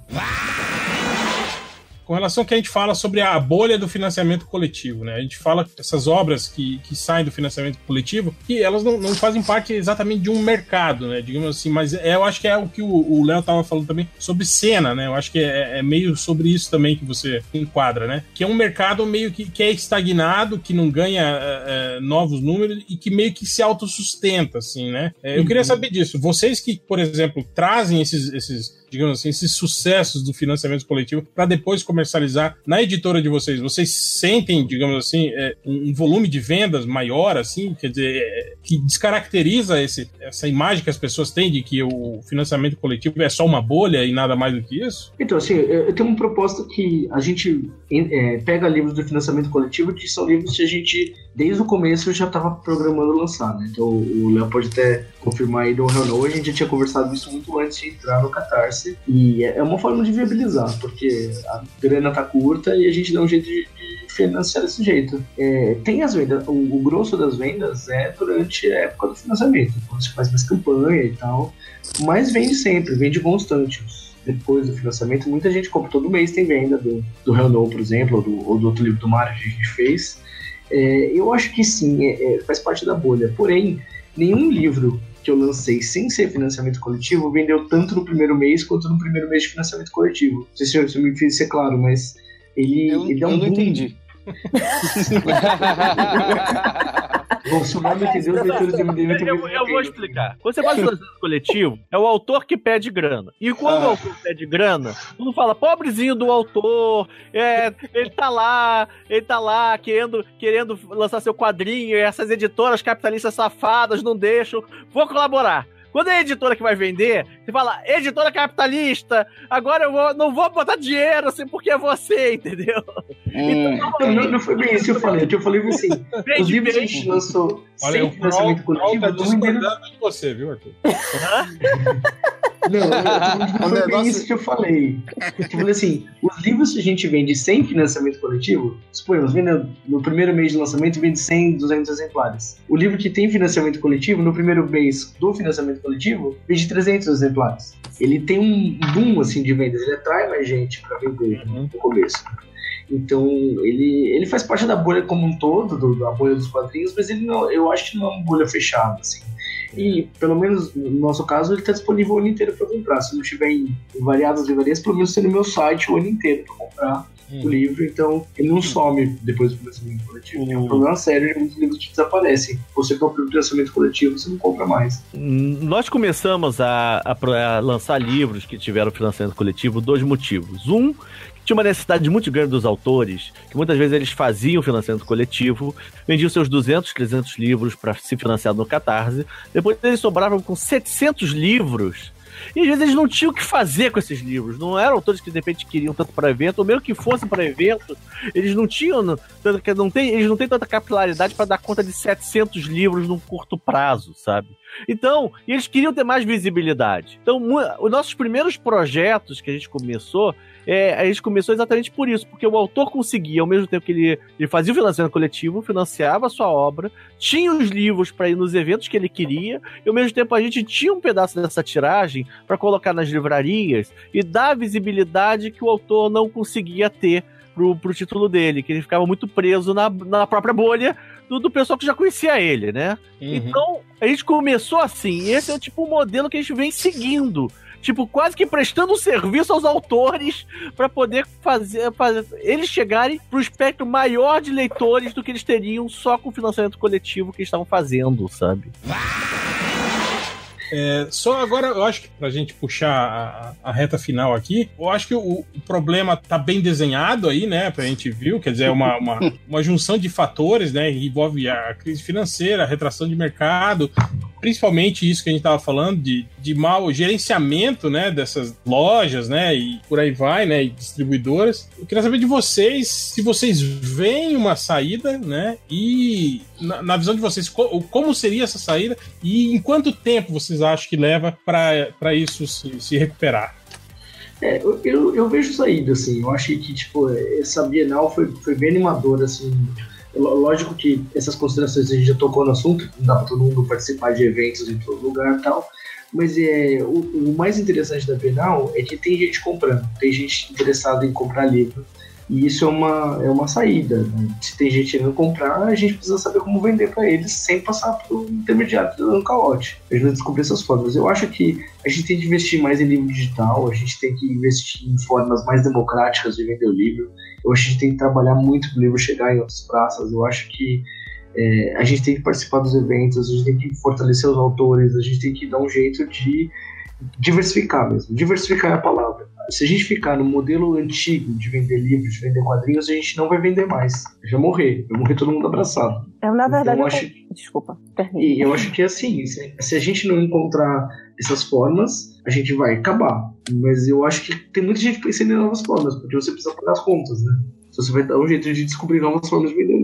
Com relação ao que a gente fala sobre a bolha do financiamento coletivo, né? A gente fala que essas obras que, que saem do financiamento coletivo, que elas não, não fazem parte exatamente de um mercado, né? Digamos assim, mas é, eu acho que é o que o Léo tava falando também sobre cena, né? Eu acho que é, é meio sobre isso também que você enquadra, né? Que é um mercado meio que, que é estagnado, que não ganha é, é, novos números e que meio que se autossustenta, assim, né? É, eu queria saber disso. Vocês que, por exemplo, trazem esses, esses digamos assim, esses sucessos do financiamento coletivo para depois comercializar na editora de vocês? Vocês sentem, digamos assim, é, um um volume de vendas maior, assim, quer dizer, é, que descaracteriza esse, essa imagem que as pessoas têm de que o financiamento coletivo é só uma bolha e nada mais do que isso? Então, assim, eu eu tenho uma proposta que a gente é, pega livros do financiamento coletivo que são livros que a gente, desde o começo, já estava programando lançar, né? Então, o Léo pode até confirmar aí do Renault, a gente já tinha conversado isso muito antes de entrar no Catarse, e é é uma forma de viabilizar, porque a grana tá curta e a gente dá um jeito de, de financiar desse jeito. É, tem as vendas, o, o grosso das vendas é durante a época do financiamento, quando se faz mais campanha e tal, mas vende sempre, vende constante depois do financiamento, muita gente compra todo mês, tem venda do, do Renault, por exemplo, ou do, ou do outro livro do Mario que a gente fez. É, eu acho que sim, é, é, faz parte da bolha. Porém, nenhum livro que eu lancei sem ser financiamento coletivo vendeu tanto no primeiro mês quanto no primeiro mês de financiamento coletivo. Não sei se eu, se eu me fiz ser claro, mas ele, Eu, ele dá um eu não boom. entendi. Bom, se o nome entendeu, os leitores de MDM Eu, eu, eu vou explicar. Quando você faz financiamento coletivo, é o autor que pede grana. E quando Ah. o autor pede grana, todo mundo fala, pobrezinho do autor, é, ele tá lá, ele tá lá querendo, querendo lançar seu quadrinho, e essas editoras capitalistas safadas não deixam, vou colaborar. Quando é a editora que vai vender, você fala, editora capitalista, agora eu vou, não vou botar dinheiro assim porque é você, entendeu? Hum, Não, não, não foi bem isso que eu falei. O que eu falei foi assim: os Vende livros que a gente lançou Olha, sem o financiamento Kroll coletivo tá não venderam discordando de você, viu, Arthur? Não, O bem negócio- isso que eu falei. Eu falei assim, os livros que a gente vende sem financiamento coletivo, suponhamos, no primeiro mês de lançamento vende 100, 200 exemplares. O livro que tem financiamento coletivo, no primeiro mês do financiamento coletivo, vende 300 exemplares. Ele tem um boom, assim, de vendas, ele atrai mais gente para vender no começo. Então, ele, ele faz parte da bolha como um todo, do- da bolha dos quadrinhos, mas ele não, eu acho que não é uma bolha fechada, assim. E, pelo menos no nosso caso, ele está disponível o ano inteiro para comprar. Se não tiver em variadas livrarias, pelo menos tem no meu site o ano inteiro para comprar o livro. Então, ele não some depois do financiamento coletivo. É um problema sério de muitos livros que desaparecem. Você compra o financiamento coletivo, você não compra mais. Hum, Nós começamos a, a a lançar livros que tiveram financiamento coletivo dois motivos. Um, tinha uma necessidade muito grande dos autores, que muitas vezes eles faziam financiamento coletivo, vendiam seus 200, 300 livros para se financiar no Catarse, depois eles sobravam com 700 livros. E às vezes eles não tinham o que fazer com esses livros. Não eram autores que de repente queriam tanto para evento, ou mesmo que fossem para evento, eles não tinham tanto que não tem, eles não têm tanta capilaridade para dar conta de 700 livros num curto prazo, sabe? Então, eles queriam ter mais visibilidade. Então, os nossos primeiros projetos que a gente começou é, a gente começou exatamente por isso, porque o autor conseguia, ao mesmo tempo que ele, ele fazia o financiamento coletivo, financiava a sua obra, tinha os livros para ir nos eventos que ele queria, e ao mesmo tempo a gente tinha um pedaço dessa tiragem para colocar nas livrarias e dar a visibilidade que o autor não conseguia ter pro, pro título dele, que ele ficava muito preso na, na própria bolha do, do pessoal que já conhecia ele, né? Uhum. Então, a gente começou assim, esse é o tipo o modelo que a gente vem seguindo. Tipo, quase que prestando um serviço aos autores para poder fazer, fazer eles chegarem pro espectro maior de leitores do que eles teriam só com o financiamento coletivo que estavam fazendo, sabe? É, só agora, eu acho que pra gente puxar a, a reta final aqui, eu acho que o, o, problema tá bem desenhado aí, né? Pra gente viu, quer dizer, é uma, uma, uma junção de fatores, né? Envolve a crise financeira, a retração de mercado, principalmente isso que a gente estava falando de, de mau gerenciamento, né, dessas lojas, né, e por aí vai, né, e distribuidoras. Eu queria saber de vocês se vocês veem uma saída, né, e na, na visão de vocês, co como seria essa saída e em quanto tempo vocês acham que leva para isso se, se recuperar? É, eu, eu, vejo saída, assim. Eu achei que, tipo, essa Bienal foi, foi bem animadora, assim. Lógico que essas considerações a gente já tocou no assunto, não dá para todo mundo participar de eventos em todo lugar e tal, mas é, o, o, mais interessante da Bienal é que tem gente comprando, tem gente interessada em comprar livro, e isso é uma, é uma saída. Né? Se tem gente querendo comprar, a gente precisa saber como vender para eles sem passar por intermediário dando calote. A gente vai descobrir essas formas. Eu acho que a gente tem que investir mais em livro digital, a gente tem que investir em formas mais democráticas de vender o livro. Eu acho que a gente tem que trabalhar muito para o livro chegar em outras praças. Eu acho que é, a gente tem que participar dos eventos, a gente tem que fortalecer os autores, a gente tem que dar um jeito de diversificar mesmo. Diversificar é a palavra se a gente ficar no modelo antigo de vender livros, de vender quadrinhos, a gente não vai vender mais. Vai morrer. Vai morrer todo mundo abraçado. Eu, na verdade, então, eu acho... desculpa. E eu acho que é assim, se a gente não encontrar essas formas, a gente vai acabar. Mas eu acho que tem muita gente pensando em novas formas, porque você precisa pagar as contas, né? Então você vai dar um jeito de descobrir novas formas de vender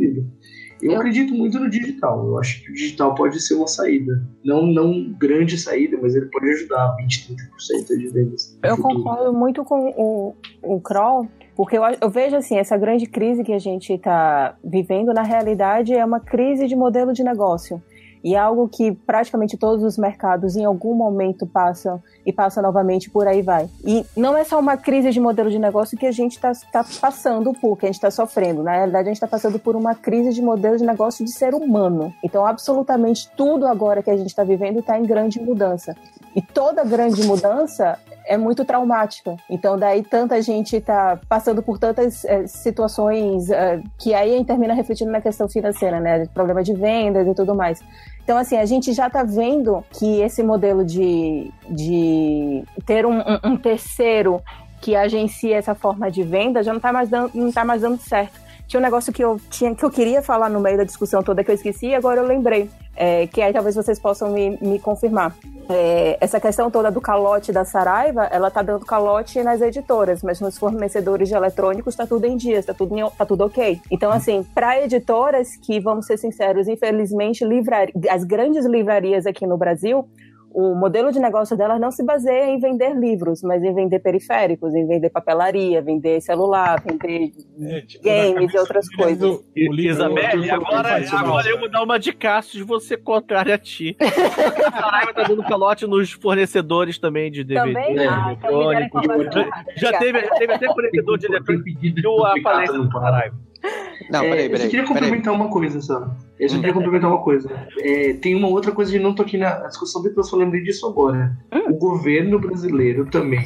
livro. Eu acredito muito no digital. Eu acho que o digital pode ser uma saída. Não, não grande saída, mas ele pode ajudar 20, 30% de vendas. Eu futuro. concordo muito com o, o Kroll, porque eu, eu, vejo assim, essa grande crise que a gente está vivendo, na realidade, é uma crise de modelo de negócio. E é algo que praticamente todos os mercados em algum momento passam e passam novamente por aí vai. E não é só uma crise de modelo de negócio que a gente está tá passando por, que a gente está sofrendo. Na realidade, a gente está passando por uma crise de modelo de negócio de ser humano. Então, absolutamente tudo agora que a gente está vivendo está em grande mudança. E toda grande mudança é muito traumática. Então, daí tanta gente está passando por tantas é, situações é, que aí termina refletindo na questão financeira, né? Problema de vendas e tudo mais. Então, assim, a gente já está vendo que esse modelo de, de ter um, um, terceiro que agencia essa forma de venda já não está mais, não tá mais dando certo. Tinha um negócio que eu, tinha, que eu queria falar no meio da discussão toda que eu esqueci e agora eu lembrei é, que aí talvez vocês possam me, me confirmar. É, essa questão toda do calote da Saraiva, ela tá dando calote nas editoras, mas nos fornecedores de eletrônicos tá tudo em dia, está tudo, tá tudo ok. Então, assim, para editoras que, vamos ser sinceros, infelizmente, livrar, as grandes livrarias aqui no Brasil, o modelo de negócio dela não se baseia em vender livros, mas em vender periféricos, em vender papelaria, vender celular, vender é, tipo, games e outras coisas. Do, Isabelle, agora, agora eu vou dar uma de de você contrária a ti. a Saraiva tá dando calote nos fornecedores também de DVD. Também? Ah, então já, teve, já teve até fornecedor de eletrônico que eu falei do Saraiva. Não, peraí, peraí. É, eu queria complementar uma coisa só. Eu só queria complementar uma coisa. É, tem uma outra coisa que não tô aqui na discussão, depois eu lembrei disso agora. Hum. O governo brasileiro também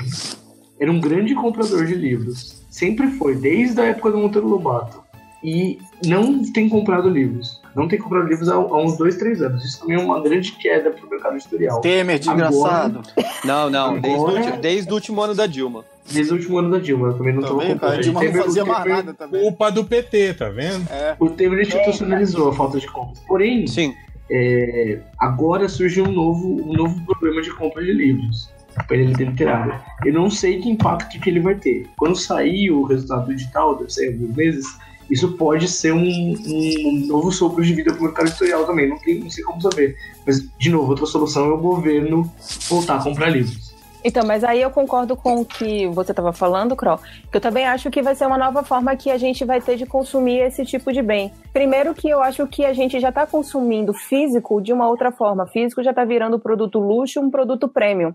era um grande comprador de livros. Sempre foi, desde a época do Monteiro Lobato. E não tem comprado livros. Não tem comprado livros há, há uns dois, três anos. Isso também é uma grande queda pro mercado editorial. Temer, desgraçado. Agora, não, não, agora, desde, desde o último ano da Dilma. Desde o último ano da Dilma, eu também não estava comprando. A Dilma não fazia mais nada também. Culpa do PT, tá vendo? É. O Temer institucionalizou a falta de compras. Porém, Sim. É, agora surge um novo, um novo problema de compra de livros para ele literária. Eu não sei que impacto que ele vai ter. Quando sair o resultado do edital, deve ser alguns meses, isso pode ser um, um novo sopro de vida para o mercado editorial também. Não, tem, não sei como saber. Mas, de novo, outra solução é o governo voltar a comprar livros. Então, mas aí eu concordo com o que você estava falando, Kroll, que eu também acho que vai ser uma nova forma que a gente vai ter de consumir esse tipo de bem. Primeiro que eu acho que a gente já está consumindo físico de uma outra forma. Físico já está virando produto luxo, um produto premium.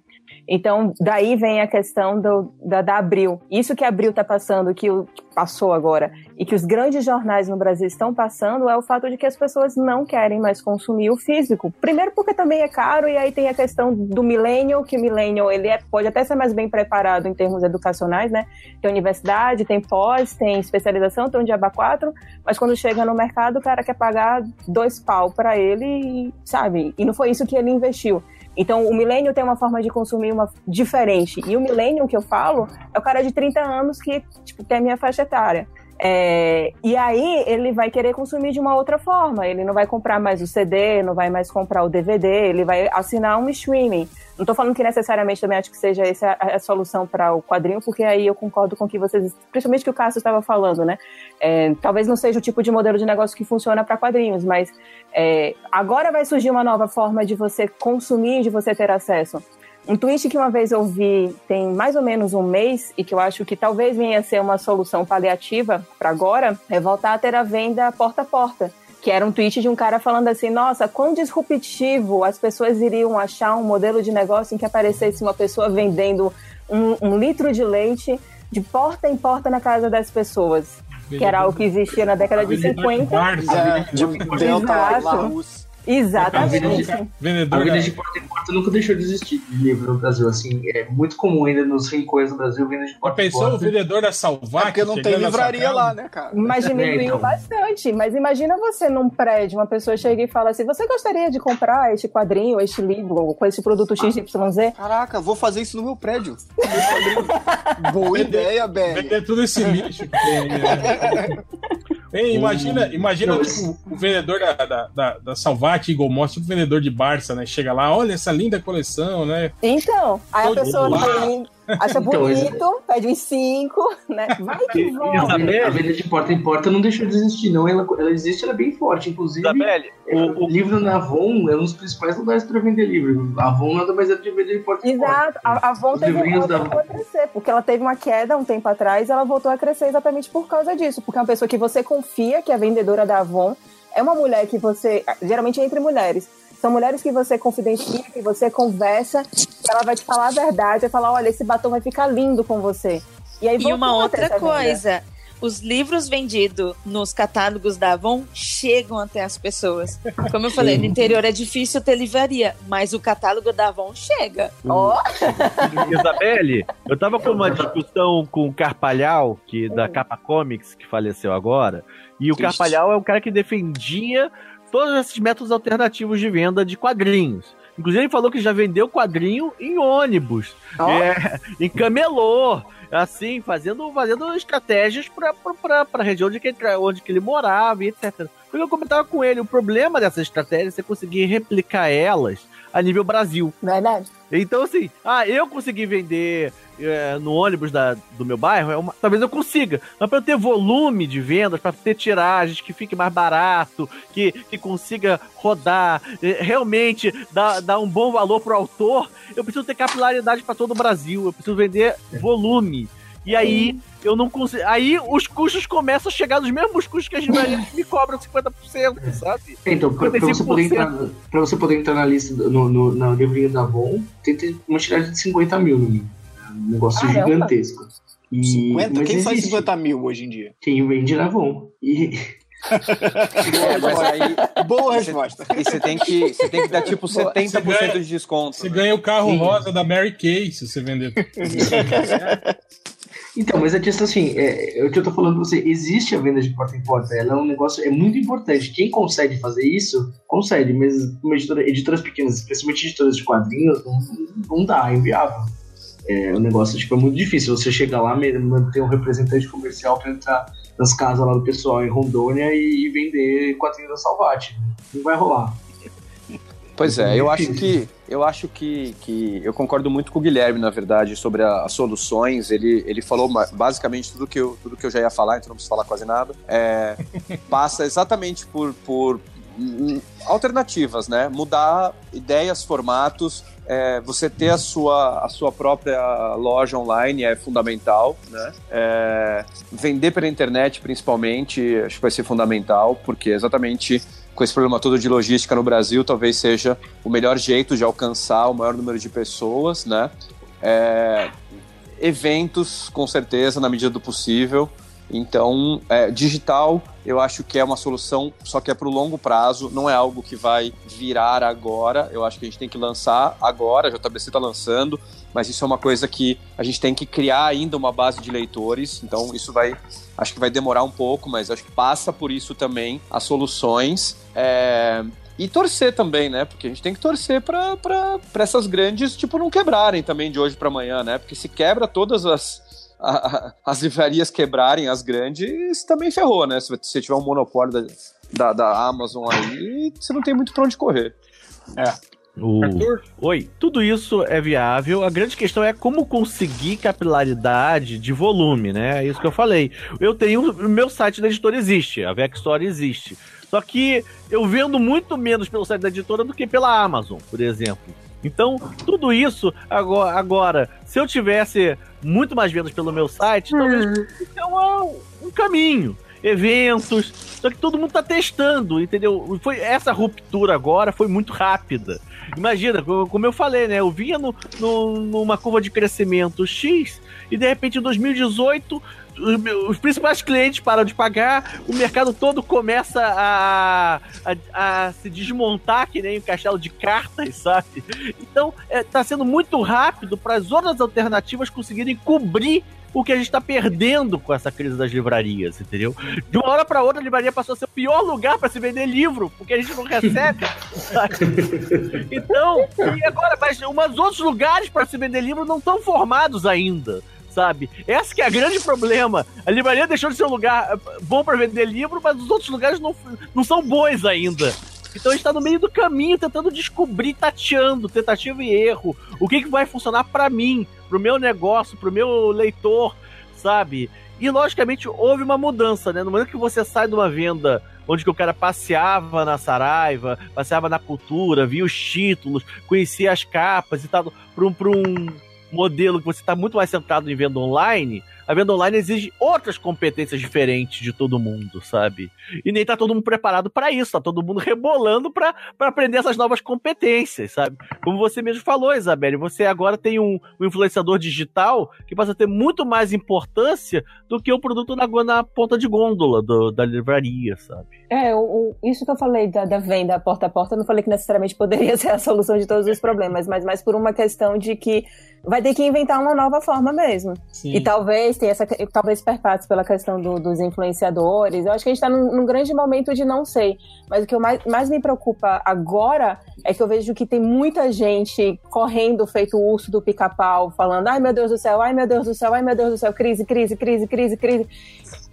Então, daí vem a questão do, da, da Abril. Isso que a Abril está passando, que passou agora, e que os grandes jornais no Brasil estão passando, é o fato de que as pessoas não querem mais consumir o físico. Primeiro porque também é caro, e aí tem a questão do millennial, que o millennial ele é, pode até ser mais bem preparado em termos educacionais, né? Tem universidade, tem pós, tem especialização, tem um diaba 4, mas quando chega no mercado, o cara quer pagar dois pau para ele, sabe? E não foi isso que ele investiu. Então, o milênio tem uma forma de consumir uma diferente. E o milênio que eu falo é o cara de 30 anos que tipo, tem a minha faixa etária. É, e aí ele vai querer consumir de uma outra forma. Ele não vai comprar mais o CD, não vai mais comprar o DVD, ele vai assinar um streaming. Não estou falando que necessariamente também acho que seja essa a, a solução para o quadrinho, porque aí eu concordo com o que vocês, principalmente que o Cássio estava falando, né? É, talvez não seja o tipo de modelo de negócio que funciona para quadrinhos, mas é, agora vai surgir uma nova forma de você consumir, de você ter acesso. Um tweet que uma vez eu vi tem mais ou menos um mês e que eu acho que talvez venha a ser uma solução paliativa para agora é voltar a ter a venda porta a porta. Que era um tweet de um cara falando assim: nossa, quão disruptivo as pessoas iriam achar um modelo de negócio em que aparecesse uma pessoa vendendo um, um litro de leite de porta em porta na casa das pessoas. Que era algo que existia na década de 50. É, de Delta Exato. Exatamente. A Vendedor. venda de porta em porta nunca deixou de existir de livro no Brasil. Assim, é muito comum ainda nos rincões do Brasil venda de porta em pensou o porta. vendedor da É Salvac? porque não tem livraria lá, né, cara? Mas diminuiu É, então. bastante. Mas imagina você num prédio, uma pessoa chega e fala assim: você gostaria de comprar este quadrinho, este livro, com esse produto XYZ? Caraca, vou fazer isso no meu prédio. Boa ideia, BR. Vender tudo esse lixo que tem né? Ei, imagina, imagina Não, tipo, o vendedor da, da, da, da Salvat Eagle Moss, tipo o vendedor de Barça, né? Chega lá, olha essa linda coleção, né? Então, aí a Todo pessoa acha Então, bonito, pede uns cinco, né? Vai que Não, a vai. venda- a venda de porta em porta não deixou de existir, não. Ela, ela existe, ela é bem forte. Inclusive, Isabelle, é, o, livro na Avon é um dos principais lugares para vender livro. A Avon nada mais é de vender de porta em porta. Exato, a, a Avon Os teve, ela da voltou a crescer, porque ela teve uma queda um tempo atrás e ela voltou a crescer exatamente por causa disso. Porque é uma pessoa que você confia, que é a vendedora da Avon, é uma mulher que você. Geralmente é entre mulheres. São mulheres que você confidencia, que você conversa, que ela vai te falar a verdade, vai falar: olha, esse batom vai ficar lindo com você. E, aí E uma outra essa venda. coisa. Os livros vendidos nos catálogos da Avon chegam até as pessoas. Como eu falei, no interior é difícil ter livraria, mas o catálogo da Avon chega. Ó, Isabelle, eu tava com uma discussão com o Carpalhal, que da Capa Comics, que faleceu agora, e o Triste. Carpalhal é o cara que defendia todos esses métodos alternativos de venda de quadrinhos. Inclusive, ele falou que já vendeu quadrinho em ônibus, Ó. é, em camelô, assim, fazendo, fazendo estratégias pra, pra região onde que, onde que ele morava e etc. Porque eu comentava com ele, o problema dessas estratégias é conseguir replicar elas a nível Brasil. verdade. Então, assim, ah, eu consegui vender é, no ônibus da, do meu bairro, é uma- talvez eu consiga. Mas para eu ter volume de vendas, para ter tiragens que fique mais barato, que, que consiga rodar, é, realmente dar, dar um bom valor pro autor, eu preciso ter capilaridade para todo o Brasil, eu preciso vender volume. E aí, eu não consigo. Aí os custos começam a chegar nos mesmos custos que as livrarias me cobram 50%, sabe? Então, pra, pra você poder 55%. entrar, pra você poder entrar na lista, no, no, na livrinha da Avon, tem que ter uma tiragem de 50 mil no mínimo. É um negócio Caramba. gigantesco. E, 50? mas Quem faz existe. 50 mil hoje em dia? Quem vende na Avon. E, É, mas aí. Boa resposta. E você tem que, você tem que dar tipo 70% de desconto. Você né? ganha o carro Sim. rosa da Mary Kay se você vender. Então, mas é disso assim, é, é o que eu tô falando pra você, existe a venda de porta em porta, ela é um negócio, é muito importante. Quem consegue fazer isso, consegue, mas editora, editoras pequenas, especialmente editoras de quadrinhos, não, não dá, é inviável. É um negócio, tipo, é muito difícil você chegar lá, manter um representante comercial pra entrar nas casas lá do pessoal em Rondônia e, e vender quadrinhos da Salvati. Não vai rolar. Pois é, eu acho Difícil. que eu acho que, que eu concordo muito com o Guilherme, na verdade, sobre a- as soluções. Ele, ele falou basicamente tudo que, eu, tudo que eu já ia falar, então não preciso falar quase nada. É, passa exatamente por, por hum, alternativas, né? Mudar ideias, formatos, é, você ter a sua, a sua própria loja online é fundamental, né? É, vender pela internet, principalmente, acho que vai ser fundamental, porque exatamente com esse problema todo de logística no Brasil, talvez seja o melhor jeito de alcançar o maior número de pessoas, né? É, eventos, com certeza, na medida do possível. Então, é, digital, eu acho que é uma solução, só que é para o longo prazo, não é algo que vai virar agora. Eu acho que a gente tem que lançar agora, a JBC está lançando, mas isso é uma coisa que a gente tem que criar ainda uma base de leitores. Então, isso vai, acho que vai demorar um pouco, mas acho que passa por isso também as soluções. É, e torcer também, né? Porque a gente tem que torcer para essas grandes, tipo, não quebrarem também de hoje para amanhã, né? Porque se quebra todas as, a, as livrarias quebrarem, as grandes, também ferrou, né? Se você tiver um monopólio da, da, da Amazon aí, você não tem muito pra onde correr. É. O... Oi, tudo isso é viável. A grande questão é como conseguir capilaridade de volume, né? É isso que eu falei. Eu tenho. O meu site da editora existe, a Vex Store existe. Só que eu vendo muito menos pelo site da editora do que pela Amazon, por exemplo. Então, tudo isso agora, agora se eu tivesse muito mais vendas pelo meu site, talvez é um, um caminho. Eventos, só que todo mundo tá testando, entendeu? Foi essa ruptura agora foi muito rápida. Imagina, como eu falei, né? Eu vinha no, no, numa curva de crescimento X e de repente em 2018 os principais clientes param de pagar, o mercado todo começa a, a, a se desmontar, que nem um castelo de cartas, sabe? Então, é, tá sendo muito rápido para as outras alternativas conseguirem cobrir o que a gente está perdendo com essa crise das livrarias, entendeu? De uma hora para outra, a livraria passou a ser o pior lugar para se vender livro, porque a gente não recebe. sabe? Então, e agora, mas umas outros lugares para se vender livro não estão formados ainda sabe? Esse que é o grande problema. A livraria deixou de ser um lugar bom para vender livro, mas os outros lugares não, não são bons ainda. Então a gente tá no meio do caminho tentando descobrir, tateando, tentativa e erro. O que, que vai funcionar para mim, pro meu negócio, pro meu leitor, sabe? E logicamente houve uma mudança, né? No momento que você sai de uma venda onde que o cara passeava na Saraiva, passeava na cultura, via os títulos, conhecia as capas e tal, para um, pra um modelo que você está muito mais centrado em venda online, a venda online exige outras competências diferentes de todo mundo, sabe? E nem tá todo mundo preparado para isso, tá todo mundo rebolando para aprender essas novas competências, sabe? Como você mesmo falou, Isabelle, você agora tem um, um influenciador digital que passa a ter muito mais importância do que o produto na, na ponta de gôndola do, da livraria, sabe? É, o, o, isso que eu falei da, da venda porta a porta, eu não falei que necessariamente poderia ser a solução de todos os problemas, mas mais por uma questão de que vai ter que inventar uma nova forma mesmo. Sim. E talvez tem essa, talvez perpasse pela questão do, dos influenciadores. Eu acho que a gente está num, num, grande momento de não sei. Mas o que mais, mais me preocupa agora é que eu vejo que tem muita gente correndo feito o urso do pica-pau, falando: ai meu Deus do céu, ai meu Deus do céu, ai meu Deus do céu, crise, crise, crise, crise, crise.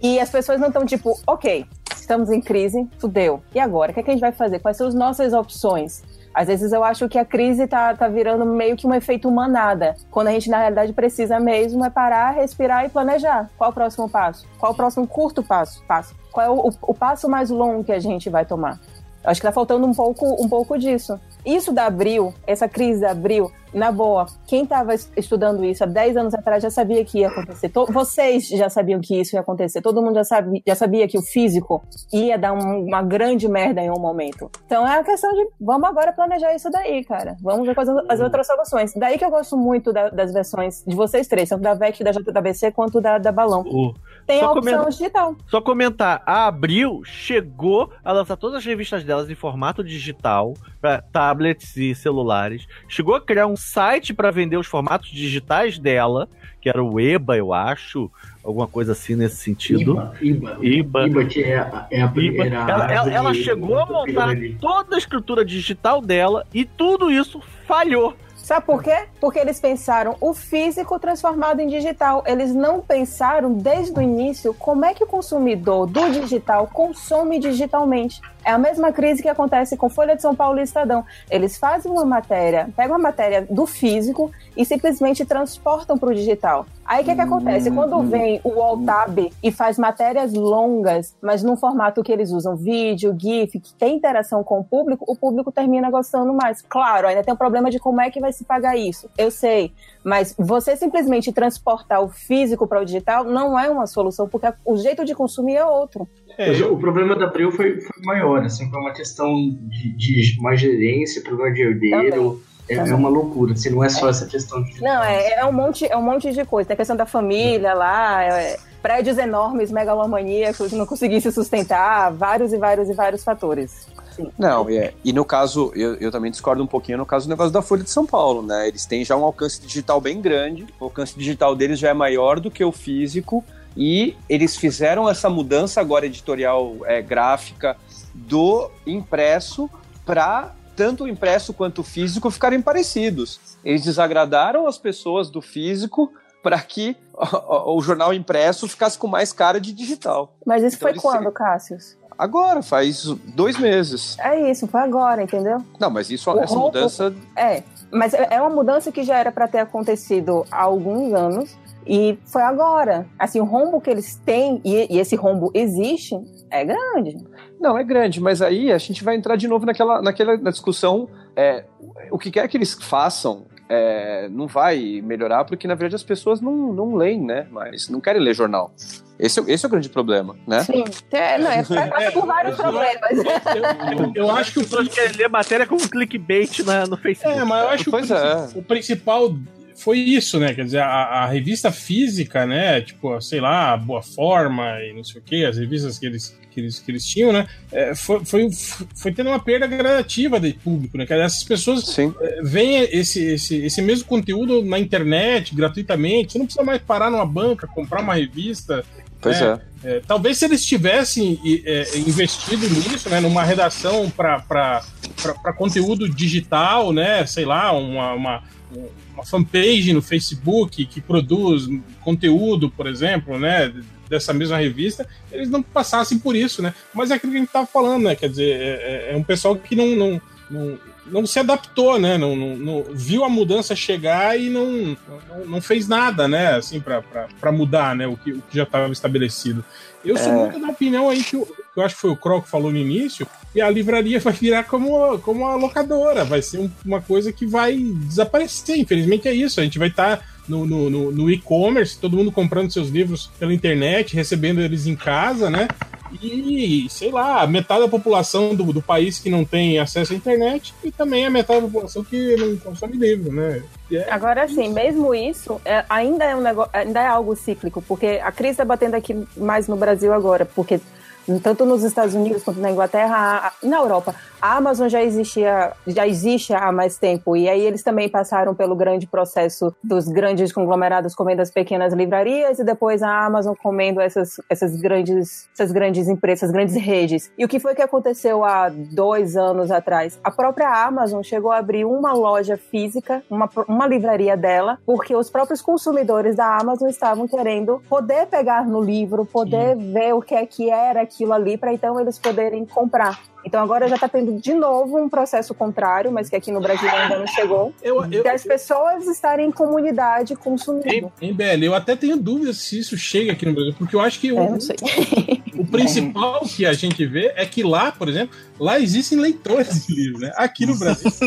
E as pessoas não estão tipo, ok, estamos em crise, fudeu. E agora? O que, é que a gente vai fazer? Quais são as nossas opções? Às vezes eu acho que a crise tá, tá virando meio que um efeito manada, quando a gente na realidade precisa mesmo é parar, respirar e planejar. Qual o próximo passo? Qual o próximo curto passo? passo? Qual é o, o, o passo mais longo que a gente vai tomar? Acho que tá faltando um pouco, um pouco disso. Isso da Abril, essa crise da Abril, na boa, quem estava estudando isso há 10 anos atrás já sabia que ia acontecer. Vocês já sabiam que isso ia acontecer. Todo mundo já sabia, já sabia que o físico ia dar um, uma grande merda em um momento. Então é a questão de vamos agora planejar isso daí, cara. Vamos ver quais as outras soluções. Daí que eu gosto muito da, das versões de vocês três, tanto da VEC, da JWC quanto da, da Balão. Uh, Tem a opção comentar, digital. Só comentar, a Abril chegou a lançar todas as revistas delas em formato digital para tablets e celulares. Chegou a criar um site para vender os formatos digitais dela, que era o EBA, eu acho, alguma coisa assim nesse sentido. IBA. IBA. IBA, que é a, é a primeira. Ela, ela, ela chegou a montar toda a estrutura digital dela e tudo isso falhou. Sabe por quê? Porque eles pensaram o físico transformado em digital. Eles não pensaram desde o início como é que o consumidor do digital consome digitalmente. É a mesma crise que acontece com Folha de São Paulo e Estadão. Eles fazem uma matéria, pegam a matéria do físico e simplesmente transportam para o digital. Aí o que, que acontece? Quando vem o Altab e faz matérias longas, mas num formato que eles usam vídeo, GIF, que tem interação com o público, o público termina gostando mais. Claro, ainda tem o problema de como é que vai se pagar isso. Eu sei. Mas você simplesmente transportar o físico para o digital não é uma solução, porque o jeito de consumir é outro. É, o problema da Abril foi, foi maior, assim, foi uma questão de, de uma gerência, problema de herdeiro. É, é, uma loucura, assim, não é só essa questão de. Não, é, é, um, monte, é um monte de coisa. Tem a questão da família lá, é, prédios enormes, megalomaníacos, não conseguir se sustentar, vários e vários e vários fatores. Sim. Não, é, e no caso, eu, eu também discordo um pouquinho no caso do negócio da Folha de São Paulo, né? Eles têm já um alcance digital bem grande, o alcance digital deles já é maior do que o físico, e eles fizeram essa mudança agora editorial é, gráfica do impresso para tanto o impresso quanto o físico ficarem parecidos. Eles desagradaram as pessoas do físico para que o, jornal impresso ficasse com mais cara de digital. Mas isso então, foi quando, Cássius? Agora, faz dois meses. É isso, foi agora, entendeu? Não, mas isso, o essa mudança. É, mas é, é uma mudança que já era para ter acontecido há alguns anos e foi agora. Assim, o rombo que eles têm, e, e esse rombo existe, é grande. Não, é grande, mas aí a gente vai entrar de novo naquela, naquela na discussão. É, o que quer que eles façam é, não vai melhorar, porque na verdade as pessoas não, não leem, né? Mas não querem ler jornal. Esse, esse é o grande problema, né? Sim, é, não, é, é por vários problemas. Eu, eu, eu, acho que o pessoas querem ler matéria como clickbait na, no Facebook. É, mas eu acho que o, é. o principal foi isso, né? Quer dizer, a, a, revista física, né? Tipo, sei lá, Boa Forma e não sei o quê, as revistas que eles, que eles, que eles tinham, né? É, foi, foi, foi tendo uma perda gradativa de público, né? Quer dizer, essas pessoas é, veem esse, esse, esse mesmo conteúdo na internet, gratuitamente, você não precisa mais parar numa banca, comprar uma revista. Pois né? é. é. Talvez se eles tivessem é, investido nisso, né? Numa redação para conteúdo digital, né? Sei lá, uma, uma uma fanpage no Facebook que produz conteúdo, por exemplo, né, dessa mesma revista, eles não passassem por isso, né? Mas é aquilo que a gente estava falando, né? Quer dizer, é, é, é, um pessoal que não, não, não, não se adaptou, né? Não, não, não, viu a mudança chegar e não, não, não fez nada, né? Assim, para mudar, né? O que, o que já estava estabelecido. Eu sou é... muito da opinião aí que, eu, que eu acho que foi o Croc que falou no início, e a livraria vai virar como, como uma locadora, vai ser um, uma coisa que vai desaparecer. Infelizmente é isso. A gente vai estar tá no, no, no, no e-commerce, todo mundo comprando seus livros pela internet, recebendo eles em casa, né? E, sei lá, metade da população do, do país que não tem acesso à internet e também a metade da população que não consome livro, né? É Agora sim, mesmo isso, é, ainda, é um negócio, ainda é algo cíclico, porque a crise está batendo aqui mais no Brasil agora, porque tanto nos Estados Unidos quanto na Inglaterra e na Europa. A Amazon já existia, já existe há mais tempo e aí eles também passaram pelo grande processo dos grandes conglomerados comendo as pequenas livrarias e depois a Amazon comendo essas, essas grandes, essas grandes empresas, essas grandes redes. E o que foi que aconteceu há dois anos atrás? A própria Amazon chegou a abrir uma loja física, uma, uma livraria dela, porque os próprios consumidores da Amazon estavam querendo poder pegar no livro, poder Sim. ver o que é que era aquilo ali, para então eles poderem comprar. Então agora já está tendo de novo um processo contrário, mas que aqui no Brasil ainda não chegou, eu, eu, das pessoas estarem em comunidade consumindo. Em, em BL, eu até tenho dúvidas se isso chega aqui no Brasil, porque eu acho que o, é, o principal que a gente vê é que lá, por exemplo, lá existem leitores de livro, né? Aqui no Brasil.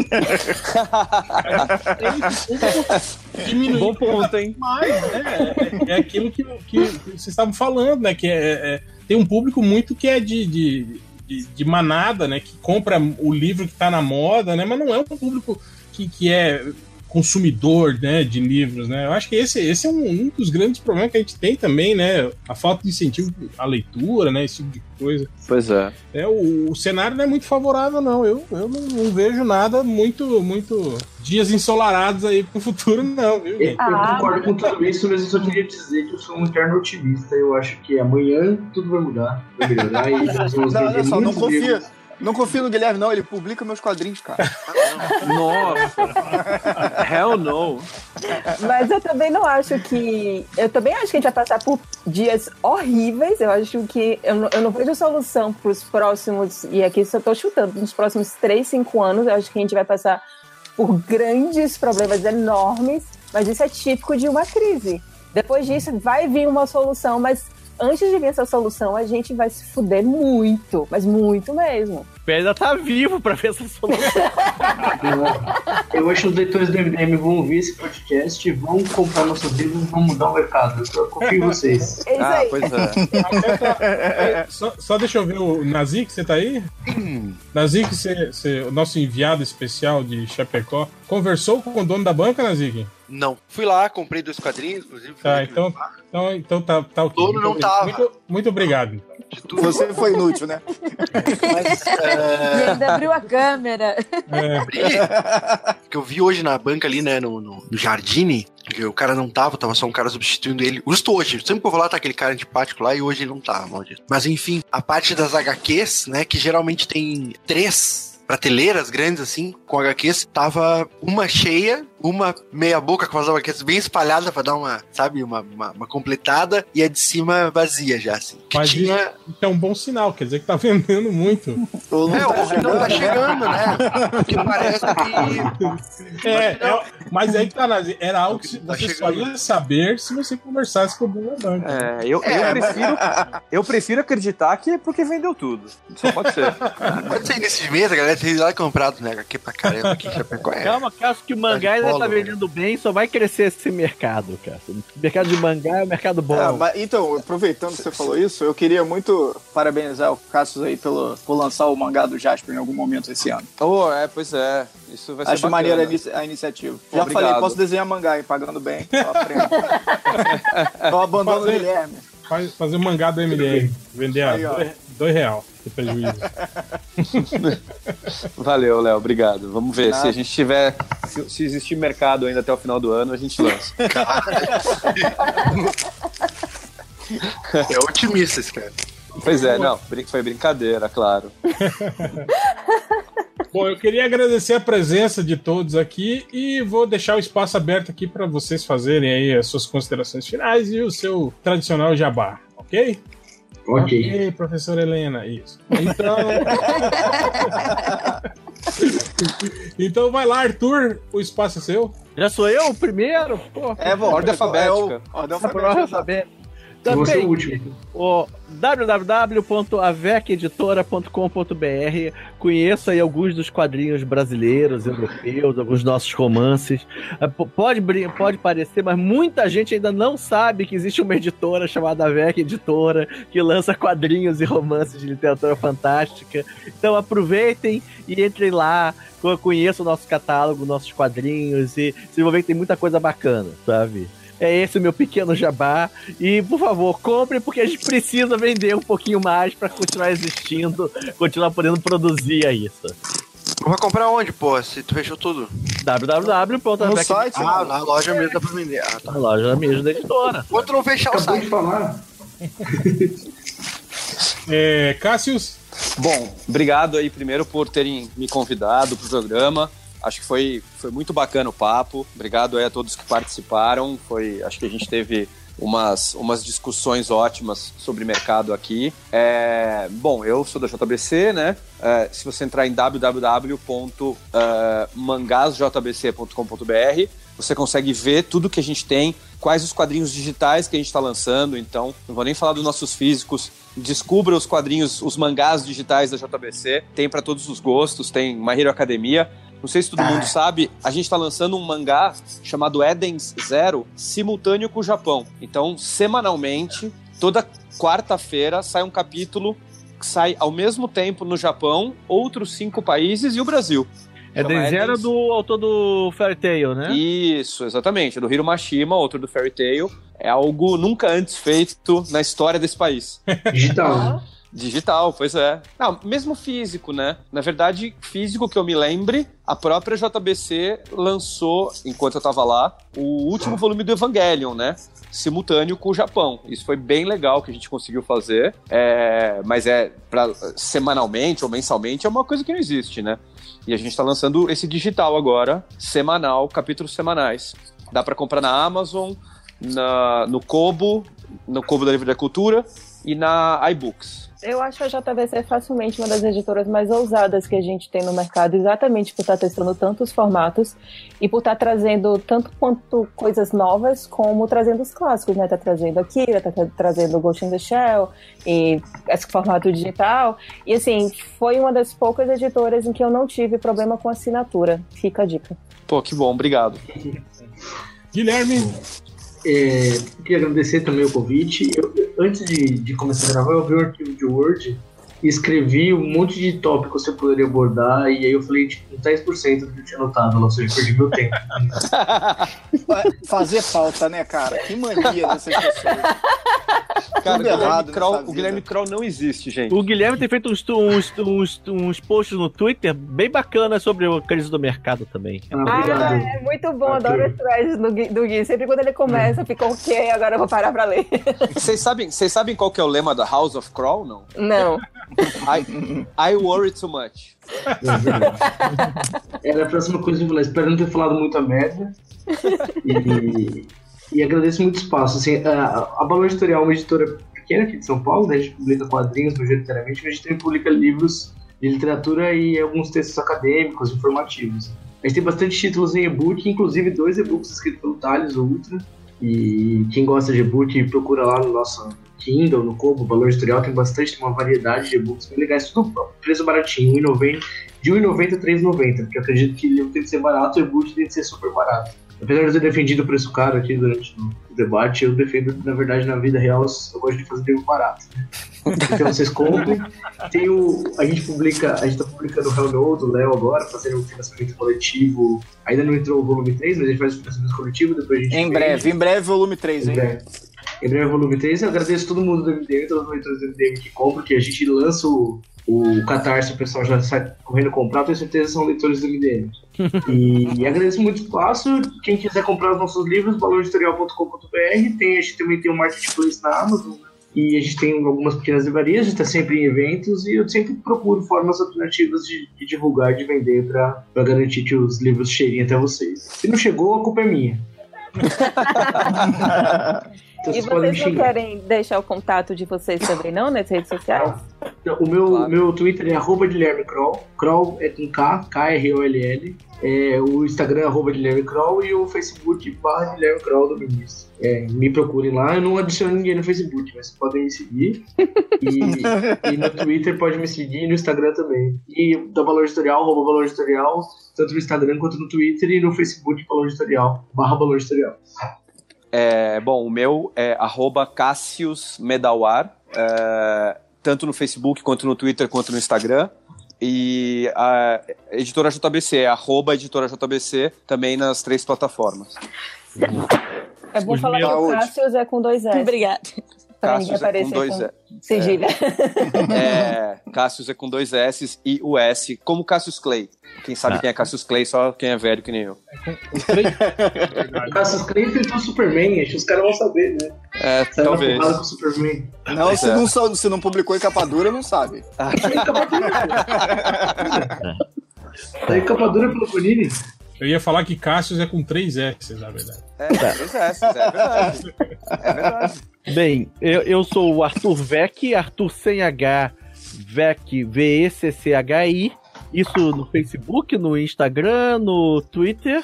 diminuiu Bom ponto, hein? Mais, né? É, é aquilo que, que, vocês estavam falando, né? Que é, é, tem um público muito que é de, de de, de, manada, né? Que compra o livro que está na moda, né? Mas não é um público que, que é consumidor né, de livros, né? Eu acho que esse, esse é um, um, dos grandes problemas que a gente tem também, né? A falta de incentivo à leitura, né? Esse tipo de coisa. Pois é. é o, o cenário não é muito favorável, não. Eu, eu não, não, vejo nada muito, muito dias ensolarados aí pro futuro, não, viu? Eu, eu concordo com tudo isso, mas eu só queria dizer que eu sou um interno otimista. Eu acho que amanhã tudo vai mudar, vai melhorar e não, olha só, não confia. Não confio no Guilherme, não. Ele publica meus quadrinhos, cara. Nossa. Hell no. Mas eu também não acho que. Eu também acho que a gente vai passar por dias horríveis. Eu acho que. Eu não, eu não vejo solução para os próximos. E aqui só estou chutando. Nos próximos 3, 5 anos, eu acho que a gente vai passar por grandes problemas enormes. Mas isso é típico de uma crise. Depois disso, vai vir uma solução, mas antes de vir essa solução, a gente vai se fuder muito, mas muito mesmo. O ainda tá vivo pra ver essa solução. Eu acho que os leitores do MDM vão ouvir esse podcast, vão comprar nossos livros e vão mudar o mercado. Eu confio em vocês. É isso Ah, aí. pois é. É, só, só deixa eu ver o Nazik, você tá aí? Nazik, você, você- o nosso enviado especial de Chapecó, conversou com o dono da banca, Nazik? Não. Fui lá, comprei dois quadrinhos, inclusive. Tá, então, então, então tá, tá ok. Dono não muito, tava. Muito, muito obrigado. tudo. Você foi inútil, né? Mas, E é, ainda abriu a câmera. É, que eu vi hoje na banca ali, né, no, no, no Jardine, que o cara não tava, tava só um cara substituindo ele. Justo hoje, sempre que eu vou lá tá aquele cara antipático lá e hoje ele não tá, maldito. Mas enfim, a parte das HQs, né, que geralmente tem três prateleiras grandes assim, com HQs, tava uma cheia, uma meia boca com as HQs bem espalhada pra dar uma, sabe, uma, uma, uma completada e a de cima vazia já, assim. Que Mas tinha... isso é um bom sinal, quer dizer que tá vendendo muito. Ou não É, tá o não tá chegando, né? chegando, né? Porque parece que É, é, mas aí que tá, era algo que Tá você só ia saber se você conversasse com o dono da banca. É, eu, eu, É, prefiro, eu prefiro acreditar que é porque vendeu tudo. Só pode ser. Pode ser nesse mês, a galera tem lá comprado, né? HQ pra caramba aqui em Chapecó. É. Calma, acho que o mangá tá polo, vendendo bem, só vai crescer esse mercado, cara. O mercado de mangá é um mercado bom. Ah, mas, então, aproveitando que você falou isso, eu queria muito parabenizar o Cassius aí pelo, por lançar o mangá do Jasper em algum momento esse ano. Oh, é, pois é. Isso vai ser Acho bacana. maneira a inici- a iniciativa. Já Obrigado. falei, posso desenhar mangá e pagando bem. Eu aprendo. eu abandono o Fazer- Guilherme. Faz- Fazer um mangá do MDM, vender a ó. dois real de prejuízo. Valeu, Léo, obrigado. Vamos ver, se a gente tiver. Se, se existir mercado ainda até o final do ano, a gente lança. É otimista esse cara. pois é, não, foi brincadeira, claro. Bom, eu queria agradecer a presença de todos aqui e vou deixar o espaço aberto aqui para vocês fazerem aí as suas considerações finais e o seu tradicional jabá, ok? Ok. professora Helena, isso. Então. então vai lá, Arthur, o espaço é seu. Já sou eu o primeiro? Pô, É bom. Ordem é o- alfabética. Ordem tá alfabética. Saber. Você é o Também, último. o www.aveceditora.com.br conheça aí alguns dos quadrinhos brasileiros, europeus, alguns nossos romances. É, Pode, pode parecer, mas muita gente ainda não sabe que existe uma editora chamada Avec Editora que lança quadrinhos e romances de literatura fantástica. Então aproveitem e entrem lá, co- conheçam o nosso catálogo, nossos quadrinhos e se envolver que tem muita coisa bacana, sabe? É esse o meu pequeno jabá. E, por favor, compre porque a gente precisa vender um pouquinho mais para continuar existindo, continuar podendo produzir isso. Vai comprar onde, pô? Se tu fechou tudo? No site, Ah, não. na loja mesmo dá pra vender. Ah, tá. na loja mesmo da editora. Quanto não fechar o Acabou site? de falar. É, Cássius, Bom, obrigado aí primeiro por terem me convidado pro programa. Acho que foi, foi muito bacana o papo. Obrigado a todos que participaram. Foi, acho que a gente teve umas, umas discussões ótimas sobre mercado aqui. É, bom, eu sou da JBC, né? É, se você entrar em www.mangasjbc.com.br, você consegue ver tudo que a gente tem, quais os quadrinhos digitais que a gente está lançando. Então, não vou nem falar dos nossos físicos. Descubra os quadrinhos, os mangás digitais da JBC. Tem para todos os gostos, tem My Hero Academia. Não sei se todo mundo sabe, a gente está lançando um mangá chamado Edens Zero, simultâneo com o Japão. Então, semanalmente, toda quarta-feira sai um capítulo que sai ao mesmo tempo no Japão, outros cinco países e o Brasil. É Edens. do autor do Fairy Tail, né? Isso, exatamente. Do Hiro Mashima, outro do Fairy Tail. É algo nunca antes feito na história desse país. Digital. Digital, pois é. Não, mesmo físico, né? Na verdade, físico que eu me lembre, a própria JBC lançou, enquanto eu tava lá, o último volume do Evangelion, né? Simultâneo com o Japão. Isso foi bem legal que a gente conseguiu fazer. É, mas é pra, semanalmente ou mensalmente, é uma coisa que não existe, né? E a gente tá lançando esse digital agora, semanal, capítulos semanais. Dá para comprar na Amazon, na, no Kobo, no Kobo da Livre da Cultura e na iBooks. Eu acho a JVC facilmente uma das editoras mais ousadas que a gente tem no mercado, exatamente por estar testando tantos formatos e por estar trazendo tanto quanto coisas novas, como trazendo os clássicos, né? Tá trazendo Akira, tá tra- trazendo Ghost in the Shell e esse formato digital. E assim, foi uma das poucas editoras em que eu não tive problema com assinatura. Fica a dica. Pô, que bom, obrigado. Guilherme, É, queria agradecer também o convite. Eu- antes de, de começar a gravar, eu vi um arquivo de Word escrevi um monte de tópicos que você poderia abordar, e aí eu falei, tipo, 10% do que eu tinha anotado, ou seja, perdi meu tempo. Fazer falta, né, cara? Que mania dessas pessoas. Cara, o Tudo Guilherme, errado Kroll, o. Guilherme Kroll não existe, gente. O Guilherme tem feito uns, uns, uns, uns posts no Twitter bem bacanas sobre a crise do mercado também. Ah. Ah, é muito bom, Ok. adoro as threads do Gui, do Gui. Sempre quando ele começa, fica ok, agora eu vou parar pra ler. Vocês sabem, vocês sabem qual que é o lema da House of Kroll, não? Não. I, I worry too much. Era a próxima coisa que eu falei, espero não ter falado muita merda. E, e agradeço muito o espaço. Assim, a, a Balão Editorial é uma editora pequena aqui de São Paulo, né? a gente publica quadrinhos majoritariamente, mas a gente também publica livros de literatura e alguns textos acadêmicos, informativos. A gente tem bastante títulos em e-book, inclusive dois e-books escritos pelo Thales Ultra. E quem gosta de e-book procura lá no nosso Kindle, no Kobo, Valor Editorial, tem bastante, tem uma variedade de e-books bem legais, tudo preço baratinho, R$1,90 de 1,90 a 3,90, porque eu acredito que livro tem que ser barato o e-book tem que ser super barato. Apesar de eu ter defendido o preço caro aqui durante o debate, eu defendo, na verdade, na vida real, eu gosto de fazer livro barato. Né? Então vocês comprem. Tem o, a gente publica, a gente tá publicando o Hell No do Léo agora, fazendo um financiamento coletivo. Ainda não entrou o volume 3, mas a gente faz o financiamento coletivo, depois a gente Em vende. breve, em breve, volume 3, Em hein? breve. Em breve, volume 3. Eu agradeço todo mundo do MDM, todos os leitores do MDM que compram, que a gente lança o, o Catarse, o pessoal já sai correndo comprar, tenho certeza que são leitores do MDM. e, agradeço muito o espaço. Quem quiser comprar os nossos livros, valoreditorial.com.br. Tem, a gente também tem um marketplace na Amazon. né? E a gente tem algumas pequenas livrarias, a gente está sempre em eventos e eu sempre procuro formas alternativas de, de divulgar e de vender para garantir que os livros cheguem até vocês. Se não chegou, a culpa é minha. Então, E vocês não querem deixar o contato de vocês também, não, nas redes sociais? O meu, Claro. meu Twitter é arroba Guilherme Kroll. Kroll é com K, K-R-O-L-L. É, o Instagram é arroba Guilherme Kroll e o Facebook barra Guilherme Kroll do Ministro. É, me procurem lá. Eu não adiciono ninguém no Facebook, mas podem me seguir. E, e no Twitter pode me seguir e no Instagram também. E da Valor Editorial, arroba Valor Editorial, tanto no Instagram quanto no Twitter e no Facebook Valor Editorial, barra Valor Editorial. É, bom, o meu é arroba Cassius Medawar, é, tanto no Facebook, quanto no Twitter, quanto no Instagram. E a editora JBC é arroba editora JBC, também nas três plataformas. É bom Os falar que o Cassius é com dois S. Obrigada. Cassius é com dois com E. sigilha. É, Cassius é com dois S e o S, como Cassius Clay. Quem sabe quem é Cassius Clay, só quem é velho que nem eu. O Cassius Clay enfrentou o Superman, acho que os caras vão saber, né? É, Saiu talvez. com o Superman. Não, se É. não, se não publicou em capa dura, não sabe. Aí capa dura pelo Panini. Eu ia falar que Cassius é com três S, na verdade. É, dois S, é verdade. É verdade. Bem, eu, eu sou o Arthur Vec, Arthur sem H, Vec, V-E-C-C-H-I. Isso no Facebook, no Instagram, no Twitter.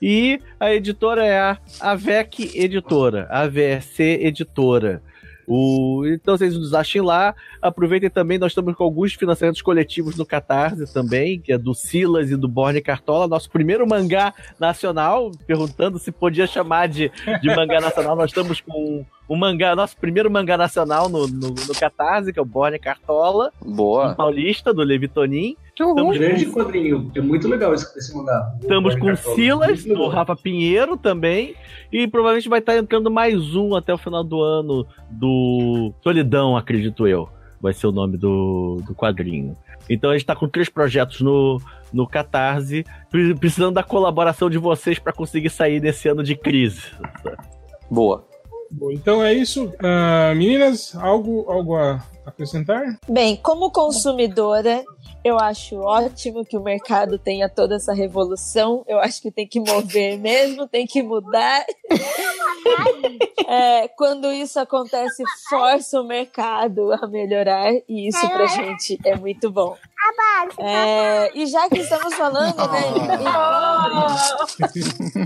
E a editora é a AVEC Editora, AVEC Editora. O, então vocês nos achem lá. Aproveitem também, nós estamos com alguns financiamentos coletivos no Catarse também, que é do Silas e do Borne Cartola, nosso primeiro mangá nacional, perguntando se podia chamar de, de mangá nacional. Nós estamos com um mangá, nosso primeiro mangá nacional no, no, no Catarse, que é o Borne Cartola, Boa. paulista, do Levi Um Estamos grande quadrinho. É muito legal esse, esse mangá. Estamos O com Cartola. Silas, do Rafa Pinheiro também. E provavelmente vai estar entrando mais um até o final do ano do Solidão, acredito eu. Vai ser o nome do, do quadrinho. Então a gente está com três projetos no, no Catarse, pre- precisando da colaboração de vocês para conseguir sair desse ano de crise. Boa. Bom, então é isso. Ah, meninas, algo, algo a acrescentar? Bem, como consumidora, Eu acho ótimo que o mercado tenha toda essa revolução. Eu acho que tem que mover mesmo, tem que mudar. É, quando isso acontece, força o mercado a melhorar e isso pra gente é muito bom. É, e já que estamos falando, né?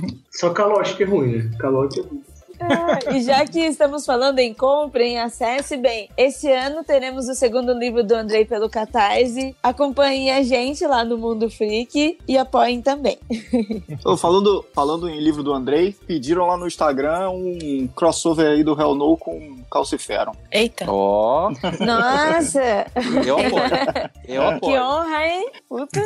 em- Só calote que é ruim, né? Calote é ruim. E já que estamos falando em comprem, acesse bem. Esse ano teremos o segundo livro do Andrei pelo Catarse. Acompanhem a gente lá no Mundo Freak e apoiem também. Falando, falando em livro do Andrei, pediram lá no Instagram um crossover aí do Hell No com Calciferon. Eita. Ó, Nossa, eu apoio. Eu que apoio. honra, hein? Puta.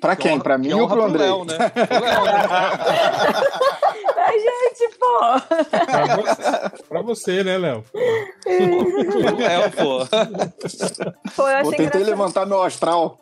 Pra quem? Pra mim Que ou pro pro Andrei? Léo, né? Pro Léo, né? Ai, gente, pô. Pra você, pra você, né, Léo? Léo, pô. Pô, eu Vou engraçado. levantar meu astral.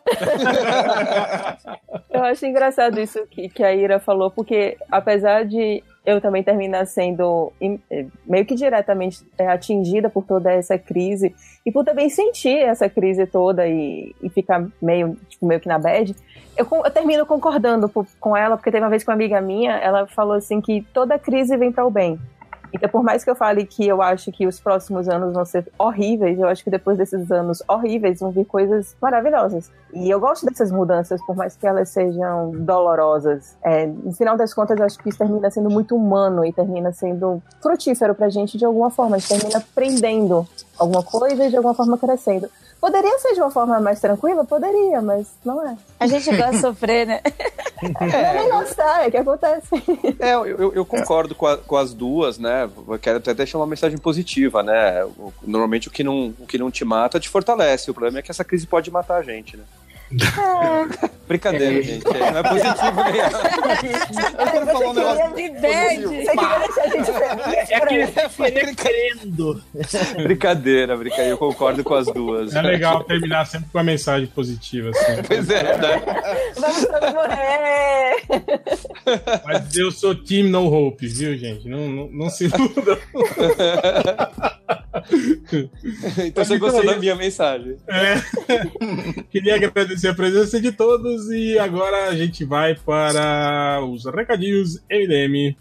Eu acho engraçado isso que, que a Ira falou, porque apesar de eu também terminar sendo eh, meio que diretamente eh, atingida por toda essa crise e por também sentir essa crise toda e, e ficar meio, tipo, meio que na bad, eu, eu termino concordando com ela, porque teve uma vez com uma amiga minha, ela falou assim que toda crise vem para o bem. Então, por mais que eu fale que eu acho que os próximos anos vão ser horríveis, eu acho que depois desses anos horríveis vão vir coisas maravilhosas. E eu gosto dessas mudanças, por mais que elas sejam dolorosas. É, no final das contas, eu acho que isso termina sendo muito humano e termina sendo frutífero pra gente de alguma forma. A gente termina aprendendo alguma coisa e de alguma forma crescendo. Poderia ser de uma forma mais tranquila? Poderia, mas não é. A gente gosta de sofrer, né? Não é nem gostar, é que acontece. É, eu, eu- concordo com, a- com as duas, né? Eu quero até deixar uma mensagem positiva, né? Normalmente o que, não, o que não te mata te fortalece. O problema é que essa crise pode matar a gente, né? Brincadeira, gente. Não é positivo nem. Eu quero falar um negócio. De bad. Você queria deixar a gente. É peraí. querer querendo. Brincadeira, brincadeira. Eu concordo com as duas. É legal terminar sempre com uma mensagem positiva, assim. Pois é, né? Vamos todos morrer! Mas eu sou Team No Hope, viu, gente? Não, não, não se iluda. Então você gostou da minha mensagem. Queria agradecer a presença de todos e agora a gente vai para os recadinhos MDM.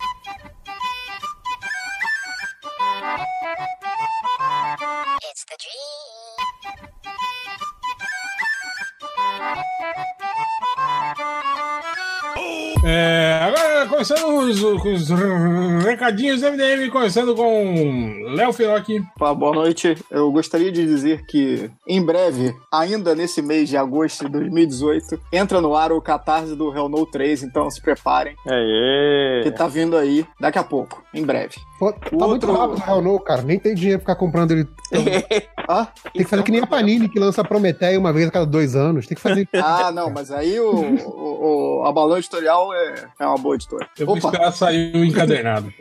É, agora começando os, com os recadinhos MDM, começando com Léo Firoc. Pá, boa noite. Eu gostaria de dizer que, em breve, ainda nesse mês de agosto de 2018, entra no ar o catarse do Hell No 3, então se preparem, Aê! que tá vindo aí daqui a pouco, em breve. Pô, tá muito Outro- rápido o Hell No, cara. Nem tem dinheiro pra ficar comprando ele. Ah, Tem que fazer que nem a Panini, que lança Prometeia uma vez a cada dois anos. Tem que fazer. ah não, mas aí o, o, o- a Balão Editorial é, é uma boa editora. Eu vou Opa, esperar sair o encadernado.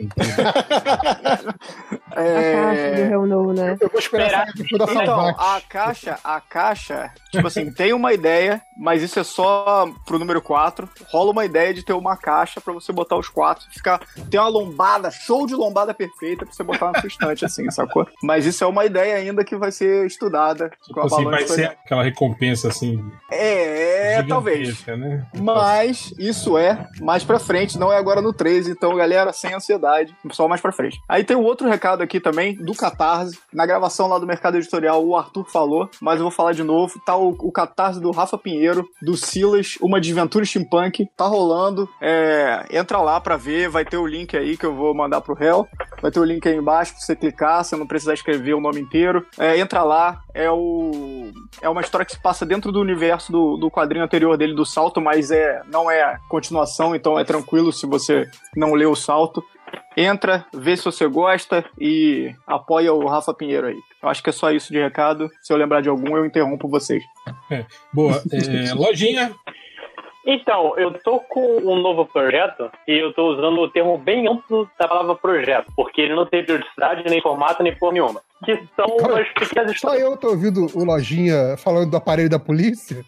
A caixa do é... Hell No, né? Eu vou esperar sair depois da Então, Salvat. a caixa, a caixa, tipo assim, tem uma ideia, mas isso é só pro número 4. Rola uma ideia de ter uma caixa pra você botar os quatro, ficar ter uma lombada, show de lombada perfeita pra você botar na sua estante, assim, sacou? Mas isso é uma ideia ainda que vai ser estudada Tipo assim, vai ser aquela recompensa assim. É, é, talvez. Né? Mas isso é mais pra frente, não é agora no 13. Então, galera, sem ansiedade, só mais pra frente. Aí tem um outro recado aqui também, do Catarse. Na gravação lá do Mercado Editorial, o Arthur falou, mas eu vou falar de novo. Tá o, o Catarse do Rafa Pinheiro, do Silas, uma desventura steampunk. Tá rolando. É, entra lá pra ver, vai ter o link aí que eu vou mandar pro réu. Vai ter o link aí embaixo pra você clicar, você não precisar escrever o nome inteiro. É, entra lá, é o. É uma história que se passa dentro do universo do, do quadrinho anterior dele, do salto, mas é não é continuação, então é tranquilo se você não leu o salto. Entra, vê se você gosta e apoia o Rafa Pinheiro aí. Eu acho que é só isso de recado. Se eu lembrar de algum, eu interrompo vocês. Boa. É, lojinha. Então, eu tô com um novo projeto e eu tô usando o termo bem amplo da palavra projeto, porque ele não tem periodicidade, nem formato, nem porra nenhuma. Que são umas pequenas Só histórias. eu tô ouvindo o Lojinha falando do aparelho da polícia.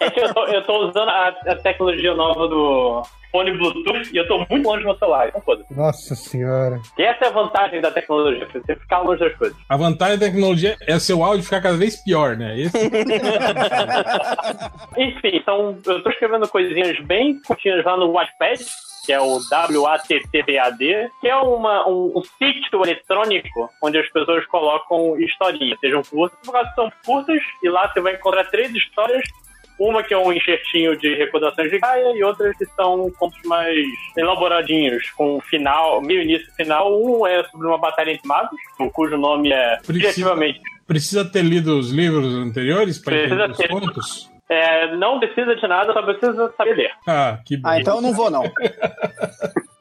É que eu tô, eu tô usando a, a tecnologia nova do, fone Bluetooth e eu tô muito longe do meu celular. Então foda Nossa senhora. E essa é a vantagem da tecnologia, você ficar longe das coisas. A vantagem da tecnologia é seu áudio ficar cada vez pior, né? Esse... Enfim, então eu tô escrevendo coisinhas bem curtinhas lá no Wattpad, que é o WATTPAD, que é uma, um, um sítio eletrônico onde as pessoas colocam historinhas, sejam curtas, por causa que são curtas, e lá você vai encontrar três histórias uma que é um enxertinho de recordações de Gaia e outras que são contos mais elaboradinhos, com final, meio início e final. Um é sobre uma batalha entre magos, cujo nome é Precisa-. Precisa ter lido os livros anteriores para entender os ter. contos? É, não precisa de nada, só precisa saber ler. Ah, que Ah, então eu não vou, não.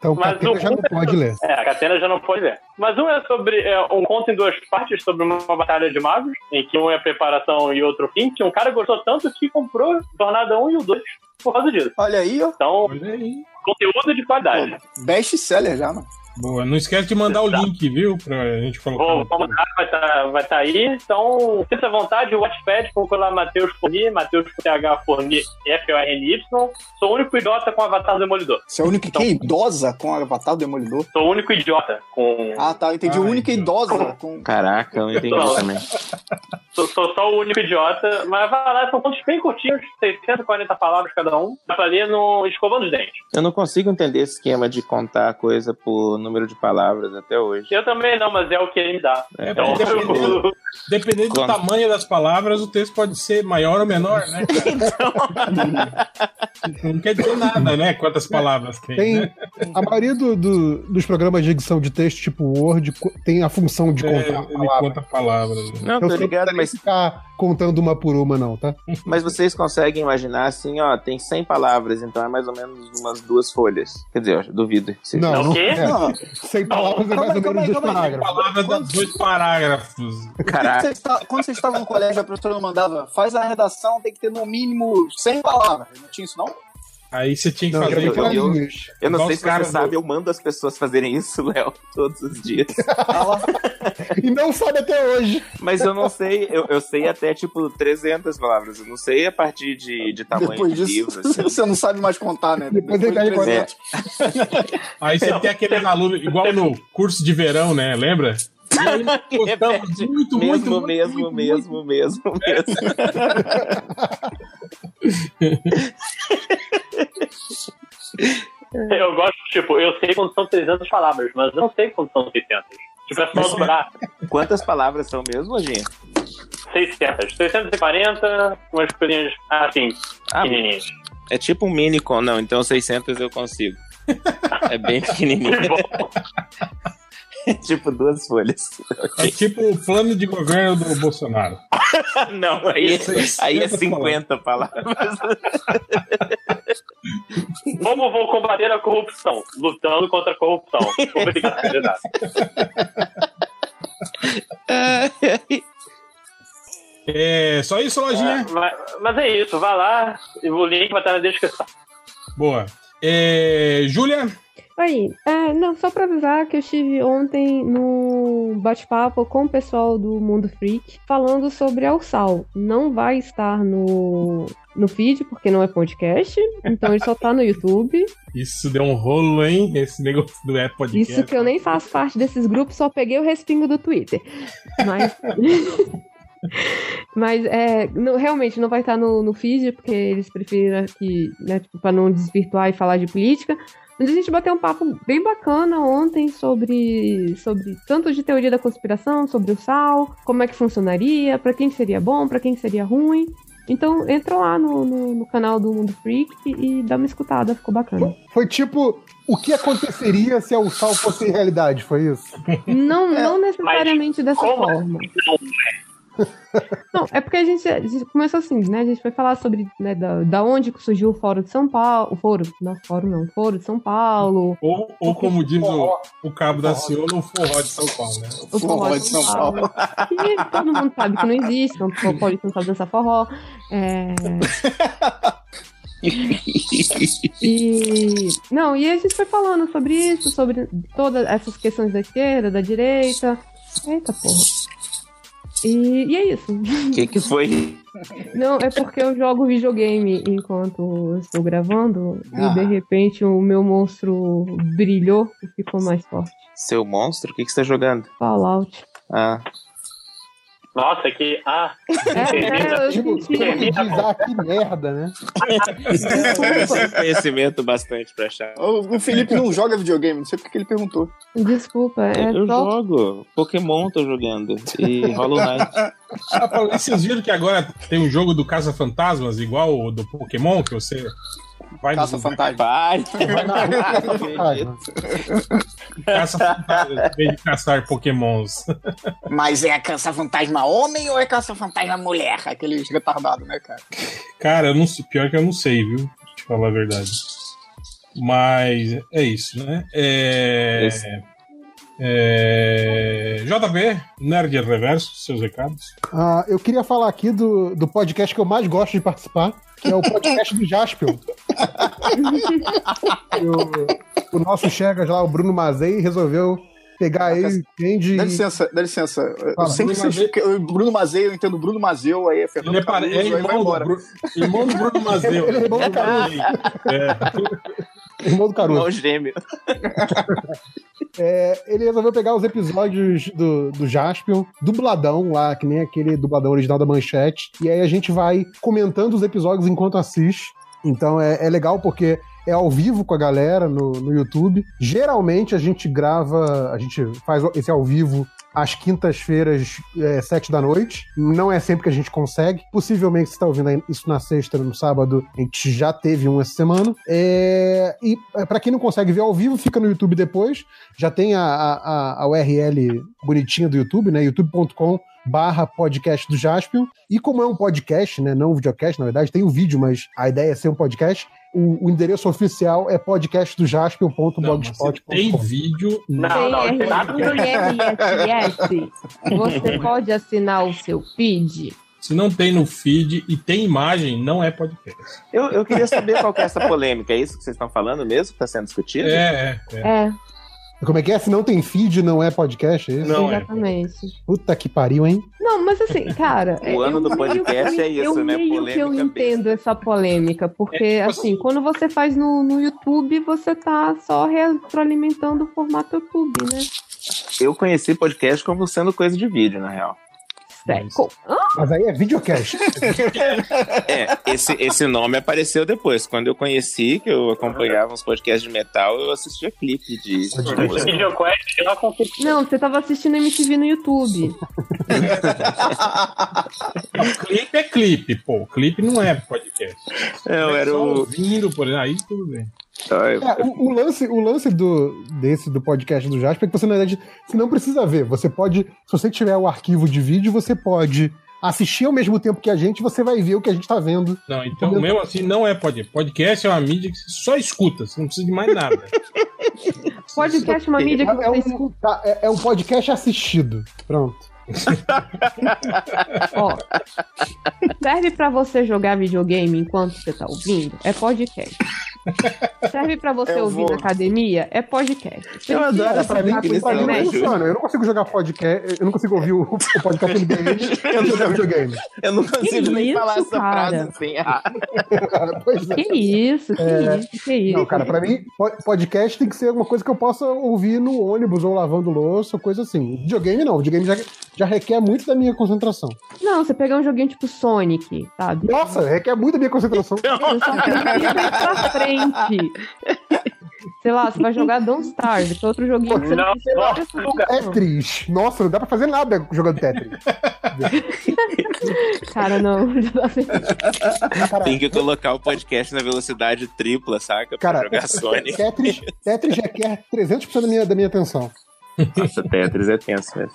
Então o Mas Catena o- já não pode ler. É, a Catena já não pode ler. Mas um é sobre é, um conto em duas partes sobre uma batalha de magos, em que um é preparação e outro fim, que um cara gostou tanto que comprou Jornada 1 e o 2 por causa disso. Olha aí, ó. Então, Olha aí. conteúdo de qualidade. Best seller já, mano. Boa, não esquece de mandar o link, viu? Pra gente colocar. Vou, vou mandar, vai estar vai tá aí. Então, sinta à vontade, o Watchpad, procura lá Matheus Forni, Matheus TH Forni, F-O-R-N-Y. Sou o único idiota com avatar do Demolidor. Você é o único que é idosa com o Avatar do Demolidor. Sou o único idiota com. Ah, tá. Eu entendi. Ah, o único então. idosa com. Caraca, eu não entendi Não. também. Sou, sou só o único idiota. Mas vai lá, são contos bem curtinhos, 640 palavras cada um. Dá pra ler no escovando os dentes. Eu não consigo entender esse esquema de contar a coisa por número de palavras até hoje. Eu também não, mas é o que ele me dá. É, Então, dependendo. Dependendo do tamanho das palavras, o texto pode ser maior ou menor, né? Não quer dizer nada, né? Quantas palavras tem. Tem, né? a maioria do- do- dos programas de edição de texto, tipo Word, tem a função de É, contar ele palavras. conta palavras. né? Não, Eu tô ligado, que mas, ficar contando uma por uma, não, tá? mas vocês conseguem imaginar assim, ó, tem 100 palavras, então é mais ou menos umas duas folhas. Quer dizer, eu duvido que seja. Não, O não quê? é. Não. Sem palavras é mais ou menos dois parágrafos. Palavras dá dois parágrafos. Caraca. quando você estava no colégio, a professora mandava, faz a redação, tem que ter no mínimo 100 palavras. Não tinha isso, não? Aí você tinha que Não, fazer. eu, eu- eu- eu, Eu não sei se você sabe, eu mando as pessoas fazerem isso, Léo, todos os dias. E não sabe até hoje. Mas eu não sei, eu, eu sei até tipo 300 palavras. Eu não sei a partir de, de tamanho Depois de disso, livro. assim. você não sabe mais contar, né? Depois ele de cai em 300. Aí você tem aqueles alunos, igual no curso de verão, né? Lembra? E aí nós postamos Repete. muito, muito, mesmo, muito, mesmo, muito, mesmo, mesmo, mesmo. Eu gosto, tipo, eu sei quando são 300 palavras, mas eu não sei quando são 600. Tipo, é só dobrar. Quantas palavras são mesmo, Lojinha? 600. 640, umas coisinhas assim, Ah, pequenininhas. é tipo um mini. Não, então 600 eu consigo. É bem pequenininho. É tipo duas folhas. É tipo o plano de governo do Bolsonaro. Não, aí, Isso, aí é isso, 50 palavras. Como vou combater a corrupção? Lutando contra a corrupção. Obrigado. É só isso, lojinha? mas, mas é isso, vai lá, e o link vai estar na descrição. Boa. É, Júlia? Oi, é, não, só pra avisar que eu estive ontem no bate-papo com o pessoal do Mundo Freak falando sobre Alçal. Não vai estar no, no feed, porque não é podcast, então ele só tá no YouTube. Isso deu um rolo, hein? Esse negócio do Apple Podcast. Isso que eu nem faço parte desses grupos, só peguei o respingo do Twitter. Mas. Mas é, não- realmente não vai estar no, no feed, porque eles preferiram que, né, tipo, pra não desvirtuar e falar de política. Mas a gente bateu um papo bem bacana ontem sobre, sobre tanto de teoria da conspiração, sobre o sal, como é que funcionaria, pra quem seria bom, pra quem seria ruim. Então entra lá no, no, no canal do Mundo Freak e dá uma escutada, ficou bacana. Foi tipo, o que aconteceria se o sal fosse realidade? Foi isso? Não, não necessariamente dessa como forma. Não, é porque a gente, a gente começou assim, né? A gente foi falar sobre né, da, da onde que surgiu o Fórum de São Paulo. O Foro, não, Fórum não, Foro de São Paulo. Ou, ou como diz o, o cabo da Ciolo, o forró de São Paulo, né? O forró de São Paulo. Que todo mundo sabe que não existe, então o paulista não sabe dançar forró. É... E não, e a gente foi falando sobre isso, sobre todas essas questões da esquerda, da direita. Eita porra. E, e é isso. O que, que foi? Não, é porque eu jogo videogame enquanto estou gravando Ah. e de repente o meu monstro brilhou e ficou mais forte. Seu monstro? O que, que você tá jogando? Fallout. Ah. Nossa, que. Ah, É, Tipo, dizer, ah, que merda, né? Sem conhecimento bastante pra achar. O, o Felipe não joga videogame, não sei porque que ele perguntou. Desculpa, é eu só. jogo. Pokémon tô jogando. E Hollow Knight. Ah, falando- e vocês viram que agora tem um jogo do Caça Fantasmas, igual o do Pokémon, que você vai Caça no fantasma. Vai. vai na rua, Caça fantasma. caça fantasmas, em vez de caçar Pokémons. Mas é a caça-fantasma homem ou é caça-fantasma mulher? Aqueles retardados, né, cara? Cara, eu não sei, pior que eu não sei, viu? Pra te falar a verdade. Mas é isso, né? É, Esse. é, JB, Nerd Reverso, seus recados. Ah, eu queria falar aqui do, do podcast que eu mais gosto de participar, que é o podcast do Jaspion. o, o nosso Chegas lá, o Bruno Mazei, resolveu pegar ele, entende Dá licença, dá licença. Eu Fala, sempre Bruno que vocês- Bruno Mazei, eu entendo Bruno Mazeu, aí é Fernando Ele é, Caruso, é aí vai irmão, do embora. Bru- irmão do Bruno Mazeu. Ele é irmão do Caruso. É. irmão do Caruso. Irmão gêmeo. É, ele resolveu pegar os episódios do, do Jaspion, dubladão lá, que nem aquele dubladão original da Manchete, e aí a gente vai comentando os episódios enquanto assiste. Então é, é legal porque é ao vivo com a galera no, no YouTube. Geralmente a gente grava, a gente faz esse ao vivo às quintas-feiras, é, sete da noite. Não é sempre que a gente consegue. Possivelmente você está ouvindo isso na sexta, no sábado, a gente já teve um essa semana. É, e para quem não consegue ver ao vivo, fica no YouTube depois. Já tem a, a, a URL bonitinha do YouTube, né? youtube.com barra podcast do Jaspion. E como é um podcast, né? Não um videocast, na verdade, tem um vídeo, mas a ideia é ser um podcast. O, o endereço oficial é podcastdojaspion.blogspot.com. Tem vídeo. Não, não, Tem nada. Você pode assinar o seu feed. Se não tem no feed e tem imagem, não é podcast. Eu, eu queria saber qual que é essa polêmica. É isso que vocês estão falando mesmo? Que está sendo discutido? É, é. é. É, Como é que é? Se não tem feed, não é podcast? É isso? Não é. exatamente. Puta que pariu, hein? Não, mas assim, cara. O ano do podcast que- é isso, eu né? Meio que eu Polêmica entendo essa polêmica, porque É, tipo assim, quando você faz no, no YouTube, você tá só retroalimentando o formato YouTube, né? Eu conheci podcast como sendo coisa de vídeo, na real. Sério. Hã? Mas aí é videocast. É, esse, esse nome apareceu depois. Quando eu conheci, que eu acompanhava uns podcasts de metal, eu assistia clipe de, Não, você tava assistindo MTV no YouTube. Clipe é clipe, pô. Clipe não é podcast. É, eu era Só o. ouvindo, por exemplo, aí tudo bem. É, o, o lance, o lance do, desse do podcast do Jasper é que você, na verdade, você não precisa ver. Você pode, se você tiver o arquivo de vídeo, você pode assistir ao mesmo tempo que a gente, você vai ver o que a gente tá vendo. Não, então mesmo assim não é podcast. Podcast é uma mídia que você só escuta, você não precisa de mais nada. Podcast é uma mídia que É, é você um, tá, é, é um podcast assistido. Pronto. Ó, serve pra você jogar videogame enquanto você tá ouvindo? É podcast. Serve pra você Eu ouvir vou. na academia? É podcast. Você Eu não adoro Pra mim, pra mim não funciona. Eu não consigo jogar podcast, eu não consigo ouvir o, o podcast do game eu jogar videogame. Eu não consigo nem isso, falar essa cara? frase assim. Ah, Pois é. Que isso, que isso, que isso. Não, cara, pra mim, po- podcast tem que ser alguma coisa que eu possa ouvir no ônibus ou lavando louça, coisa assim. Videogame não, videogame já, já requer muito da minha concentração. Não, você pegar um joguinho tipo Sonic, sabe? Nossa, requer muito da minha concentração. Você só precisa ir pra frente. Sei lá, você vai jogar Don't Starve, que é outro joguinho que você não Não, precisa não. Tetris. Nossa, não dá pra fazer nada jogando Tetris. Cara, não. Cara, Tem que colocar o podcast na velocidade tripla, saca? Pra cara jogar Sonic. Tetris, Tetris requer 300% da minha, da minha atenção. Nossa, Tetris é tenso mesmo.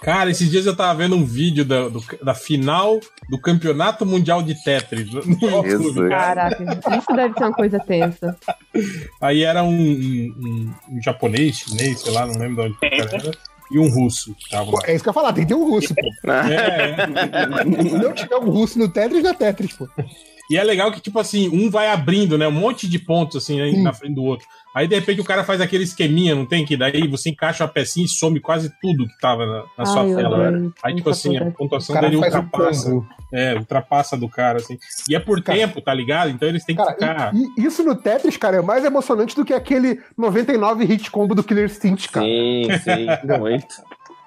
Cara, esses dias eu tava vendo um vídeo da, do- da final do Campeonato Mundial de Tetris no. Jesus. Caraca, isso deve ser uma coisa tensa. Aí era um, um- um- um japonês, chinês, sei lá, não lembro de onde que era, e um russo tava lá. é isso que eu ia falar, tem que ter um russo, pô. É, é. Se não tiver um russo no Tetris, não é Tetris, pô. E é legal que, tipo assim, um vai abrindo, né? Um monte de pontos, assim, aí na frente do outro. Aí de repente o cara faz aquele esqueminha, não tem? Que daí você encaixa a pecinha e some quase tudo que tava na, na sua Ai, tela. né? Aí, tipo assim, a pontuação cara dele um ultrapassa. combo. é, ultrapassa do cara, assim. E é por tempo, tá ligado? Então eles têm que Cara, ficar. e, e isso no Tetris, cara, é mais emocionante do que aquele 99 hit combo do Killer Instinct, cara. Sim, sim, muito.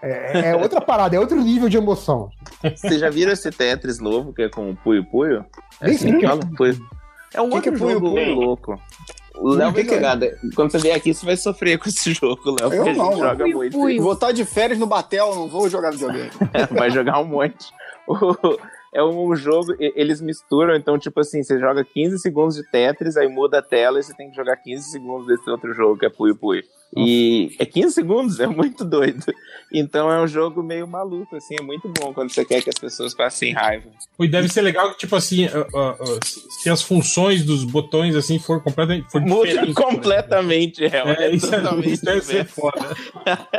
É, é outra parada, é outro nível de emoção. Vocês já viram esse Tetris novo que é com o Puyo Puyo? É assim que? Puyo. É um Que que outro é Puyo jogo Puyo? louco. O Léo Que vai que é? jogar. Quando você vier aqui, você vai sofrer com esse jogo, Léo. Eu não, joga Puyo muito. Puyo. Vou estar de férias no Batel, não vou jogar videogame. vai jogar um monte. É um jogo, e- eles misturam, então, tipo assim, você joga 15 segundos de Tetris, aí muda a tela e você tem que jogar 15 segundos desse outro jogo, que é Puyo E é 15 segundos, é muito doido. Então é um jogo meio maluco, assim, é muito bom quando você quer que as pessoas passem raiva. E deve ser legal que, tipo assim, se as funções dos botões, assim, for completamente. For Muda diferente, completamente, é, É, isso, é, totalmente isso deve ser foda.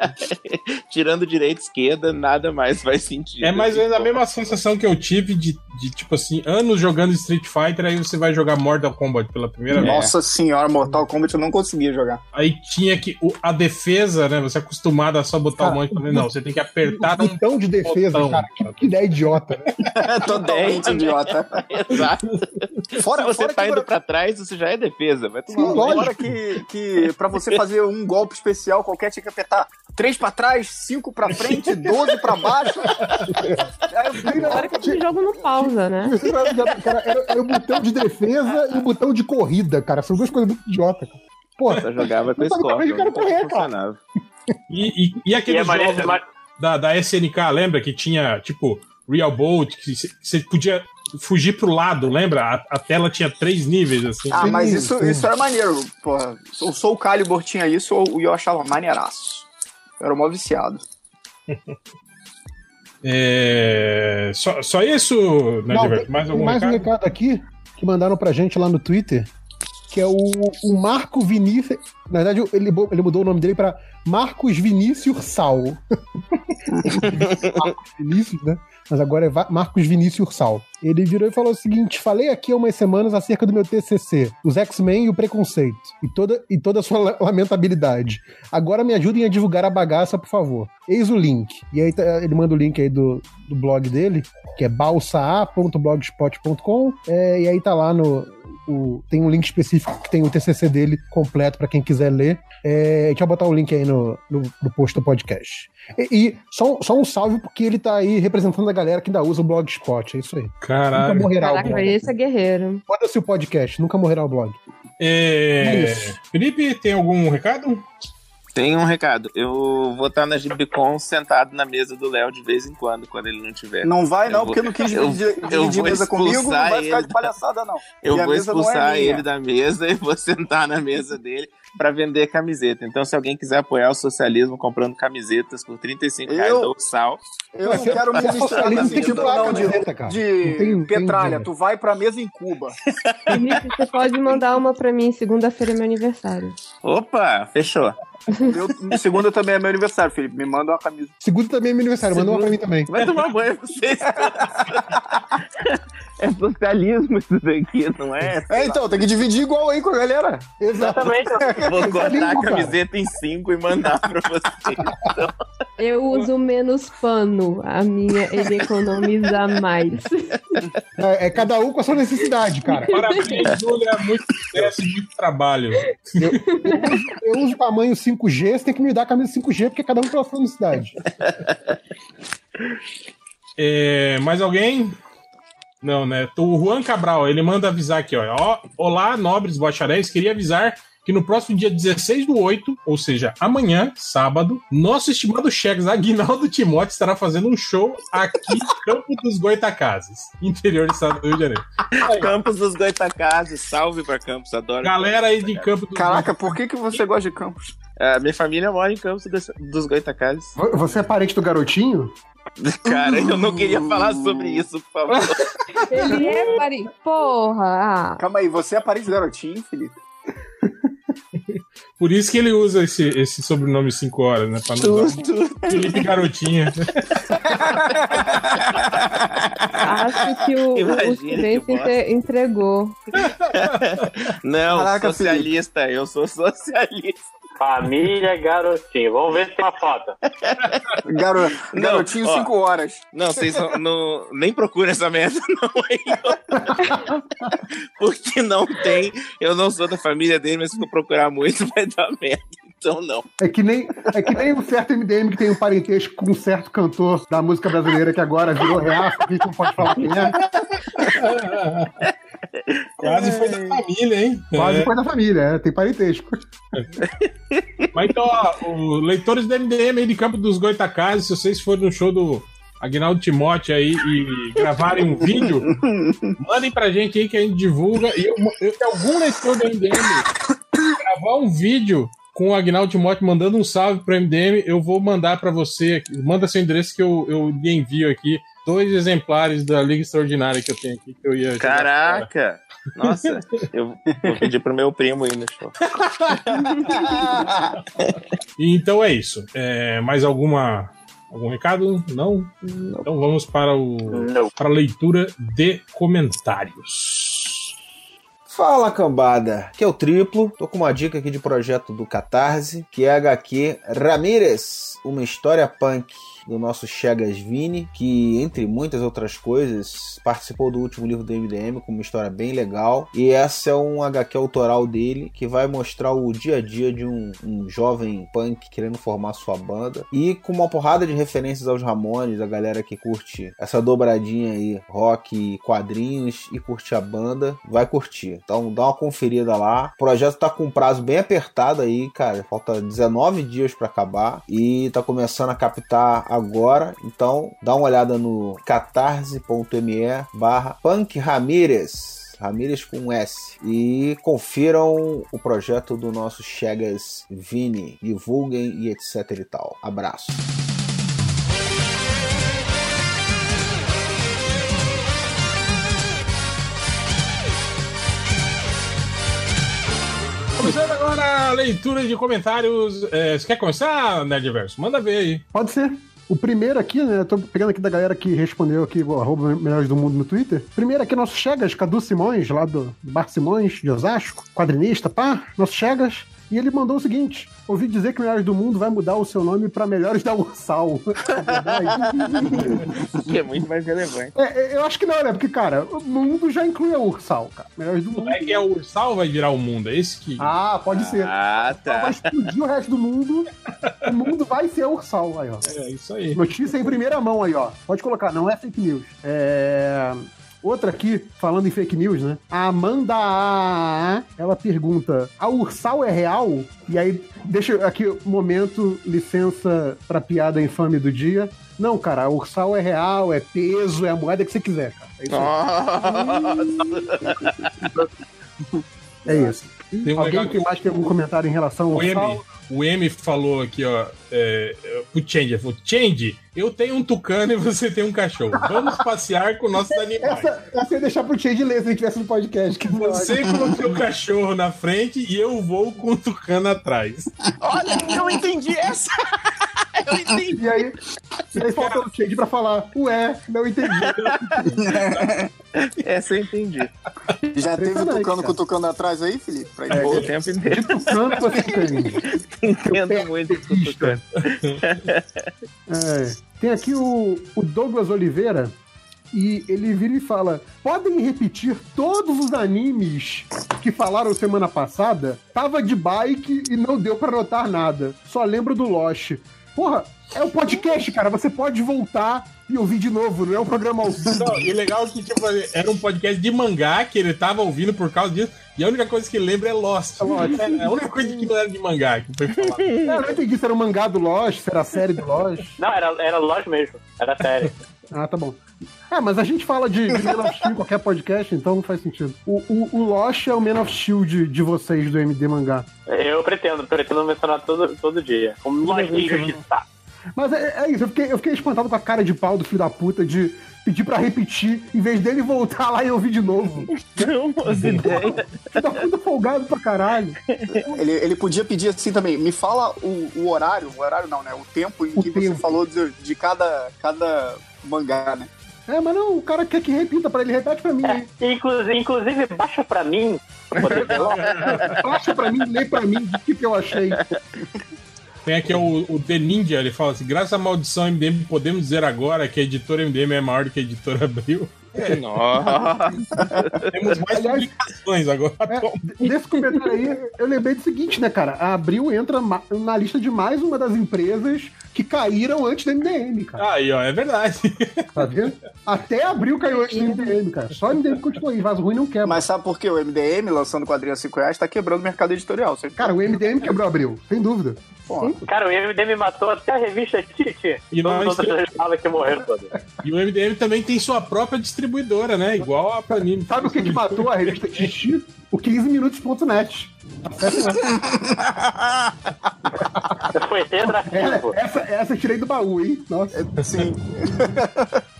Tirando direita e esquerda, nada mais faz sentido. É mais ou menos a mesma sensação que eu tive de, de, tipo assim, anos jogando Street Fighter, aí você vai jogar Mortal Kombat pela primeira vez. Nossa senhora, Mortal Kombat eu não conseguia jogar. Aí tinha que. O- a defesa, né? Você é acostumado a só botar Cara, o monte. Não, você tem que apertar um Botão de defesa, botão. cara. Que, ideia idiota, né? Totalmente idiota. Exato. Fora, Se você fora tá que indo pra trás, você já é defesa. Vai tomar Sim, um. Fora que, que pra você fazer um golpe especial qualquer tinha que apertar 3 pra trás, 5 pra frente, 12 pra baixo. Agora que esse jogo não pausa, né? Cara, era, era o botão de defesa e o botão de corrida, cara. São duas coisas muito idiotas, cara. Porra, Só jogava com Não Scorpion. o cara nunca correr, cara. funcionava. E, e, e aquele é jogo mas- da, da SNK, lembra? Que tinha, tipo, Real Bolt, que você podia fugir pro lado, lembra? A, a tela tinha três níveis, assim. Ah, mas isso, isso era maneiro, porra. O Soul Calibur tinha isso e eu achava maneiraço. Eu era mó viciado. É, só, só isso, né, Não, Mais algum mais um recado? recado aqui que mandaram pra gente lá no Twitter, que é o, o Marco Vinícius. Na verdade, ele, ele mudou o nome dele pra Marcos Vinícius Sal. Marcos Vinícius, né? Mas agora é Marcos Vinícius Sal. Ele virou e falou o seguinte: falei aqui há umas semanas acerca do meu TCC, os X-Men e o preconceito, e toda, e toda a sua la- lamentabilidade. Agora me ajudem a divulgar a bagaça, por favor. Eis o link. E aí tá- ele manda o link aí do, do blog dele, que é balsaa.blogspot.com. É, e aí tá lá no. O- tem um link específico que tem o TCC dele completo pra quem quiser ler. É, deixa eu botar o link aí no, no, no post do podcast. E, e só, um- só um salve porque ele tá aí representando a galera que ainda usa o Blogspot. É isso aí. Nunca Caralho. morrerá o Caraca, blog. esse é guerreiro. Foda-se o podcast, nunca morrerá o blog. É, Isso. Felipe, tem algum recado? Tem um recado. Eu vou estar na Gibicon sentado na mesa do Léo de vez em quando, quando ele não tiver. Não vai, Eu não, vou- porque não quis eu- dividir, eu vou mesa comigo, não vai ficar ele de palhaçada, não. Eu E vou é expulsar minha. ele da mesa e vou sentar na mesa dele para vender camiseta. Então, se alguém quiser apoiar o socialismo comprando camisetas por 35 reais Eu- ou sal, Eu não quero tem doar a não de, camiseta, cara. de Não tem- tem petralha. dinheiro. Tu vai pra mesa em Cuba. Felipe, você pode mandar uma pra mim. Segunda-feira é meu aniversário. opa, fechou. Eu, segunda também é meu aniversário, Felipe. Me manda uma camisa. Segundo também é meu aniversário, manda uma pra mim também. Vai tomar banho vocês. é socialismo isso daqui, não é? É, então, tem que dividir igual aí com a galera. Exatamente. Vou cortar a camiseta em cinco e mandar pra vocês. Eu uso menos pano. A minha, ele economiza mais. É, é cada um com a sua necessidade, cara. Parabéns, Júlia. Muito sucesso e muito trabalho. Eu, eu uso, eu uso tamanho 5G, você tem que me dar a camisa 5G, porque cada um com a sua necessidade. É, mais alguém? Não, né? O Juan Cabral, ele manda avisar aqui, ó. Olá, nobres bacharéis. Queria avisar que no próximo dia 16 do 8, ou seja, amanhã, sábado, nosso estimado Cheques Aguinaldo Timóteo estará fazendo um show aqui em Campo dos Goitacazes, interior do estado do Rio de Janeiro. Campos dos Goitacazes, salve pra Campos, adoro. Galera aí de Campo dos Caraca, por que, que você gosta de Campos? Ah, minha família mora em Campos dos, dos Goitacazes. Você é parente do garotinho? Cara, eu não queria falar sobre isso, por favor. Ele é pari... Porra! Ah. Calma aí, você é parente do garotinho, Felipe? Por isso que ele usa esse, esse sobrenome 5 horas, né? Pra não usar. Felipe Garotinha. Acho que o, o Imagina silêncio que entregou. Não, Caraca, socialista, eu sou socialista. Família Garotinho. Vamos ver se tem uma foto. Garo... Não, Garotinho, ó. 5 horas. Não, vocês não, nem procurem essa merda, não. Porque não tem. Eu não sou da família dele, mas se eu procurar muito, vai dar merda. Então, não. É que nem, é que nem um certo MDM que tem um parentesco com um certo cantor da música brasileira que agora virou reaça, que a gente não pode falar quem é. Quase foi da família, hein? Quase É. foi da família, é, tem parentesco. Mas então, ó, os leitores do MDM aí de Campo dos Goitacazes, se vocês forem no show do Agnaldo Timóteo aí e gravarem um vídeo, mandem pra gente aí que a gente divulga. E eu, eu, se algum leitor do MDM gravar um vídeo com o Agnaldo Timóteo mandando um salve pro MDM, eu vou mandar pra você. Manda seu endereço que eu, eu lhe envio aqui. Dois exemplares da Liga Extraordinária que eu tenho aqui, que eu ia. Caraca! Nossa, eu vou pedir pro meu primo ir no show. Então é isso. É, mais alguma algum recado? Não? Então vamos para o para a leitura de comentários. Fala cambada, que é o triplo. Tô com uma dica aqui de projeto do Catarse, que é HQ Ramírez, uma história punk do nosso Chegas Vini, que entre muitas outras coisas participou do último livro do MDM com uma história bem legal. E essa é um HQ autoral dele que vai mostrar o dia a dia de um, um jovem punk querendo formar sua banda e com uma porrada de referências aos Ramones, a galera que curte essa dobradinha aí, rock, quadrinhos e curte a banda, vai curtir. Então dá uma conferida lá. O projeto tá com um prazo bem apertado aí, cara. Falta 19 dias pra acabar e tá começando a captar agora. Então dá uma olhada no catarse.me barra Punk Ramírez. Ramírez com um S. E confiram o projeto do nosso Chegas Vini. Divulguem e etc e tal. Abraço. Começando agora a leitura de comentários. É, você quer começar, Nerdverso? Manda ver aí. Pode ser. O primeiro aqui, né? Tô pegando aqui da galera que respondeu aqui, arroba Melhores do Mundo no Twitter. Primeiro aqui, nosso Chegas, Cadu Simões, lá do Bar Simões, de Osasco, quadrinista, pá, nosso Chegas. E ele mandou o seguinte: ouvi dizer que Melhores do Mundo vai mudar o seu nome pra Melhores da Ursal. É verdade? Que é muito mais relevante. É, é, eu acho que não, né? Porque, cara, o mundo já inclui a Ursal, cara. Melhores do Mundo. Não é que é o Ursal vai virar o mundo, é esse que. Ah, pode ser. Ah, Então vai tá. explodir o resto do mundo. O mundo vai ser a Ursal aí, ó. É isso aí. Notícia em primeira mão aí, ó. Pode colocar, não é fake news. É. Outra aqui, falando em fake news, né? A Amanda A, ela pergunta: a Ursal é real? E aí, deixa aqui um momento, licença pra piada infame do dia. Não, cara, a Ursal é real, é peso, é a moeda que você quiser, cara. É isso aí. É isso. Tem um Alguém legal tem mais que algum comentário em relação ao Ursal? O M falou aqui, ó. É, o Change, ele falou: Change, eu tenho um tucano e você tem um cachorro. Vamos passear com nossos animais. Essa, essa eu ia deixar pro Change ler se ele tivesse no podcast. Que Você com o seu cachorro na frente e eu vou com o tucano atrás. Olha, eu entendi essa! Eu entendi. E aí, e aí faltou o Change pra falar, ué, não entendi. Essa eu entendi. Já teve tucano cara. cutucando atrás aí, Felipe? Pra ir O embora? tempo inteiro. Tucano você tem. Entendo muito. É. Tem aqui o, o Douglas Oliveira. E ele vira e fala: podem repetir todos os animes que falaram semana passada? Tava de bike e não deu pra notar nada. Só lembro do Lost. Porra, é um podcast, cara. Você pode voltar e ouvir de novo, não é um programa ao vivo. Não, e o legal é que tipo, era um podcast de mangá que ele tava ouvindo por causa disso. E a única coisa que ele lembra é Lost. Lost. É a única coisa que não era de mangá que foi falar. Eu não entendi se era um mangá do Lost, se era a série do Lost. Não, era, era Lost mesmo. Era sério. Ah, tá bom. É, mas a gente fala de, de Man of Steel em qualquer podcast, então não faz sentido. O, o, o Lost é o Man of Steel de, de vocês, do MD Mangá. Eu pretendo, pretendo mencionar todo, todo dia. Como eu- injustiçados. Mas é, é isso, eu fiquei, eu fiquei espantado com a cara de pau do filho da puta de pedir pra repetir, em vez dele voltar lá e ouvir de novo. Não, faço ideia. Filho da puta folgado pra caralho. Ele, ele podia pedir assim também, me fala o, o horário, o horário não, né? O tempo em O que você tempo. falou de, de cada, cada mangá, né? É, mas não, o cara quer que repita pra ele, repete pra mim aí. Inclusive, inclusive baixa pra mim. pra. Baixa pra mim, lê pra mim o que, que eu achei. Tem aqui o, o The Ninja, ele fala assim: graças à maldição MDM, podemos dizer agora que a editora MDM é maior do que a editora Abril. Nossa. Temos mais publicações agora. Nesse comentário aí, eu lembrei do seguinte, né, cara? A Abril entra na lista de mais uma das empresas que caíram antes da MDM, cara. Aí, ó, é verdade. Tá vendo? Até Abril caiu antes da MDM, cara. Só a MDM continua aí, vaso ruim não quebra. Mas sabe por quê? O MDM, lançando quadrinho a 5 reais, tá quebrando o mercado editorial. Cara, o MDM quebrou Abril, sem dúvida. Cara, o MDM matou até a revista Titi. E Todos nós- os outros que morreram todos. E o MDM também tem sua própria distribuidora, né? Igual a Panini. Sabe o que, que matou a revista Xixi? O 15minutos.net. Foi retroativo. É, essa, essa eu tirei do baú, hein? Nossa. Sim.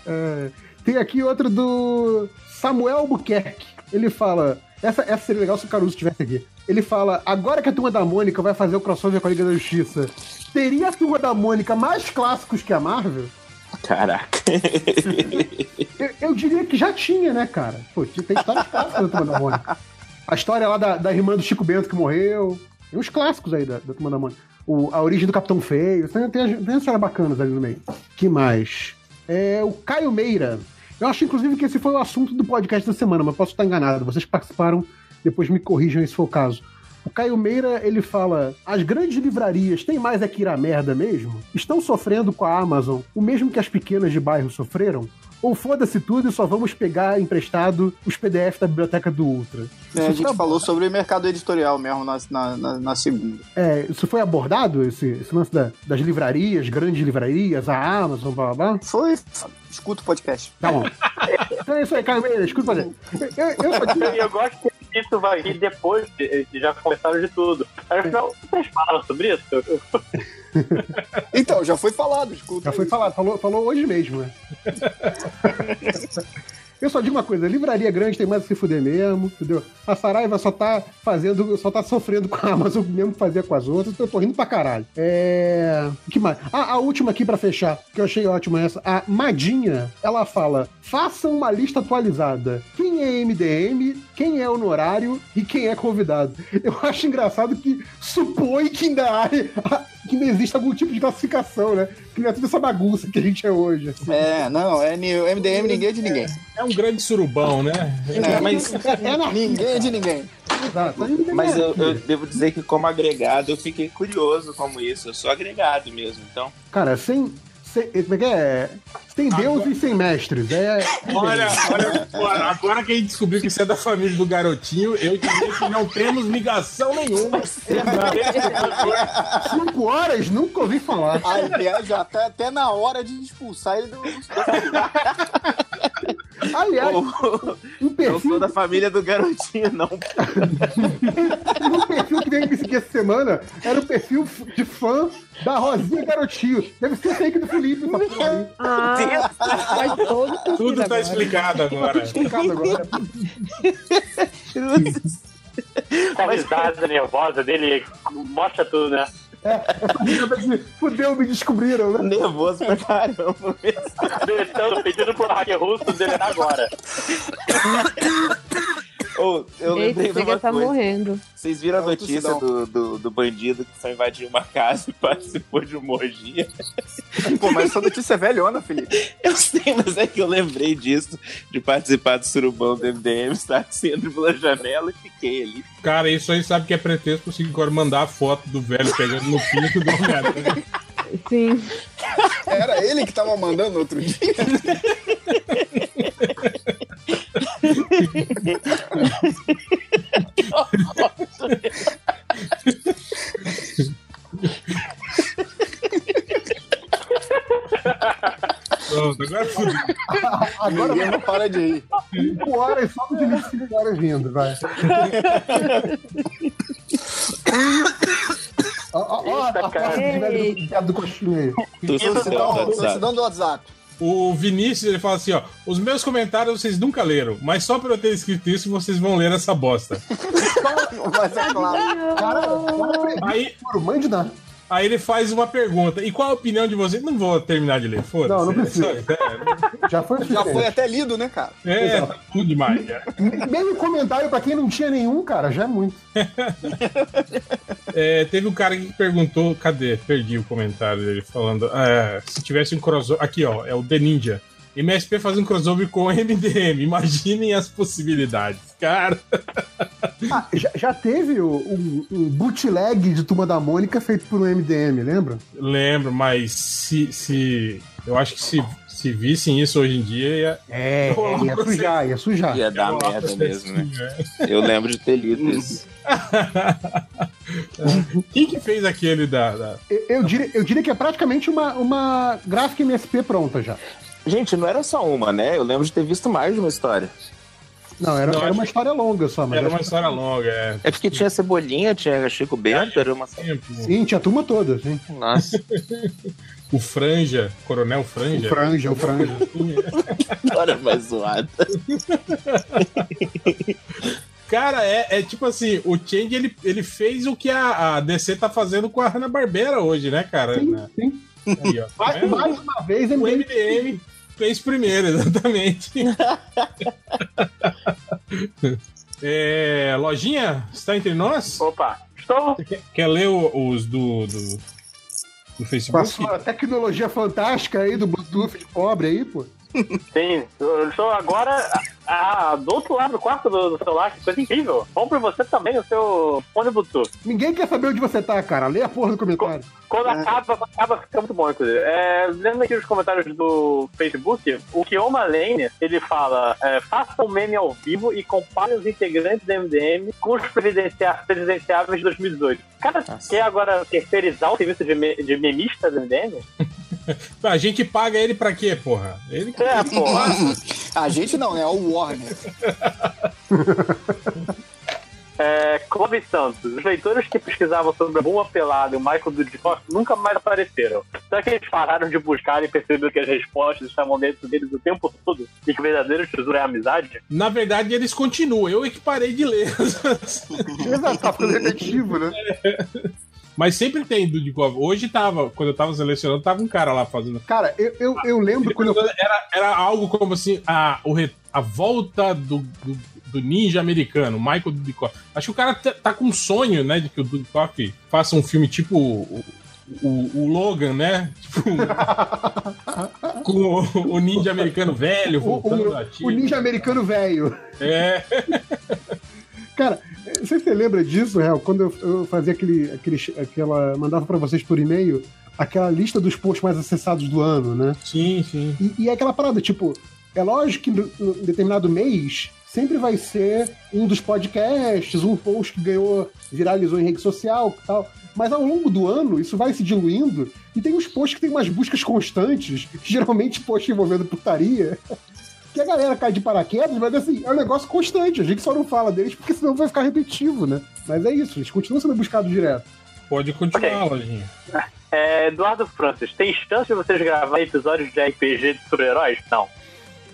É, tem aqui outro do Samuel Albuquerque. Ele fala. Essa, essa seria legal se o Caruso estivesse aqui. Ele fala: agora que a turma da Mônica vai fazer o crossover com a Liga da Justiça, teria a turma da Mônica mais clássicos que a Marvel? Caraca. Eu, eu diria que já tinha, né, cara? Pô, tem histórias clássicas da turma da Mônica. A história lá da, da irmã do Chico Bento que morreu. Tem uns clássicos aí da, da turma da Mônica. O, a origem do Capitão Feio. Tem, tem, tem histórias bacanas ali no meio. que mais? É, o Caio Meira. Eu acho, inclusive, que esse foi o assunto do podcast da semana, mas posso estar enganado. Vocês que participaram, depois me corrijam se for o caso. O Caio Meira, ele fala: as grandes livrarias têm mais é que ir à merda mesmo? Estão sofrendo com a Amazon o mesmo que as pequenas de bairro sofreram? Ou foda-se tudo e só vamos pegar emprestado os PDF da biblioteca do Ultra? É, a gente foi- falou sobre o mercado editorial mesmo na, na, na- na segunda. É, isso foi abordado, esse, esse lance da- das livrarias, grandes livrarias, a Amazon, blá blá blá? Foi. Escuta o podcast. Tá bom. então é isso aí, Caio Meira, escuta fazer. Eu, eu só digo- E eu gosto que isso vai vir depois de, de já começaram de tudo. Aí no final, vocês falaram sobre isso? Então, já foi falado, escuta. Já foi falado, falou, falou hoje mesmo, né? Eu só digo uma coisa, livraria grande tem mais que se fuder mesmo, entendeu? A Saraiva só tá fazendo, só tá sofrendo com a Amazon mesmo que fazia com as outras, então eu tô rindo pra caralho. É. O que mais? Ah, a última aqui pra fechar, que eu achei ótima essa. A Madinha, ela fala: faça uma lista atualizada. Quem é MDM, quem é honorário e quem é convidado. Eu acho engraçado que supõe que ainda há. Que ainda existe algum tipo de classificação, né? Que não é toda essa bagunça que a gente é hoje. assim. É, não, é MDM, ninguém é de ninguém. É um grande surubão, né? É, mas- ninguém é de ninguém. Mas eu, eu devo dizer que como agregado eu fiquei curioso como isso. Eu sou agregado mesmo, então. Cara, sem. Sem como é que é? Tem deuses e sem mestres. É. Olha, olha, agora, agora que a gente descobriu que você é da família do garotinho, eu diria que não temos ligação nenhuma. Cinco horas? Nunca ouvi falar. Aliás, já tá até na hora de expulsar ele do. Aliás, um Eu perfil, sou da família do garotinho, não. um perfil que veio me seguir essa semana era o perfil de fã da Rosinha Garotinho. Deve ser fake do Felipe. essa aí. Ah, faz todo sentido Tudo tá agora. explicado agora. Explicado agora. A risada nervosa dele mostra tudo, né? De fudeu, me descobriram, né? Nervoso pra caramba mesmo. Deletando, pedindo pro hacker russo deletar agora. Ô, eu Eita, lembrei de uma tá coisa. morrendo. Vocês viram a É o notícia do, do, do bandido que foi invadir uma casa e participou de uma orgia? Pô, mas essa notícia é velhona, Felipe. Eu sei, mas é que eu lembrei disso, de participar do surubão do MDM, estar entrando pela janela e fiquei ali. Cara, isso aí sabe que é pretexto pro Cinco mandar a foto do velho pegando no pinto do Homem-Aranha. Sim. Era ele que tava mandando outro dia. Pronto, agora fudeu. Agora Ninguém não para de rir. cinco horas só do Felipe cinco horas vindo, vai. Ó, ó, ó, a cara. de velho do, do coxinha aí. Tô WhatsApp. te dando o WhatsApp. O Vinícius ele fala assim: ó, os meus comentários vocês nunca leram, mas só por eu ter escrito isso vocês vão ler essa bosta. Mas é claro. Cara, cara, Aí, puro, mande nada. Aí ele faz uma pergunta. E qual a opinião de vocês? Não vou terminar de ler, foda-se. Não, não É precisa. só- Já foi Já foi até lido, né, cara? É, tá tudo demais. já. Meio comentário pra quem não tinha nenhum, cara, já é muito. É, teve um cara que perguntou, cadê? Perdi o comentário dele falando. é, se tivesse um crossover. Aqui, ó, é o The Ninja. MSP faz um crossover com o MDM. Imaginem as possibilidades. Cara, Ah, já, já teve o- um, um bootleg de Turma da Mônica feito por um MDM, lembra? lembro, mas se. se eu acho que se, se vissem isso hoje em dia, ia. É, é, ia sujar, ia sujar. Ia dar merda mesmo, né? né? Eu lembro de ter lido isso. Quem que fez aquele da. da- Eu, eu diria, eu diria que é praticamente uma, uma gráfica MSP pronta já. Gente, não era só uma, né? Eu lembro de ter visto mais de uma história. Não, era, Não, era uma história longa só, mas Era uma que- história longa, é. É porque tinha Cebolinha, tinha Chico Bento, era uma... Sim, tinha a turma toda, sim. Nossa, O Franja, Coronel Franja. O Franja, o Franja. história mais zoada. Cara, é, é tipo assim, o Change ele, ele fez o que a, a DC tá fazendo com a Hanna-Barbera hoje, né, cara? Sim, sim. Aí, ó. Mais, É, mais uma vez, o MDM. Fez primeiro, exatamente. é, lojinha, está entre nós? Opa, estou. Quer, quer ler os do, do, do a Facebook? sua tecnologia fantástica aí do Bluetooth de pobre aí, pô. Sim, eu estou agora ah, do outro lado do quarto do, do celular, que coisa incrível. Compre você também o seu fone Bluetooth. Ninguém quer saber onde você tá, cara. Lê a porra do comentário. Quando acaba, acaba fica muito bom, inclusive. É, lendo aqui os comentários do Facebook, o Kioma Lane, ele fala: é, faça um meme ao vivo e compare os integrantes do MDM com os presidenciáveis de 2018. Cara, quer agora terceirizar o serviço de, me de memista do MDM? A gente paga ele pra quê, porra? Ele É, porra. A gente não, né? É o Warner. É, Clóvis Santos, os leitores que pesquisavam sobre a Buma Pelada e o Michael Dudikoff nunca mais apareceram. Será que eles pararam de buscar e perceberam que as respostas estavam dentro deles o tempo todo? E que o verdadeiro tesouro é a amizade? Na verdade, eles continuam. Eu é que parei de ler. Exato, tá ficando repetitivo, né? Mas sempre tem Dudikov. Hoje tava, quando eu tava selecionando, tava um cara lá fazendo. Cara, eu, eu, eu lembro quando eu. Era, era algo como assim, a, o re- a volta do, do, do ninja americano, Michael Dudikoff. Acho que o cara tá, tá com um sonho, né, de que o Dudikoff faça um filme tipo o, o, o Logan, né? Tipo, com o, o ninja americano velho voltando da O ninja americano velho. É. Cara, não sei se você lembra disso, Real, quando eu, eu fazia aquele, aquele. aquela. mandava pra vocês por e-mail aquela lista dos posts mais acessados do ano, né? Sim, sim. E, e é aquela parada, tipo, é lógico que em determinado mês sempre vai ser um dos podcasts, um post que ganhou, viralizou em rede social e tal. Mas ao longo do ano, isso vai se diluindo e tem uns posts que tem umas buscas constantes, geralmente posts envolvendo putaria. Que a galera cai de paraquedas, mas assim, é um negócio constante. A gente só não fala deles porque senão vai ficar repetitivo, né? Mas é isso, eles continuam sendo buscados direto. Pode continuar, Lojinha. É, Eduardo Francis, tem chance de vocês gravarem episódios de RPG de super-heróis? Não.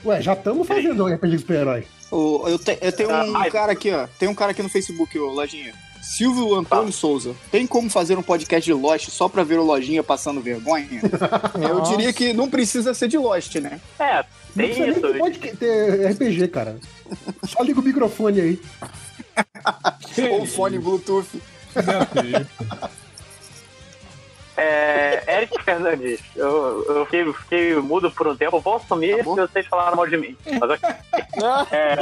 Ué, já estamos fazendo um RPG de super-herói. O- eu, te- eu tenho um Ah, cara aqui, ó. Tem um cara aqui no Facebook, ô, Lojinha. Silvio Antônio Souza. Tem como fazer um podcast de Lost só pra ver o Lojinha passando vergonha? eu diria que não precisa ser de Lost, né? É, Não tem nem isso. ter, pode ter RPG, cara. Só liga o microfone aí. Ou fone Bluetooth. É, Eric Fernandes, eu, eu fiquei, fiquei mudo por um tempo, eu vou assumir se vocês falaram mal de mim. Mas ok. É,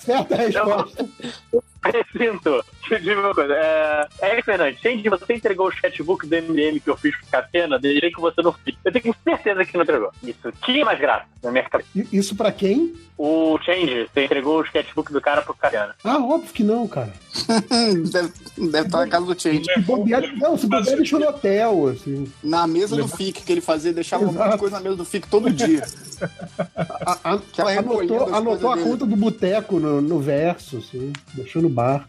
Certa resposta. Precinto, deixa eu uma coisa. É, Eric Fernandes, Change, você entregou o chatbook do MDM que eu fiz pro Catena, desde que você não fez. Eu tenho certeza que não entregou. Isso tinha mais graça na minha cabeça. Isso pra quem? O Change, você entregou o sketchbook do cara pro Catena. Ah, óbvio que não, cara. deve, deve estar na casa do Change. Se bobear, não, se bobear, deixou no hotel, assim. Na mesa do FIC que ele fazia, deixava um monte de Exato. coisa na mesa do FIC todo dia. A- a- anotou anotou a dele. conta do boteco no, no verso, assim. Deixou no bar.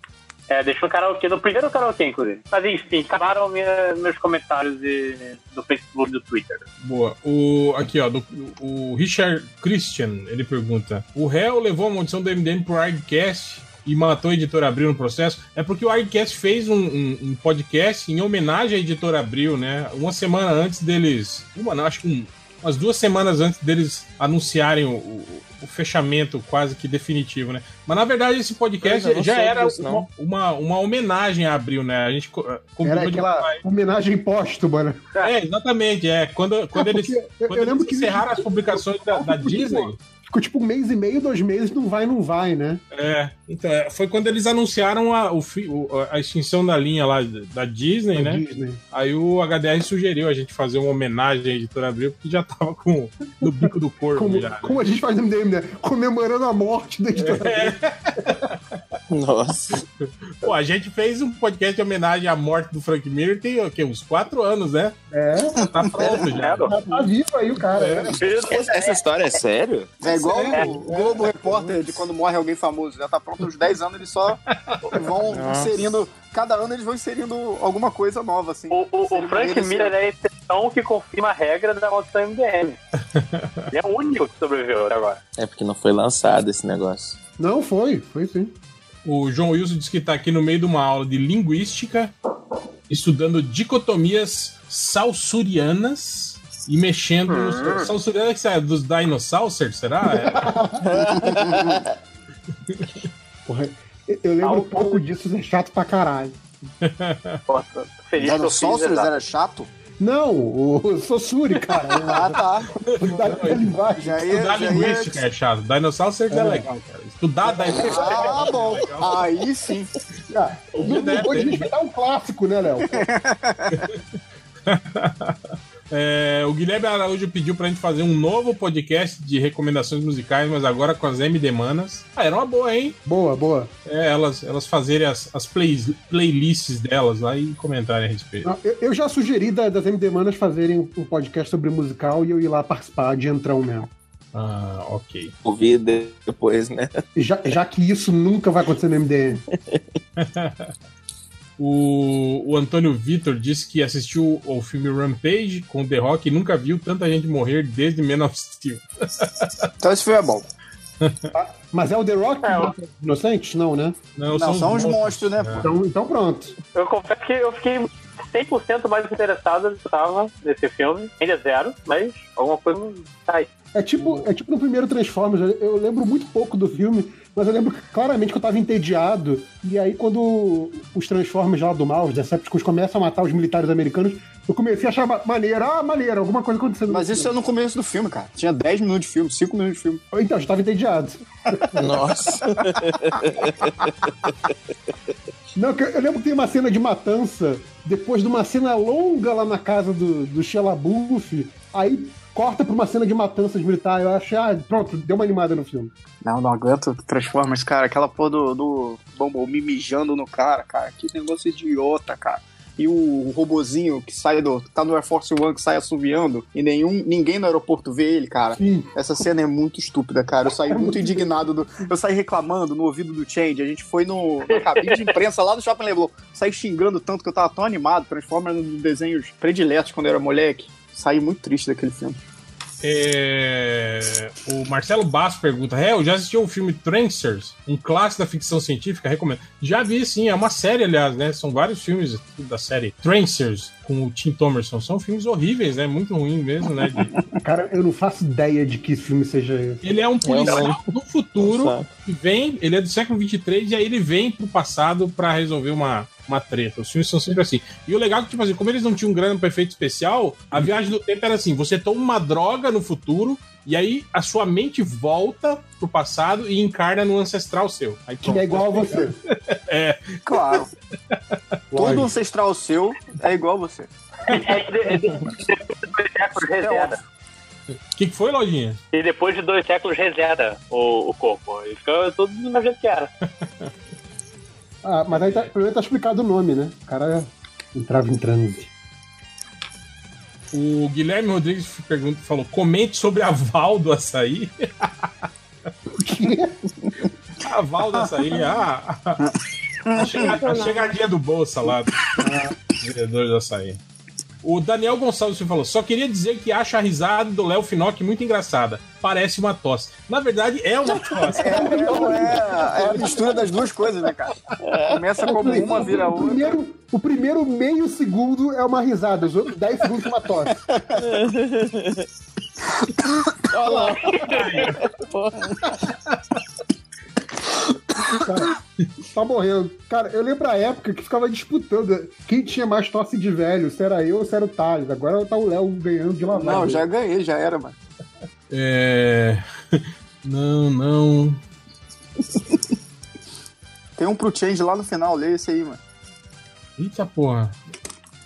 É, deixou o karaokê, no primeiro karaokê, inclusive. Mas enfim, acabaram minha- meus comentários e, do Facebook e do Twitter. Boa. O, aqui, ó, do- o Richard Christian, ele pergunta: O réu levou a maldição do MDM pro Hardcast e matou a editora Abril no processo, é porque o ArgCast fez um, um- um podcast em homenagem à editora Abril, né? Uma semana antes deles. Uma, não, acho que um- umas duas semanas antes deles anunciarem o, o- o fechamento quase que definitivo, né? Mas na verdade esse podcast não já era disso, uma, uma, uma homenagem à Abril, né? A gente combinou Era de aquela homenagem póstuma, né? é, exatamente. É, quando, quando É, eles, eu- quando eu lembro eles que encerraram as publicações da, da Disney. Ficou tipo um mês e meio, dois meses, não vai, não vai, né? É, então, é, foi quando eles anunciaram a, o, a extinção da linha lá da Disney, Da né? Disney. Aí o HDR sugeriu a gente fazer uma homenagem à editora Abril, porque já tava com no bico do corpo Como, já. né? como a gente faz no MDM, né? Comemorando a morte da editora. Nossa. Pô, a gente fez um podcast em homenagem à morte do Frank Miller tem o quê? uns quatro anos, né? É. Tá pronto já. Já tá vivo aí o cara. né? Essa, essa história é sério? É igual É. o Globo Repórter de quando morre alguém famoso. Já tá pronto uns 10 anos, eles só vão Nossa. inserindo. Cada ano eles vão inserindo alguma coisa nova, assim. O, o- o Frank. Miller é a exceção que confirma a regra da maldição MDM. Ele é o único que sobreviveu até agora. É porque não foi lançado esse negócio. Não, foi, foi sim. O João Wilson disse que está aqui no meio de uma aula de linguística, estudando dicotomias salsurianas e mexendo Hum. nos. Salsuriana que é dos dinossauros, será? Porra, eu lembro um pouco disso, isso é chato pra caralho. Nossa, feliz Dinossauros era chato? Não, o Sossuri, cara. Ah, tá. Já ia, Estudar já ia... linguística é chato. Dinossauro é, legal, cara. Estudar dinossauros. Ah, bom. Aí sim. Ah, não, não pode respeitar um clássico, né, Léo? É, o Guilherme Araújo pediu pra gente fazer um novo podcast de recomendações musicais, mas agora com as MD Manas. Ah, era uma boa, hein? Boa, boa. É, elas, elas fazerem as, as plays- playlists delas lá e comentarem a respeito. Não, eu, eu já sugeri da- das MD Manas fazerem um podcast sobre musical e eu ir lá participar de entrão mesmo. Ah, ok. Ouvir depois, né? Já, já que isso nunca vai acontecer no MDM. O, o Antônio Vitor disse que assistiu o filme Rampage com o The Rock e nunca viu tanta gente morrer desde Men of Steel. Então esse filme é bom. Mas é o The Rock Inocentes? Não, né? Não, Não, são os monstros, né, pô? Então, então pronto. Eu confesso que eu fiquei 100% mais interessado do que eu tava nesse filme. Ainda é zero, mas alguma coisa tá aí. É tipo, é tipo no primeiro Transformers, eu- lembro muito pouco do filme, mas eu lembro claramente que eu tava entediado. E aí, quando os Transformers lá do mal, os Decepticons, começam a matar os militares americanos, eu comecei a achar ma- maneiro, ah, maneiro, alguma coisa acontecendo. Mas isso é no começo do filme, cara. Tinha 10 minutos de filme, 5 minutos de filme. Então, eu já tava entediado. Nossa. Não, eu, lembro que tem uma cena de matança, depois de uma cena longa lá na casa do, do Sheila Buff, aí corta pra uma cena de matança de militar. Eu achei, ah, pronto, deu uma animada no filme. Não, não aguento Transformers, cara. Aquela porra do, do Bumblebee mijando no cara, cara. Que negócio idiota, cara. E o robozinho que sai do. tá no Air Force One que sai assoviando e nenhum, ninguém no aeroporto vê ele, cara. Sim. Essa cena é muito estúpida, cara. Eu saí muito indignado. Do, eu saí reclamando no ouvido do Change. A gente foi no, na cabine de imprensa lá do Shopping Leblon. Saí xingando tanto que eu tava tão animado. Transformers nos desenhos prediletos quando eu era moleque. Saí muito triste daquele filme. É, O Marcelo Basso pergunta: Réu, já assistiu o filme Trancers? Um clássico da ficção científica? Recomendo. Já vi, sim. É uma série, aliás, né? São vários filmes da série Trancers com o Tim Thomerson. São filmes horríveis, né? Muito ruins mesmo, né? de- Cara, eu não faço ideia de que filme seja esse. Ele é um policial do futuro Nossa. que vem, ele é do século 23 e aí ele vem pro passado pra resolver uma, uma treta. Os filmes são sempre assim. E o legal é que, tipo assim, como eles não tinham grana pra efeito especial, a viagem do tempo era assim: você toma uma droga no futuro. E aí a sua mente volta pro passado e encarna no ancestral seu. Aí, Que é igual a você. É. Claro. Todo ancestral seu é igual a você. De- de- depois de dois séculos reseta. O que, que foi, Lojinha? E depois de dois séculos reseta o, o corpo. E fica tudo do mesmo jeito que era. Ah, mas aí tá, primeiro tá explicado o nome, né? O cara entrava em transe. O Guilherme Rodrigues pergunta, falou: comente sobre a Val do açaí. a Val do açaí, ah, a, chega- a chegadinha do bolsa lá, do vendedor do açaí. O Daniel Gonçalves falou: só queria dizer que acha a risada do Léo Finock muito engraçada. Parece uma tosse. Na verdade, é uma tosse. É, é, é a mistura das duas coisas, né, cara? Começa como uma, vira o outra. primeiro, o primeiro meio segundo é uma risada, os outros 10 segundos é uma tosse. Olha lá. Tá morrendo. Cara, eu lembro a época que ficava disputando quem tinha mais tosse de velho, se era eu ou se era o Thales. Agora tá o Léo ganhando de lavagem. Não, já ganhei, já era, mano. É. Não, não. Tem um pro change lá no final, lê esse aí, mano. Eita porra.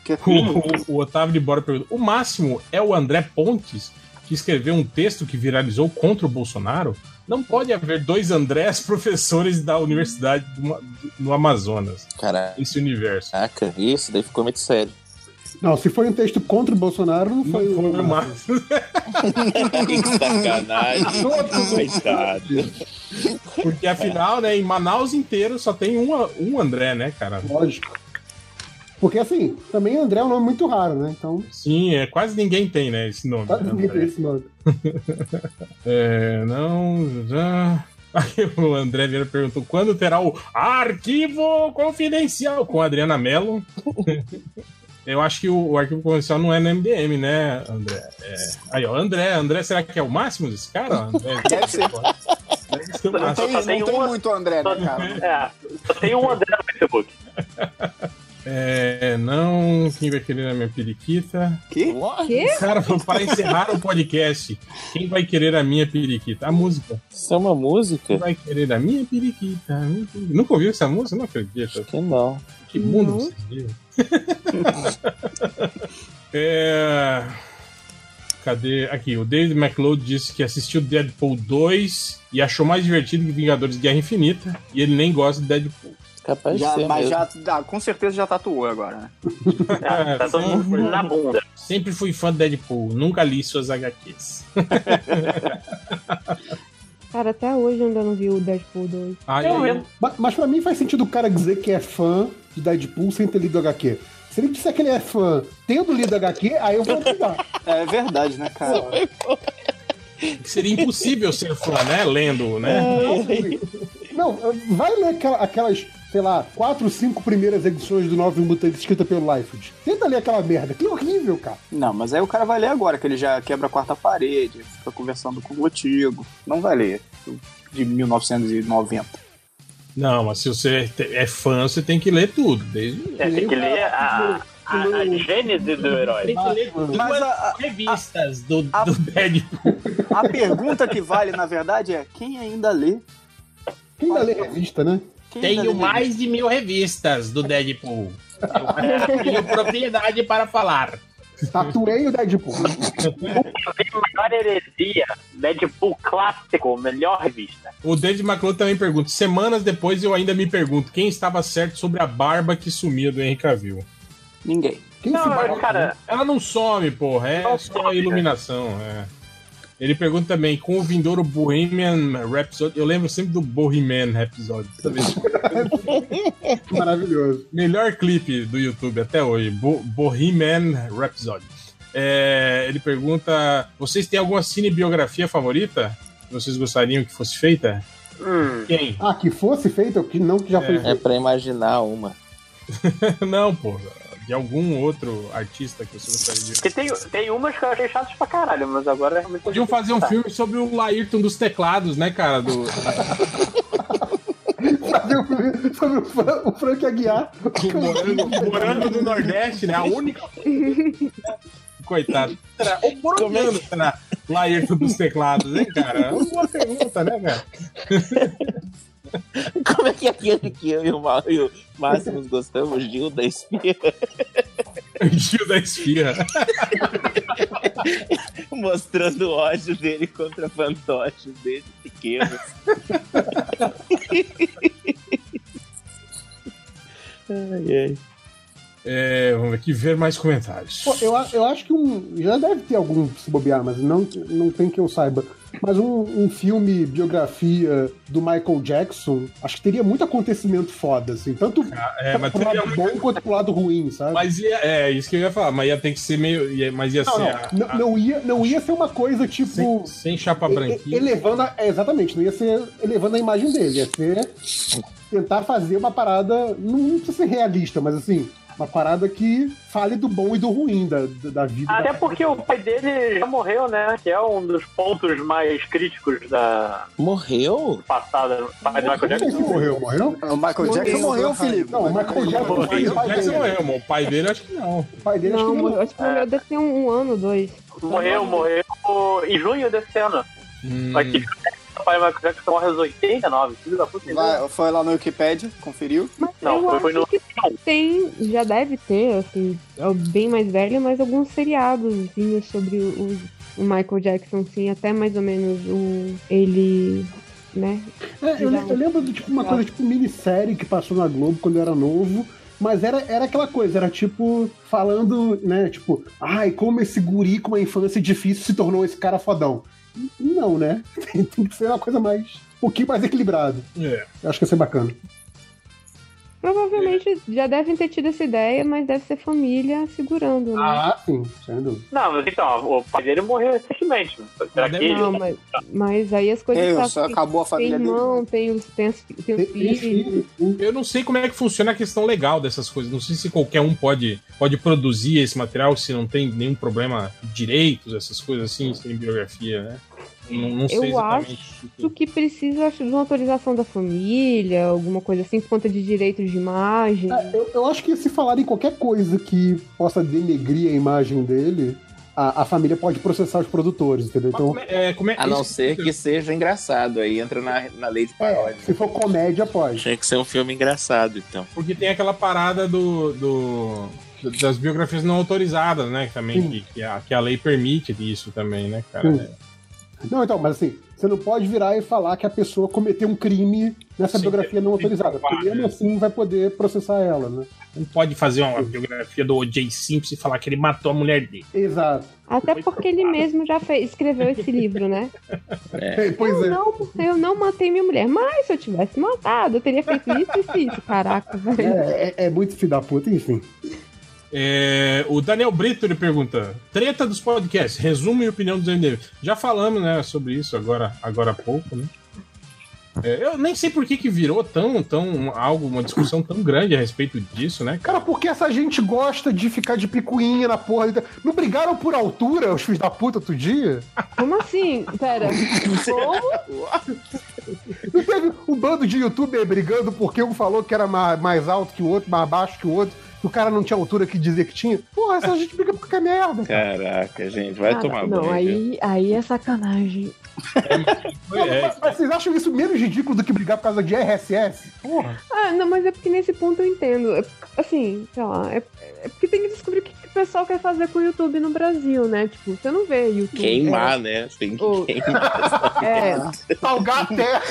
Que é O, o Otávio de Bora pergunta: o máximo é o André Pontes, que escreveu um texto que viralizou contra o Bolsonaro? Não pode haver dois Andrés professores da Universidade do no Amazonas. Caralho. Esse universo. Caraca, isso daí ficou muito sério. Não, se foi um texto contra o Bolsonaro, não foi Foi o máximo. que sacanagem. Coitado. Porque afinal, né, em Manaus inteiro só tem um, um André, né, cara? Lógico. Porque assim, também André é um nome muito raro, né? Então, Sim, é, quase ninguém tem, né, esse nome. quase ninguém tem esse nome. É, não, já. Aí o André Vieira perguntou quando terá o arquivo confidencial com a Adriana Mello. Eu acho que o, o arquivo confidencial não é no MDM, né, André? É. Aí, ó, André, André, será que é o máximo desse cara? André, Deve ser. Deve ser o Não tem, tem não tem uma- muito André, né, cara? É, só tem um André no Facebook. É, não, quem vai querer a minha periquita? Que? Quê? Cara, para encerrar o podcast, quem vai querer a minha periquita? A música. Isso é uma música? Quem vai querer a minha periquita? a minha periquita? Nunca ouviu essa música? Não acredito. Que não. Que mundo Não. você vive. é... Cadê? Aqui, o David McLeod disse que assistiu Deadpool 2 e achou mais divertido que Vingadores Guerra Infinita. E ele nem gosta de Deadpool. Capaz Já, de ser mas mesmo. já, ah, com certeza já tatuou agora, né? É, Tá todo mundo sempre, na bunda. sempre fui fã de Deadpool, nunca li suas HQs. Cara, até hoje eu ainda não vi o Deadpool 2. Aí, Eu vi. Mas, mas pra mim faz sentido o cara dizer que é fã de Deadpool sem ter lido HQ. Se ele disser que ele é fã tendo lido HQ, aí eu vou aceitar. É verdade, né, cara? seria impossível ser fã, né? Lendo, né? Não, vai ler aquela- aquelas, sei lá, quatro, cinco primeiras edições do Nove Mutantes escrita pelo Liefeld. Tenta ler aquela merda, que horrível, cara. Não, mas aí o cara vai ler agora, que ele já quebra a quarta parede, fica conversando com o Gotigo. Não vai ler de 1990. Não, mas se você é fã, você tem que ler tudo. Desde... É, tem que ler a, a, a gênese do herói. Tem que ler duas a, revistas do, a- do Deadpool. a pergunta que vale, na verdade, é quem ainda lê? Quem ainda lê revista, né? Quem Tenho lê mais de mil revistas do Deadpool. Eu tenho propriedade para falar. Tatuei o Deadpool. Melhor heresia, Deadpool clássico, melhor revista. O David McClure também pergunta: semanas depois eu ainda me pergunto quem estava certo sobre a barba que sumia do Henry Cavill. Ninguém. Quem Não, barba- cara, Ela não some, porra, é Não só some, iluminação. É. Ele pergunta também, com o vindouro Bohemian Rhapsody, eu lembro sempre do Bohemian Rhapsody. Maravilhoso. Melhor clipe do YouTube até hoje, Bo Bohemian Rhapsody. É, ele pergunta, vocês têm alguma cinebiografia favorita? Que vocês gostariam que fosse feita? hum, Quem? Ah, que fosse feito, que não que já foi É feito. pra imaginar uma. não, porra. De algum outro artista que você gostaria de ver. porque tem, tem umas que eu achei chatas pra caralho, mas agora é realmente. Podiam fazer um filme sobre o Laírton dos teclados, né, cara? Do, Fazer o filme sobre o, Fran- o Frank Aguiar. morango, morango do Nordeste, né? A única. Coitado. O morango será Laírton dos teclados, hein, cara? É uma boa pergunta, né, cara? Como é que é aquele que eu e o, Ma- e o Máximos gostamos? Gil da Espira. Gil da Esfirra. Mostrando o ódio dele contra fantoches desde pequenos. ai, ai. É, vamos aqui ver mais comentários. Pô, eu, eu acho que um. Já deve ter algum se bobear, mas não, não tem que eu saiba. Mas um, um filme, biografia do Michael Jackson, acho que teria muito acontecimento foda, assim. Tanto é, mas pro lado bom quanto pro lado ruim, sabe? Mas ia, é, isso que eu ia falar, mas ia ter que ser meio. ia- mas ia Não, ser. não, a- não, a- não ia, não ia ser uma coisa tipo. Sem, sem chapa branquinha. Elevando a, é, exatamente, não ia ser elevando a imagem dele, ia ser tentar fazer uma parada. Não, não precisa ser realista, mas assim, uma parada que fale do bom e do ruim da, da vida. Até da- porque o pai dele já morreu, né? Que é um dos pontos mais críticos da Morreu? passada. Pai do Michael Jackson. morreu, morreu? O Michael Jackson morreu, Felipe. Não, o Michael Jackson O morreu. O pai Jackson dele, morreu, o pai dele acho que não. o pai dele acho Não, que não. morreu, acho que morreu deve ter um, um ano, dois. Morreu, morreu em junho desse ano. Hum, Aqui, do Michael Jackson morre aos 89. Filho da puta. Vai, foi lá no Wikipedia, conferiu. Mas Não, foi- foi no- tem, já deve ter, assim, é bem mais velho, mas alguns seriados sobre o, o Michael Jackson, sim, até mais ou menos o ele, né? É, eu, eu lembro de tipo, uma coisa tipo minissérie que passou na Globo quando eu era novo. Mas era, era aquela coisa, era tipo, falando, né, tipo, ai, como esse guri com uma infância difícil se tornou esse cara fodão. Não, né? Tem, que ser uma coisa mais. um pouquinho mais equilibrado. é. Eu acho que ia ser bacana. Provavelmente já devem ter tido essa ideia, mas deve ser família segurando, né? Ah, sim, sem dúvida. Não, mas então, o pai dele morreu recentemente. Será que. Não, mas, mas aí as coisas É, tá- acabou a tem família dele. irmão, tem os, tem os, tem os Tem- tem filhos. filho. Eu não sei como é que funciona a questão legal dessas coisas. Não sei se qualquer um pode, pode produzir esse material se não tem nenhum problema de direitos, essas coisas assim, sem biografia, né? Não, Eu exatamente. Isso que precisa, acho, de uma autorização da família, alguma coisa assim, por conta de direitos de imagem. É, eu, eu acho que se falarem qualquer coisa que possa denegrir a imagem dele, a, a família pode processar os produtores, entendeu? Então, como é- é, como é- A não ser que seja engraçado, aí entra na, na lei de paródia. se for comédia, pode. Tinha que ser um filme engraçado, então. Porque tem aquela parada do, do- das biografias não autorizadas, né? Também, que, que a, que a lei permite isso também, né, cara? Sim. Não, então, mas assim, você não pode virar e falar que a pessoa cometeu um crime nessa Sim, biografia não autorizada. Porque mesmo né? assim vai poder processar ela, né? Não pode fazer uma biografia do O.J. Simpson e falar que ele matou a mulher dele. Exato. Até porque ele mesmo já fez, escreveu esse livro, né? É, pois eu, é. não, eu não matei minha mulher, mas se eu tivesse matado, eu teria feito isso e isso, isso. Caraca, velho. É, é, é muito filho da puta, enfim. É, o Daniel Brito ele pergunta: treta dos podcasts, resumo e opinião dos MDM. Já falamos, né, sobre isso agora, agora há pouco, né? É, eu nem sei por que, que virou tão, tão algo, uma discussão tão grande a respeito disso, né? Cara, por que essa gente gosta de ficar de picuinha na porra? Não brigaram por altura, os filhos da puta, outro dia? Como assim? Pera, como? Não teve um bando de youtuber brigando porque um falou que era ma- mais alto que o outro, mais baixo que o outro, o cara não tinha altura que dizia que tinha? Porra, essa gente briga por qualquer merda. Caraca, gente, vai Cara, tomar não, banho. aí, aí é sacanagem. É, Mas vocês acham isso menos ridículo do que brigar por causa de RSS? Porra. Ah, não, mas é porque nesse ponto eu entendo. É, Assim, sei lá, é, é porque tem que descobrir o que o pessoal quer fazer com o YouTube no Brasil, né? Tipo, você não vê YouTube. Queimar, né? Tem que queimar. É, Salgar a terra.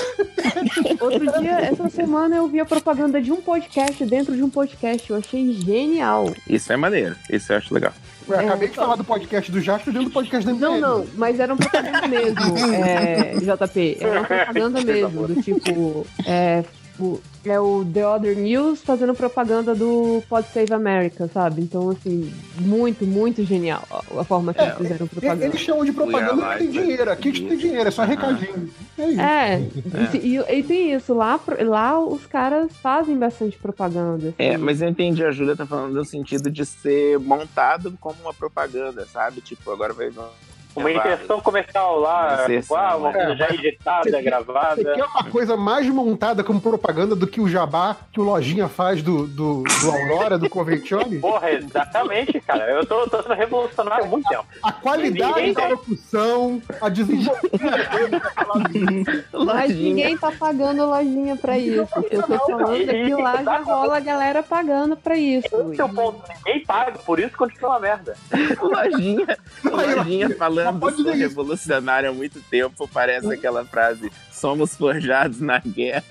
outro dia, essa semana, eu vi a propaganda de um podcast dentro de um podcast. Eu achei genial. Isso é maneiro. Isso eu acho legal. Ué, acabei de falar do podcast do Jasper dentro do podcast da Não, MPM. não, mas era um propaganda mesmo, é, JP. Era uma propaganda mesmo, do tipo. É, o- é o The Other News fazendo propaganda do Pod Save America, sabe? Então, assim, muito, muito genial a, forma que eles fizeram propaganda. Eles chamam de propaganda porque tem dinheiro. Aqui a gente tem dinheiro, é só recadinho. É isso. É, E, e tem isso, lá, lá os caras fazem bastante propaganda. assim. É, mas eu entendi, a Júlia tá falando no sentido de ser montado como uma propaganda, sabe? Tipo, agora vai. Uma inserção comercial lá, Inserção, tipo, ah, uma é. coisa já editada, Você quer- gravada. Você quer uma coisa mais montada como propaganda do que o jabá que o Lojinha faz do, do, do Aurora, do Conventione? Porra, exatamente, cara. Eu tô, tô sendo revolucionário há muito tempo. A qualidade Ninguém da locução, a desenvolvimento. Mas ninguém tá pagando lojinha pra isso. Eu tô falando é que lá já rola a galera pagando pra isso. Esse é o ponto. Ninguém paga, por isso continua uma merda. Lojinha, lojinha falando sou revolucionário há muito tempo, parece aquela frase: somos forjados na guerra.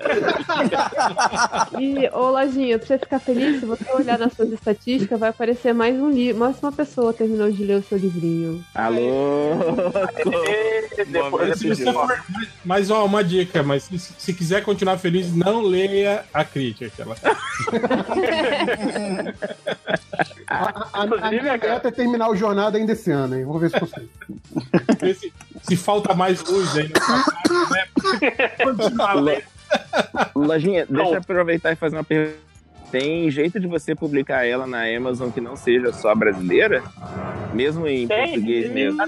E, ô Lojinha, pra você ficar feliz, se você olhar nas suas estatísticas, vai aparecer mais um livro. Mais uma pessoa terminou de ler o seu livrinho. Alô? Depois, Mas ó, uma dica, mas se, se quiser continuar feliz, não leia a crítica. Ela... A, a, a minha meta é terminar o jornada ainda esse ano, hein? Vamos ver se consigo. Se, se falta mais luz aí. Lojinha, deixa eu aproveitar e fazer uma pergunta. Tem jeito de você publicar ela na Amazon que não seja só brasileira? Mesmo em Tem, português mesmo?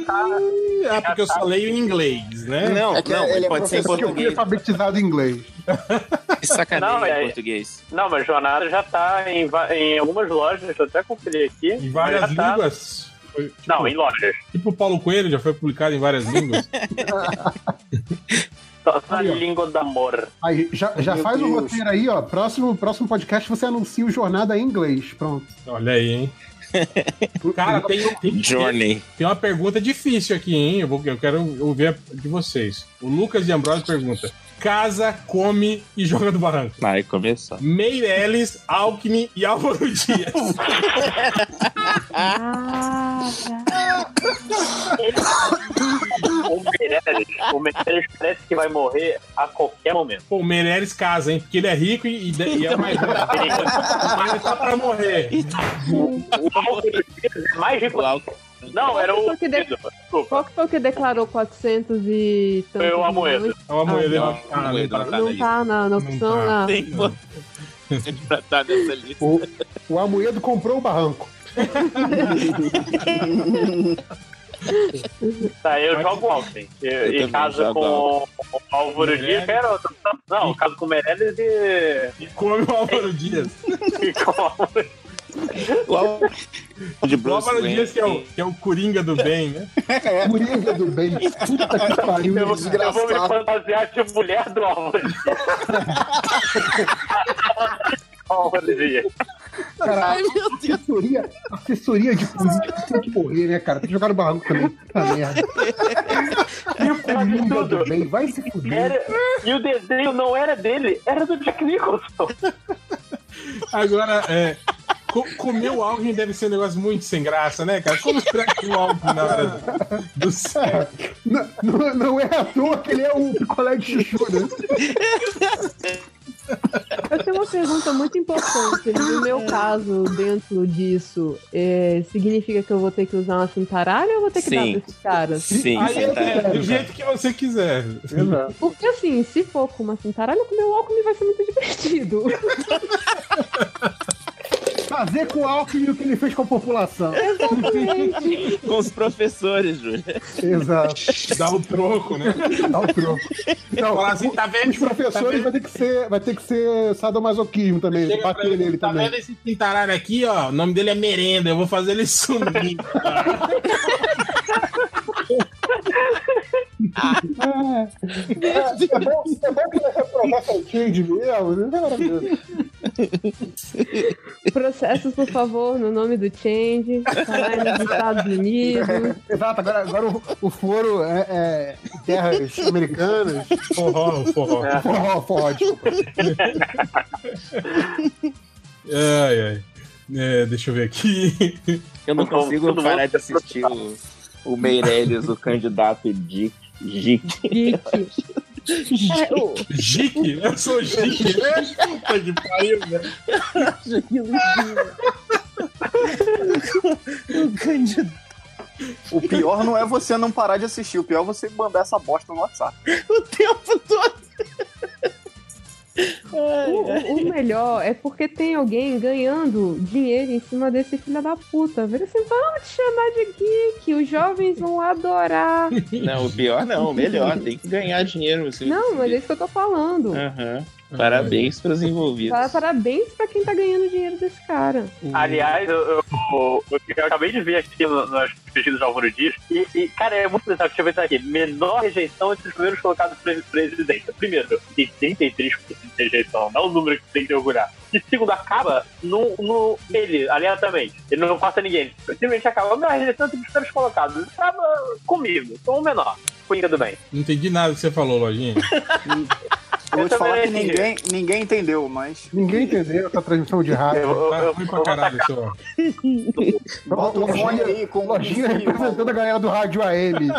Ah, porque eu só leio em inglês, né? Não, É não, ele é pode ser em professor Porque eu fui português. alfabetizado em inglês. Que sacanagem Não, é- em português. Não, mas Jornada já tá em, em algumas lojas, deixa eu até conferir aqui. Em várias já tá- línguas. Foi, tipo, Não, em lojas. Tipo o Paulo Coelho, já foi publicado em várias línguas. Só na língua do amor. Aí, já, já Meu faz o Deus. roteiro aí, ó. Próximo, próximo podcast você anuncia o jornada em inglês. Pronto. Olha aí, hein? Cara, tem, tem, Journey. tem uma pergunta difícil aqui, hein? Eu, vou, eu quero ouvir a de vocês. O Lucas de Ambrosio pergunta: Casa, come e joga do barranco. Vai começar. Meirelles, Alckmin e Álvaro Dias. O Meirelles, o Meirelles parece que vai morrer a qualquer momento. Pô, o Meirelles casa, hein? Porque ele é rico e, e- e é mais velho. Mas ele tá pra morrer. O Álvaro Dias é mais rico. Não, era o. Que de- Desculpa. Qual que foi o que declarou 400 e Foi o Amoedo. É moeda. não, não tá, não, não tá. não Não tá na, na opção, tá. na... Tem pra estar nessa lista. O, o Amoedo comprou o barranco. Tá, eu jogo o Alckmin. E, e casa jogo com o Álvaro Dias. Pera, não, caso com o Meirelles e. E come o Álvaro Dias. e com o Álvaro De O Bruce Álvaro Wayne. Dias, que é, o, que é o Coringa do bem, né? Coringa do bem. Puta que pariu. Eu, eu vou me fantasiar de mulher do Álvaro Dias. Álvaro Dias. Cara, a assessoria, assessoria de política tem que morrer, né, cara? Tem que jogar no barranco também. Puta merda. E o Coringa do bem, vai se fuder. Era, e o desenho não era dele, era do Jack Nicholson. Agora, é. Co- comer o Alckmin deve ser um negócio muito sem graça, né, cara? Como será que o Alckmin na hora do céu? Não, não, não é à toa que ele é o picolé de chuchu, né? Eu tenho uma pergunta muito importante. No meu caso, dentro disso, é, significa que eu vou ter que usar uma cintaralha ou eu vou ter que Sim. dar pra esses caras? Sim, Aí é, é do jeito que você quiser. Exato. Porque assim, se for com uma cintaralha, comer o álcool vai ser muito divertido. Fazer com o Alckmin o que ele fez com a população. Exatamente. Com os professores, Júlia. Exato. Dá o troco, né? Dá o troco. Não, Falar assim, tá vendo? os professores vai ter que ser, vai ter que ser sadomasoquismo também, Chega bater ele, nele tá também. vendo esse pintaralho aqui, ó? O nome dele é Merenda, eu vou fazer ele sumir. É, é, bom, é bom que vai reprovar certinho de mesmo, né? É maravilhoso. Processos, por favor, no nome do Change. Canais dos Estados Unidos. Exato, agora, agora o, o foro é, é terras americanas. forró, forró. Forró, forró, desculpa. Ai, ai. É, deixa eu ver aqui. Eu não consigo parar de assistir o, o Meirelles, o candidato Dick. Dick. Geek. É, o- Jique? Eu sou Jique, né? Puta que pariu, né? o candidato. O pior não é você não parar de assistir, o pior é você mandar essa bosta no WhatsApp. O tempo todo. O, o melhor é porque tem alguém ganhando dinheiro em cima desse filho da puta. Vira assim, vamos te chamar de geek, os jovens vão adorar. Não, o pior não, o melhor. Tem que ganhar dinheiro. Você Não, mas é isso que eu tô falando. Aham. Parabéns para os envolvidos. Parabéns pra quem tá ganhando dinheiro desse cara. Aliás, eu, eu- eu- eu acabei de ver aqui nas pesquisa de Álvaro Dias. E, e, cara, é muito bizarro. Deixa eu ver isso aqui. Menor rejeição entre os primeiros colocados pre presidente. Primeiro, tem 33% de rejeição. Não é um número que tem que orgulhar. E segundo, acaba no, no ele, aleatoriamente. Ele não passa ninguém. Simplesmente acaba. Menor rejeição entre os primeiros colocados. Acaba comigo. Sou o menor. Comigo tudo bem. Não entendi nada que você falou, Lojinha. Eu vou te falar que ninguém, ninguém entendeu, mas. Ninguém entendeu essa transmissão de rádio. Eu- Tá eu- ruim eu pra vou caralho, tacar. seu. Bota o fone aí com Lojinha com- representando a galera do rádio AM.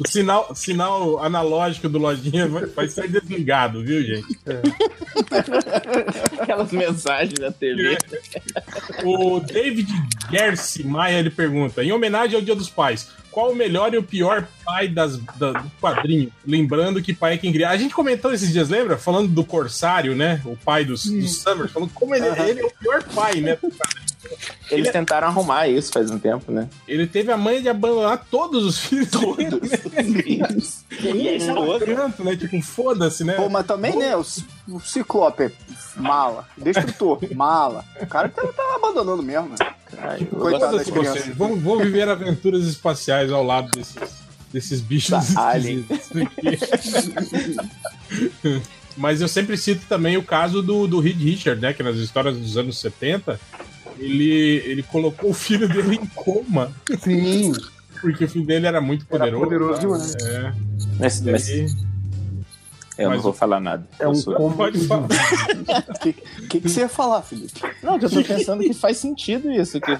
O sinal, sinal analógico do Lojinha vai, vai ser desligado, viu, gente? Aquelas mensagens da TV. O David Gersi Maia ele pergunta: em homenagem ao Dia dos Pais, qual o melhor e o pior pai das, da- do quadrinho? Lembrando que pai é quem cria. A gente comentou esses dias, lembra? Falando do Corsário, né? O pai dos, dos Summers, falando como ele, ele é o pior pai, né? Do quadrinho. Eles tentaram arrumar isso faz um tempo, né? Ele teve a manha de abandonar todos os filhos. Todos. E aí, outro. Canto, né? Tipo, foda-se, né? Pô, mas também, né? O, o Ciclope, mala. Destrutor, mala. O cara tá, tá abandonando mesmo, né? Caralho, Coitado das crianças. Vão, vão viver aventuras espaciais ao lado desses, desses bichos Da Alien. Mas eu sempre cito também o caso do, do Reed Richard, né? Que nas histórias dos anos 70, ele, ele colocou o filho dele em coma. Sim. Porque o filho dele era muito Era poderoso. poderoso tá? demais. É. Mas, mas aí- eu mas não vou falar nada. É um sou- combo. Pode falar. O que, que, que você ia falar, Felipe? Não, que eu tô pensando que faz sentido isso. Que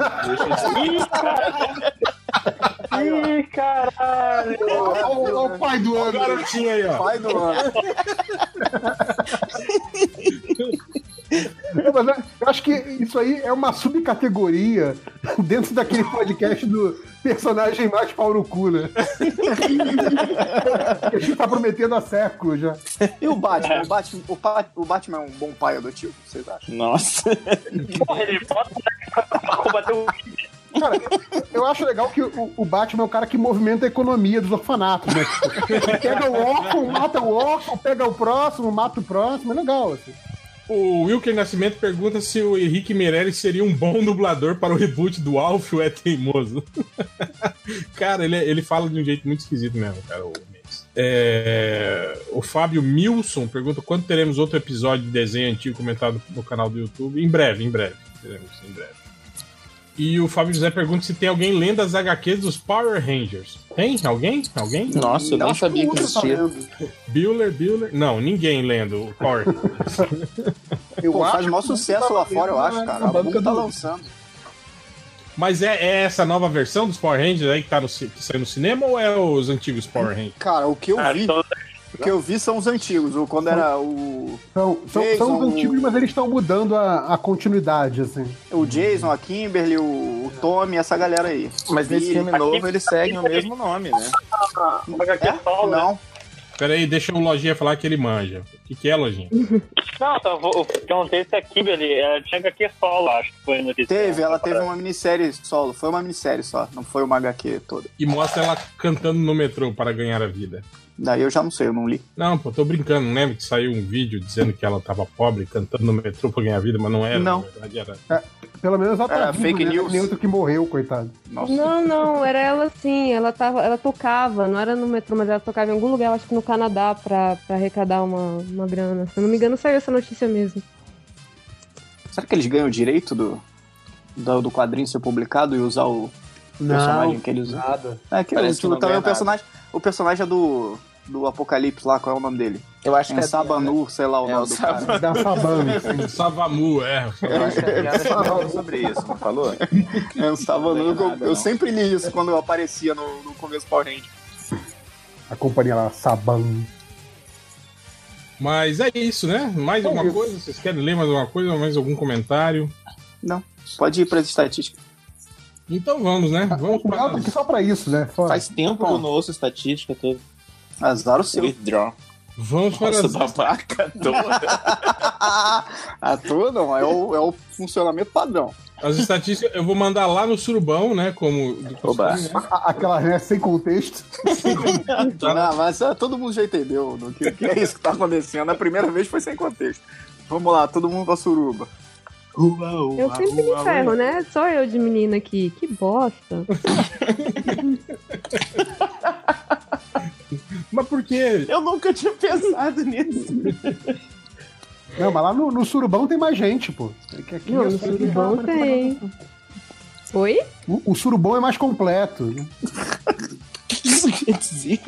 Ih, caralho! Olha o pai do ano. Garotinho aí, ó. Pai do ano. Não, mas eu- eu acho que isso aí é uma subcategoria dentro daquele podcast do personagem mais pau no cu, né? que a gente tá prometendo há séculos já. E o Batman? O Batman, o, Pa- o Batman é um bom pai adotivo, vocês acham? Nossa. Porra, ele bota pra combater o Cara, eu acho legal que o, o Batman é o cara que movimenta a economia dos orfanatos, né? Tipo, pega o órfão, mata o órfão, pega o próximo, mata o próximo, é legal, assim. O Wilker Nascimento pergunta se o Henrique Meirelles seria um bom dublador para o reboot do Alf ou é teimoso. cara, ele, ele fala de um jeito muito esquisito mesmo, cara. O. É, o Fábio Milson pergunta quando teremos outro episódio de desenho antigo comentado no canal do YouTube. Em breve, em breve. Teremos, em breve. E o Fábio José pergunta se tem alguém lendo as HQs dos Power Rangers. Tem? Alguém? Alguém? Nossa, eu nem Acho sabia que tá existia. lendo. Bueller, Bueller. Não, ninguém lendo o Power Rangers. Eu Pô, faz acho maior sucesso lá fora, eu acho, na- cara. A banca tá do- lançando. Mas é, é essa nova versão dos Power Rangers aí que, tá no, que saiu no cinema ou é os antigos Power Rangers? Cara, o que eu vi, o que eu vi são os antigos. O, quando era o, São, são, Jason, são os o- antigos, mas eles estão mudando a, a continuidade, assim. o Jason, a Kimberly, o, o Tommy, essa galera aí. Mas nesse filme novo eles seguem o mesmo nome, né? HQ solo, né? Não, Pera aí, deixa o Lojinha falar que ele manja. O que, que é, Lojinha? Não, só vou- o que acontece é que Kimberly ela tinha HQ solo, acho que foi notícia. teve, ela teve uma minissérie solo. Foi uma minissérie só, não foi uma HQ toda. E mostra ela cantando no metrô para ganhar a vida. Daí eu já não sei, eu não li. Não, pô, tô brincando. Não lembra que saiu um vídeo dizendo que ela tava pobre cantando no metrô pra ganhar vida, mas não era. Não. Na verdade era. Pelo menos ela tá fake né? news. Nem outro que morreu, coitado. Nossa. Não, não, era ela sim, ela tava, ela tocava, não era no metrô, mas ela tocava em algum lugar, acho que no Canadá, pra, pra arrecadar uma, uma grana. Se eu não me engano, saiu essa notícia mesmo. Será que eles ganham o direito do, do, do quadrinho ser publicado e usar o personagem que eles usam? nada. É que, Parece que tipo, não também o personagem. O personagem é do. Do Apocalipse lá, qual é o nome dele? Eu acho que É a Sabanu, sei lá o É, nome o do cara. Saban- Da Saban. assim. Savamu, é. Eu acho que piada falou sobre isso, não falou? É o Sabanu. Não eu, eu não. sempre li isso quando eu aparecia no, no começo do Power Ranger. A companhia lá, Saban. Mas é isso, né? Mais É alguma isso. coisa? Vocês querem ler mais alguma coisa? Mais algum comentário? Não. Pode ir para as estatísticas. Então vamos, né? Vamos O para aqui só pra isso, né? Fora. Faz tempo que eu não ouço estatística toda. Azar o seu. Withdraw. Vamos para Nossa, as... babaca toda. A tua não, é o, é o funcionamento padrão. as estatísticas. Eu vou mandar lá no surubão, né? Como. Oba. né? Aquela, né, sem contexto. Não, mas ah, todo mundo já entendeu do que, que é isso que tá acontecendo. A primeira vez foi sem contexto. Vamos lá, todo mundo pra suruba. Eu sempre me ferro, né? Só eu de menina aqui. Que bosta. Mas por quê? Eu nunca tinha pensado nisso. Não, mas lá no, no surubão tem mais gente, pô. É que aqui Não, é no surubão tem. Oi? O, o surubão é mais completo. né? Isso quer dizer?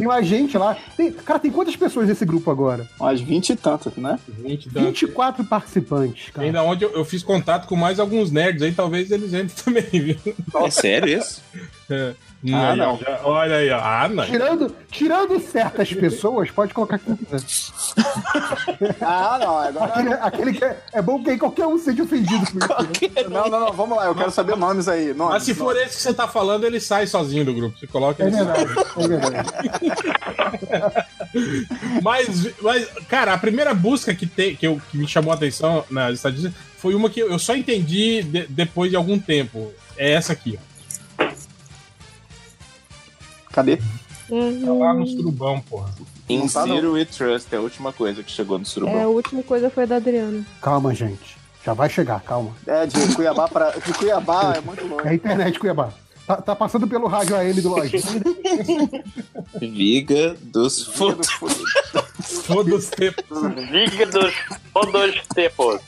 Tem mais gente lá. Tem- cara, tem quantas pessoas nesse grupo agora? Umas 20 e tantas, né? 20 e tanto. 24 participantes, cara. Ainda onde eu, eu fiz contato com mais alguns nerds aí, talvez eles entrem também, viu? É sério isso? É. Ah, Aí, não. já- Olha aí, ó. Ah, não. Tirando, tirando certas pessoas, pode colocar quem quiser. Ah, não, agora. Aquele, aquele que é, é bom que qualquer um seja ofendido com isso. né? Não, não, não, vamos lá, eu quero saber nomes aí. Nomes, Mas se for esse que você tá falando, ele sai sozinho do grupo. Você coloca É ele sai. verdade, é verdade. Mas, mas, cara, a primeira busca que, te, que, eu, que me chamou a atenção nas estatísticas foi uma que eu só entendi de- depois de algum tempo. É essa aqui, ó. Cadê? Tá lá no surubão, porra. In tá. Zero We Trust é a última coisa que chegou no É, a surubão. última coisa foi a da Adriana. Calma, gente. Já vai chegar, calma. É, de Cuiabá para. De Cuiabá é muito É a longe. internet, Cuiabá. Tá, tá passando pelo rádio AM do Lojinha. Viga dos Fotos. Todos os tempos. Liga dos todos tempos.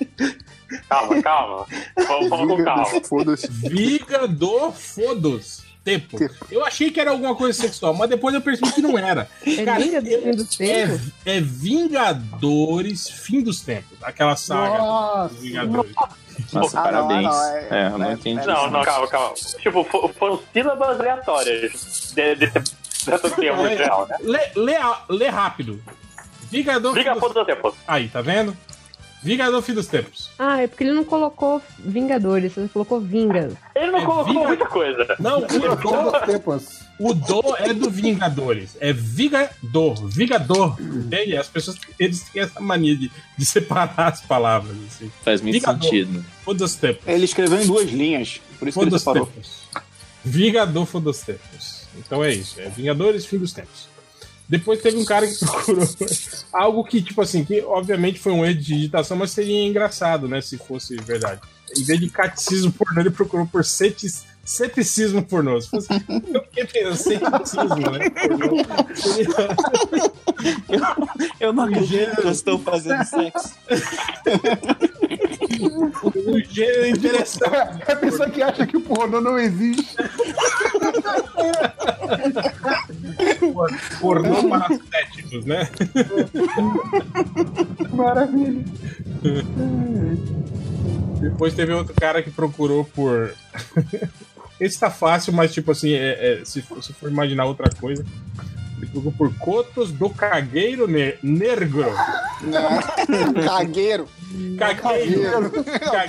Calma, calma. Vamos, com calma. Foda-se. Viga do Fodos. Tempo. Eu achei que era alguma coisa sexual, mas depois eu percebi que não era. É Cara, Liga do Fim dos É, Tempos? é Vingadores Fim dos Tempos. Aquela saga Nossa. dos Vingadores. Nossa, Ah, não, parabéns. ah, não, é- é, eu não é- entendi. Não, não, calma, calma. Tipo, fo- foram sílabas aleatórias de, termo É, geral, né? lê, lê, rápido. Vingador Liga Fim dos... todos os tempos. Aí, tá vendo? Vingador Fim dos Tempos. Ah, é porque ele não colocou Vingadores, ele colocou Vingas. Ele não É colocou Vinga- muita coisa. Não, o do, Todos os tempos. o do é do Vingadores. É Vigador. Vigador. Entende? As pessoas eles têm essa mania de, de separar as palavras. Assim. Faz muito Vingador. sentido. Foda os tempos. Ele escreveu em duas linhas, por isso que ele dos separou. tempos. Vingador Fim dos tempos. Então é isso. É Vingadores Fim dos Tempos. Depois teve um cara que procurou algo que, tipo assim, que obviamente foi um erro de digitação, mas seria engraçado, né? Se fosse verdade. Em vez de caticismo pornô, ele procurou por cetis, ceticismo pornô. Se fosse, eu fiquei pensando, ceticismo, né? Seria- Eu não acredito que eu estou fazendo sexo. um gênero interessante. É a pessoa que acha que o pornô não existe. Pornô para céticos, né? Maravilha. Depois teve outro cara que procurou por. Esse tá fácil, mas tipo assim, é- é, se, for, se for imaginar outra coisa. Ele procurou por Cotos do Cagueiro ne Negro. Cagueiro. Cagueiro.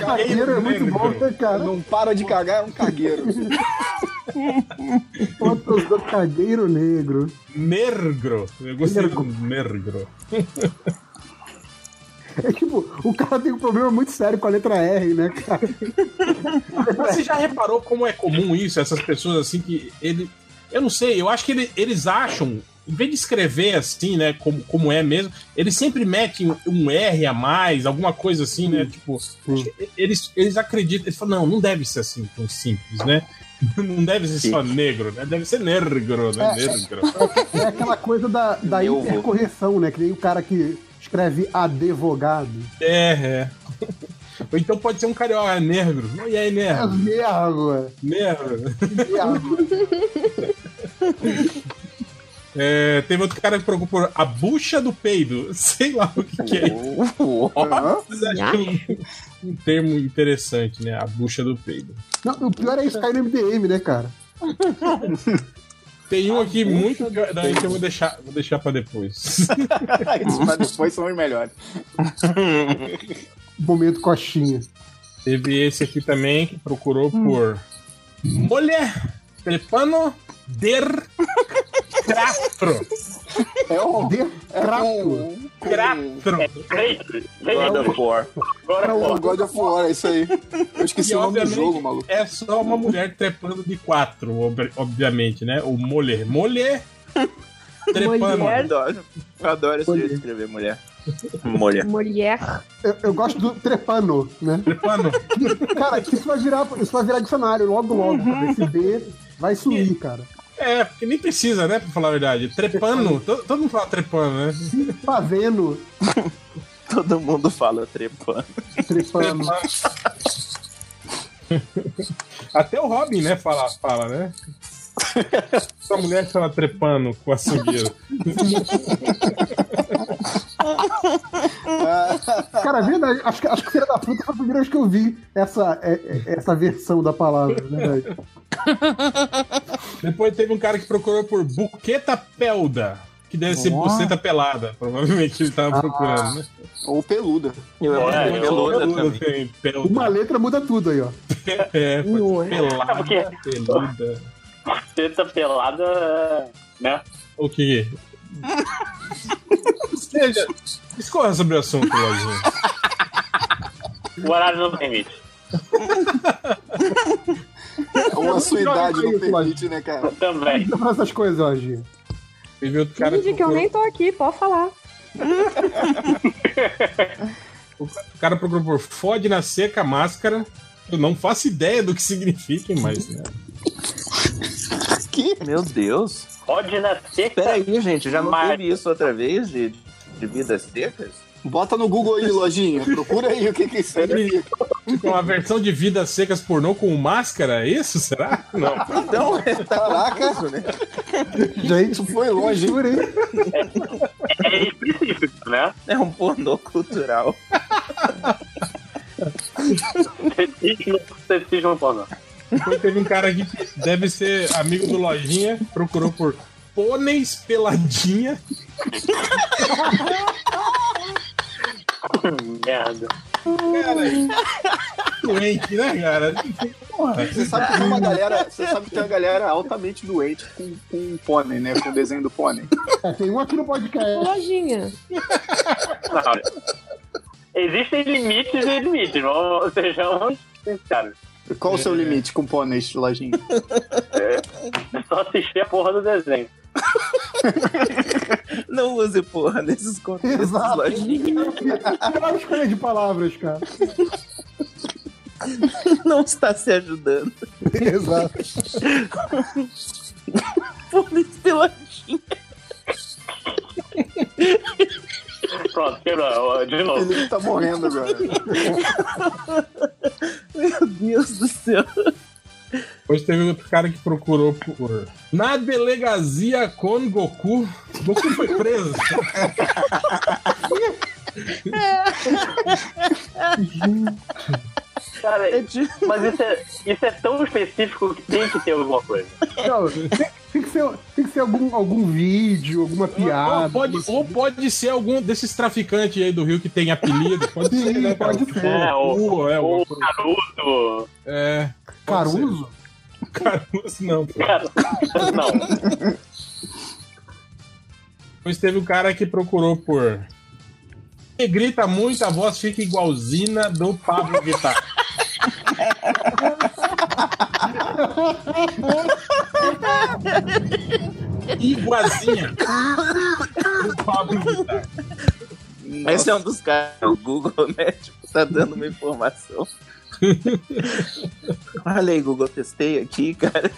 Cagueiro é muito bom, negro. né, cara? Não para de cagar, é um cagueiro. Fotos do cagueiro negro. Negro. Eu gostei do negro. É tipo, o cara tem um problema muito sério com a letra R, né, cara? Mas você já reparou como é comum isso? Essas pessoas assim que ele. Eu não sei, eu acho que ele- eles acham, em vez de escrever assim, né, como, como é mesmo, eles sempre metem um R a mais, alguma coisa assim, né? Tipo, eles, eles acreditam, eles falam, não, não deve ser assim tão simples, né? Não deve ser só negro, né? Deve ser negro, né? É. Negro. É aquela coisa da, da vou. intercorreção, né? Que nem o cara que escreve advogado. É, é. Ou então pode ser um carioca é negro. E aí, É negro? Negro. É, teve outro cara que procurou por a bucha do peido. Sei lá o que, que é acho que é um, um termo interessante, né? A bucha do peido. Não, o pior é isso cair no MDM, né, cara? Tem um aqui muito. Não, esse eu vou deixar, vou deixar pra depois. Esses pra depois são os melhores. Momento coxinha. Teve esse aqui também que procurou por mulher trepano der cratro. É um. De É of War. Agora, É um. God of War, é isso aí. Eu esqueci E o nome do jogo, maluco. é só uma mulher trepando de quatro, ob- obviamente, né? O mulher. Mulher trepando. Mulher. Adoro. Eu adoro esse jeito de escrever mulher. Mulher. Mulher. Eu, eu gosto do trepano, né? Trepano. Cara, isso vai virar, isso vai virar dicionário logo, logo. cara. Esse D vai sumir, cara. É, porque nem precisa, né? Pra falar a verdade. Trepano. Todo, todo mundo fala trepano, né? Fazendo. Todo mundo fala trepando. Trepano. Até o Robin, né? Fala, fala né? Sua mulher chama trepano com açougueiro. Cara, é verdade. Acho que, acho que Feira da Fruta foi a primeira vez que eu vi essa, é- é- essa versão da palavra, né, verdade. Depois teve um cara que procurou por buqueta pelda. Que deve ser buceta pelada. Provavelmente ele tava Ah. procurando, né? Ou peluda. É, acho que peluda também. pelda. Uma letra muda tudo aí, ó. É, É pelada, porque- peluda. Teta pelada, né? O que? Seja, escorra sobre o assunto, Lojinha. O horário não permite. Ou a sua idade não isso, permite, né, cara? Também. Não faz essas coisas, hoje. Teve outro cara Finge que eu nem tô aqui, pode falar. O cara procurou por fode na seca máscara. Eu não faço ideia do que significa, mas. né? Meu Deus. Pode na seca. Peraí, gente, já não Mas- teve isso outra vez de, de vidas secas? Bota no Google aí, lojinha. Procura aí o que que significa. Com uma versão de vidas secas pornô com máscara, é isso? Será? Não. Então, Caraca, né? Gente, isso foi longe. hein? É específico, né? É um pornô cultural. Sexismo pornô. Depois teve um cara aqui que deve ser amigo do Lojinha, procurou por pôneis peladinha. Merda. Cara, doente, né, cara? Porra. Você sabe que tem uma galera, você sabe que tem uma galera altamente doente com, com pônei, né? Com o desenho do pônei. É, tem um aqui no podcast. Lojinha. Não. Existem limites e limites, vamos, sejamos sinceros. Qual o seu limite com pôneis, lojinha? É só assistir a porra do desenho. Não use porra nesses contextos, Exato. lojinha. Pior escolha de palavras, cara. Não está se ajudando. Exato. Pôneis peladinha. Pronto, quebrou. De novo. Ele tá morrendo agora. Meu Deus do céu. Depois teve outro cara que procurou por. Na delegacia com Goku. Goku foi preso. Cara, É mas isso é, isso é tão específico que tem que ter alguma coisa. Não, tem, tem que ser, tem que ser algum, algum vídeo, alguma piada. Ou pode, ou pode ser algum desses traficantes aí do Rio que tem apelido. Pode Sim, ser, né, cara? pode ser. É, o, Caru, é, o o- Naruto. é. pode ser. Caruso não. Cara, não. Depois teve um cara que procurou por. E grita muito, a voz fica igualzinha do Pablo Vittar. Iguazinha do Pablo Vittar. Esse é um dos caras. O Google, né? Tipo, tá dando uma informação. Olha aí, Google, testei aqui, cara.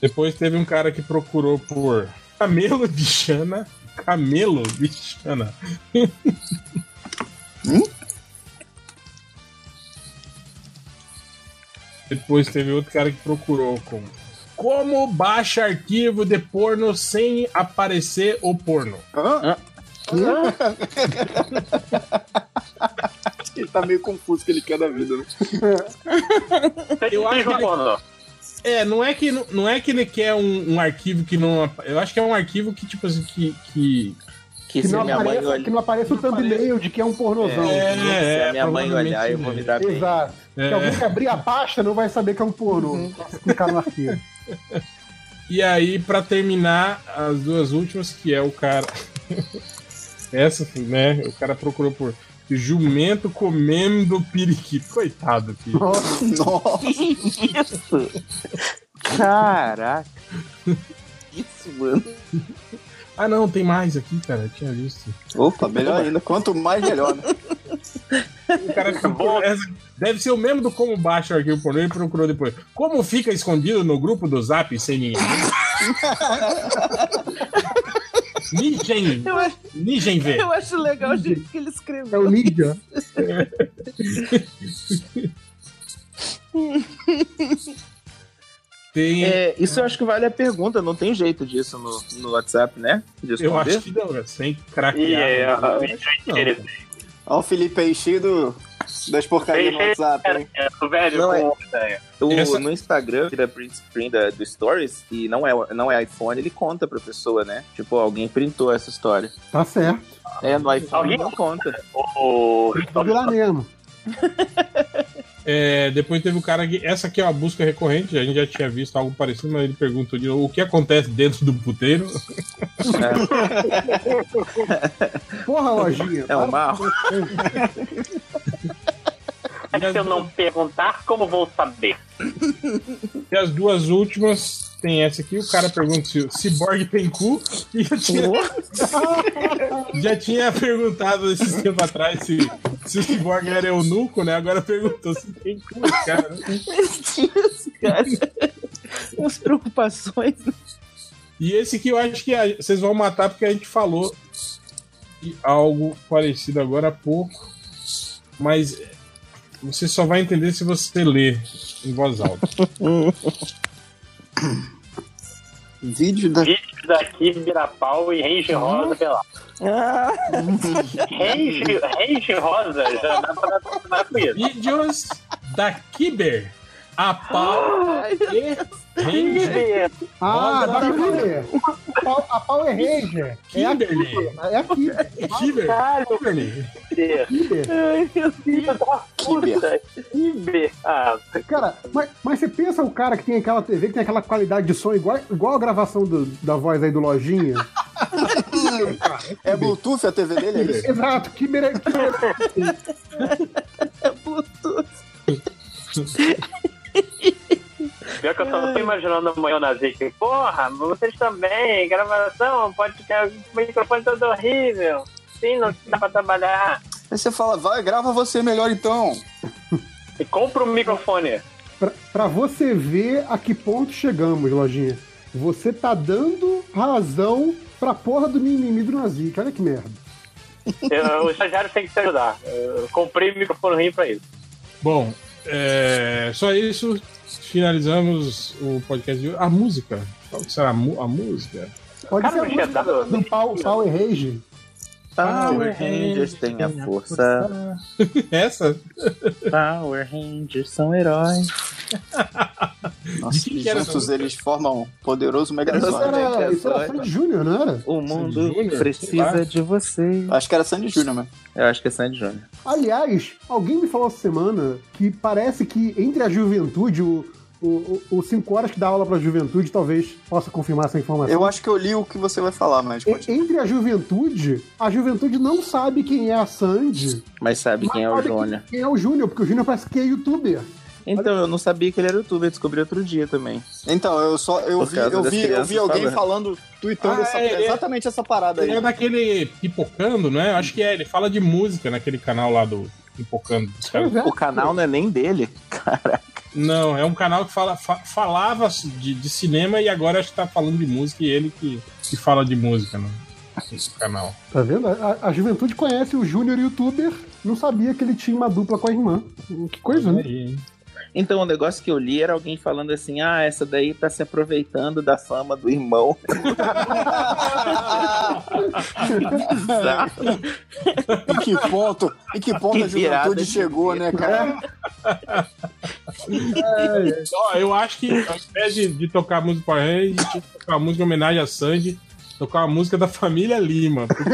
Depois teve um cara que procurou por Camelo de Xana. Camelo de Xana. Depois teve outro cara que procurou com Como baixa arquivo de porno sem aparecer o porno? Hã? Ele tá meio confuso que ele quer da vida, né? Eu acho que ele- pornô. É, não é que, não é que ele quer um, um arquivo que não. Eu acho que é um arquivo que, tipo assim, que. que... Que Que se não, minha mãe apareça, olhar. que não apareça o thumbnail de que é um pornozão. É, Se é, a minha mãe olhar, eu vou me dar bem. Exato. É. Que alguém que abrir a pasta não vai saber que é um pornô. Só se clicar no arquivo. E aí, pra terminar, as duas últimas, que é o cara. Essa, né? O cara procurou por jumento comendo periquito. Coitado, filho. Nossa. Que isso? Caraca. Isso, mano. Ah, não, tem mais aqui, cara. Eu tinha visto. Opa, melhor ainda. Quanto mais, melhor, né? O cara ficou- essa- deve ser o mesmo do como baixa o arquivo pornô e procurou depois. Como fica escondido no grupo do Zap sem ninguém? Ninguém. Eu acho, vê. eu acho legal o jeito que ele É escreveu. o Ninja. Tem. É, isso eu acho que vale a pergunta, não tem jeito disso no, no WhatsApp, né? De Eu acho que não, é sem craquear. E é, acho que não. Ó, o Felipe aí cheio do- das porcarias no WhatsApp, hein? É, velho, Não, é- O- Essa- No Instagram, tira print screen da, do Stories, e não é, não é iPhone, ele conta pra pessoa, né? Tipo, alguém printou essa história. Tá certo. É, no iPhone Alguém- não conta. o, Tudo lá mesmo. É, depois teve o cara que. Essa aqui é uma busca recorrente, a gente já tinha visto algo parecido, mas ele perguntou de novo o que acontece dentro do puteiro. Porra, lojinha. É um para mal. isso. Se eu não perguntar, como vou saber? E as duas últimas tem essa aqui, o cara pergunta se o Cyborg tem cu e já tinha, já tinha perguntado esses tempos atrás se, se o Cyborg era eunuco, né? Agora perguntou se tem cu, cara. Deus, cara. Umas preocupações. E esse aqui eu acho que vocês vão matar porque a gente falou algo parecido agora há pouco, mas você só vai entender se você ler em voz alta. Vídeo da. Vídeo daqui, vira pau e range rosa pelado. Ah, Range, range rosa já dá pra dar com isso. Vídeos da Kiber. A pau e Ranger. Ah, tá Kiber. A A Power Ranger. É a Kimberly. É a Kimberly. Meu Deus. puta. Kiber. Ah, Cara, mas, mas você pensa o cara que tem aquela TV, que tem aquela qualidade de som igual, igual a gravação do- da voz aí do Lojinha? É Bluetooth a TV dele? É? Exato, Kiber é. Kiber É puto. pior que eu só tô imaginando amanhã na Zic. Porra, vocês também, gravação, pode ter o microfone todo horrível. Sim, não dá pra trabalhar. Aí você fala, vai, grava você melhor então. E compra um microfone. pra, pra você ver a que ponto chegamos, Lojinha. Você tá dando razão pra porra do mimimi do Nazik. Olha que merda. Eu- o estagiário tem que te ajudar. Eu comprei um microfone ruim pra isso. Bom, é, só isso. Finalizamos o podcast de hoje. A música. Qual que será a, música? Pode Cara, ser a música do Pow- Power Rage. Power Rangers tem a força. Essa? Power Rangers são heróis. Nossa, que que juntos essa eles formam um poderoso Megazord. era, isso era Sandy Júnior, não era? O mundo precisa de você. Acho que era Sandy Júnior, mano. Eu acho que é Sandy Júnior. Aliás, alguém me falou essa semana que parece que entre a juventude, o, o, o 5 horas que dá aula pra juventude, talvez possa confirmar essa informação. Eu acho que eu li o que você vai falar, mas E-. Entre a juventude, a juventude não sabe quem é a Sandy. Mas sabe mas quem é o Júnior. Quem é o Júnior, porque o Júnior parece que é youtuber. Então, eu não sabia que ele era youtuber, descobri outro dia também. Então, eu só eu vi, eu vi, eu vi alguém falando. falando, tweetando Ah, essa- ele é- exatamente essa parada Ele aí. é daquele Pipocando, né? Acho que é. Ele fala de música naquele canal lá do Pipocando. caras. O canal não é nem dele. Não, é um canal que fala, fa- falava de, de cinema e agora acho que tá falando de música e ele que, que fala de música no, no canal. Tá vendo? A, a juventude conhece o Júnior youtuber, não sabia que ele tinha uma dupla com a irmã. Que coisa, né? Aí? Então, o negócio que eu li era alguém falando assim: ah, essa daí tá se aproveitando da fama do irmão. Em que ponto, em que ponto Que a virada juventude de chegou, né, cara? Ó, eu acho que ao invés de, de tocar música para a gente tinha que tocar música em homenagem a Sandy, tocar uma música da família Lima. porque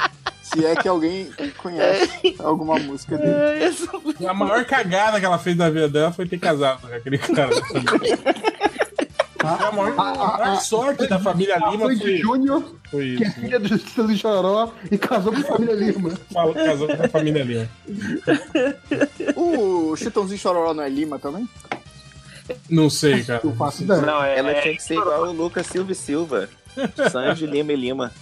Se é que alguém conhece alguma música dele. a maior cagada que ela fez na vida dela foi ter casado com aquele cara. família. A maior, a maior sorte da família A Lima Sandy foi, Júnior, foi que é isso. filha do do Choró e casou com a família Lima. Falou que casou com a família Lima. O Chitãozinho Chororó não é Lima também? Não sei, cara. Não. Não, é, Ela é- tinha que ser igual o Lucas Silva e Silva. Sanji Lima e Lima.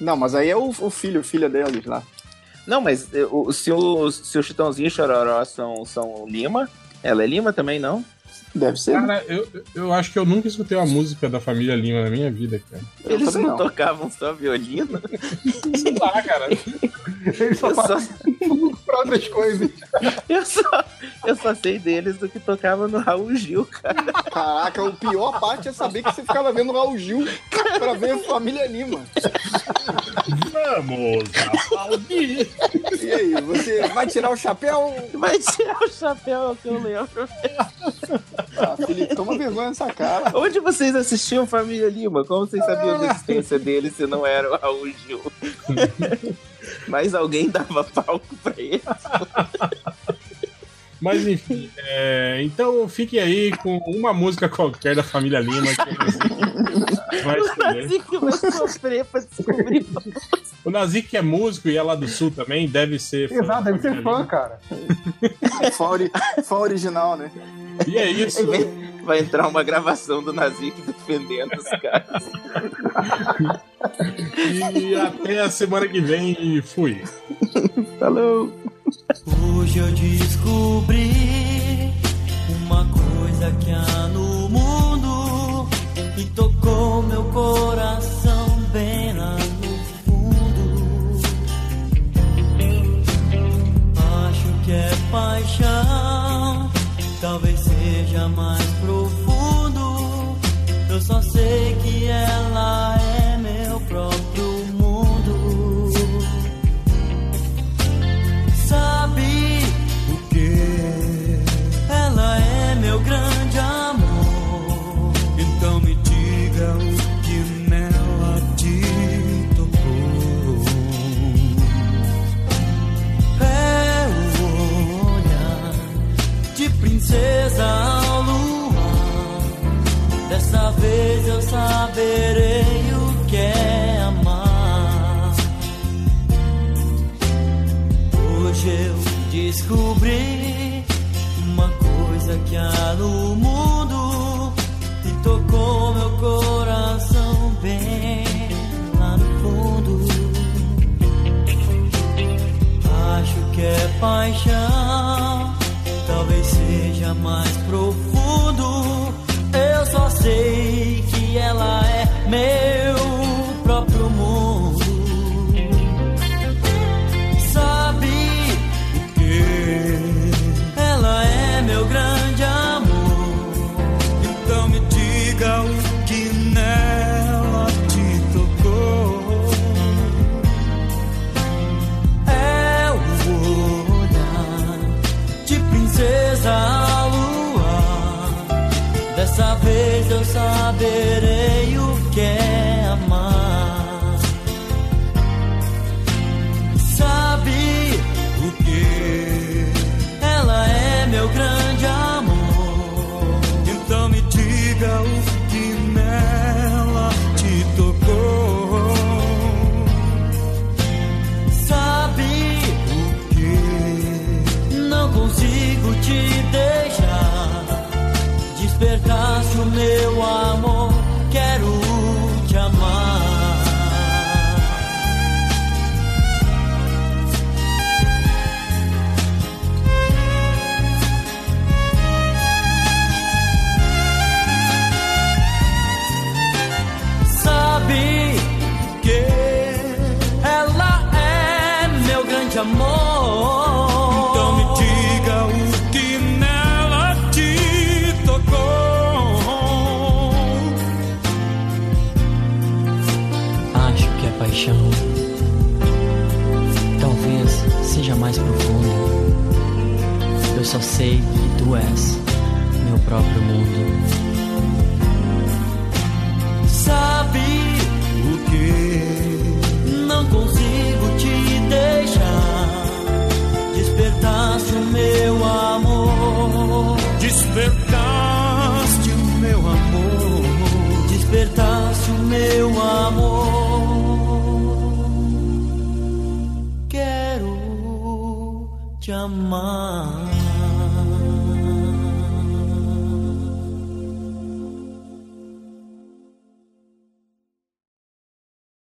Não, mas aí é o, o filho, filha deles lá. Não, mas se o, se o Chitãozinho e Chororó são, são Lima, ela é Lima também, não? Deve ser. né? Cara, eu, eu acho que eu nunca escutei uma música da família Lima na minha vida, cara. Eles não, não. tocavam só violino? Sei lá, cara. Eles só Eu só, fazem pra outras coisas. eu, só, eu só sei deles do que tocava no Raul Gil, cara. Caraca, o pior parte é saber que você ficava vendo o Raul Gil pra ver a família Lima. Vamos aplaudir. E aí, você vai tirar o chapéu? Vai tirar o chapéu que eu lembro. Ah, Felipe, toma vergonha nessa cara. Onde vocês assistiam Família Lima? Como vocês sabiam da existência deles se não era o Raul Gil? Mas alguém dava palco pra eles. Mas enfim, é, então fiquem aí com uma música qualquer da família Lima. Que vai. Assim que vai sofrer pra descobrir. o Nazik, que é músico e é lá do sul também, deve ser. fã Exato, deve ser fã, cara. Fã, ori- fã original, né? E é isso. Vai entrar uma gravação do Nazik defendendo os caras. E até a semana que vem. E fui. Falou! Hoje eu descobri uma coisa que há no mundo e tocou meu coração bem lá no fundo. Acho que é paixão, talvez seja mais profundo. Eu só sei que ela é princesa ao luar. Dessa vez eu saberei o que é amar. Hoje eu descobri uma coisa que há no mundo e tocou meu coração bem lá no fundo. Acho que é paixão, talvez seja mais profundo. Eu só sei que ela é meu Dessa vez eu saberei o próprio mundo. Sabe o que? Não consigo te deixar. Despertaste o meu amor. Despertaste o meu amor. Despertaste o meu amor. Quero te amar.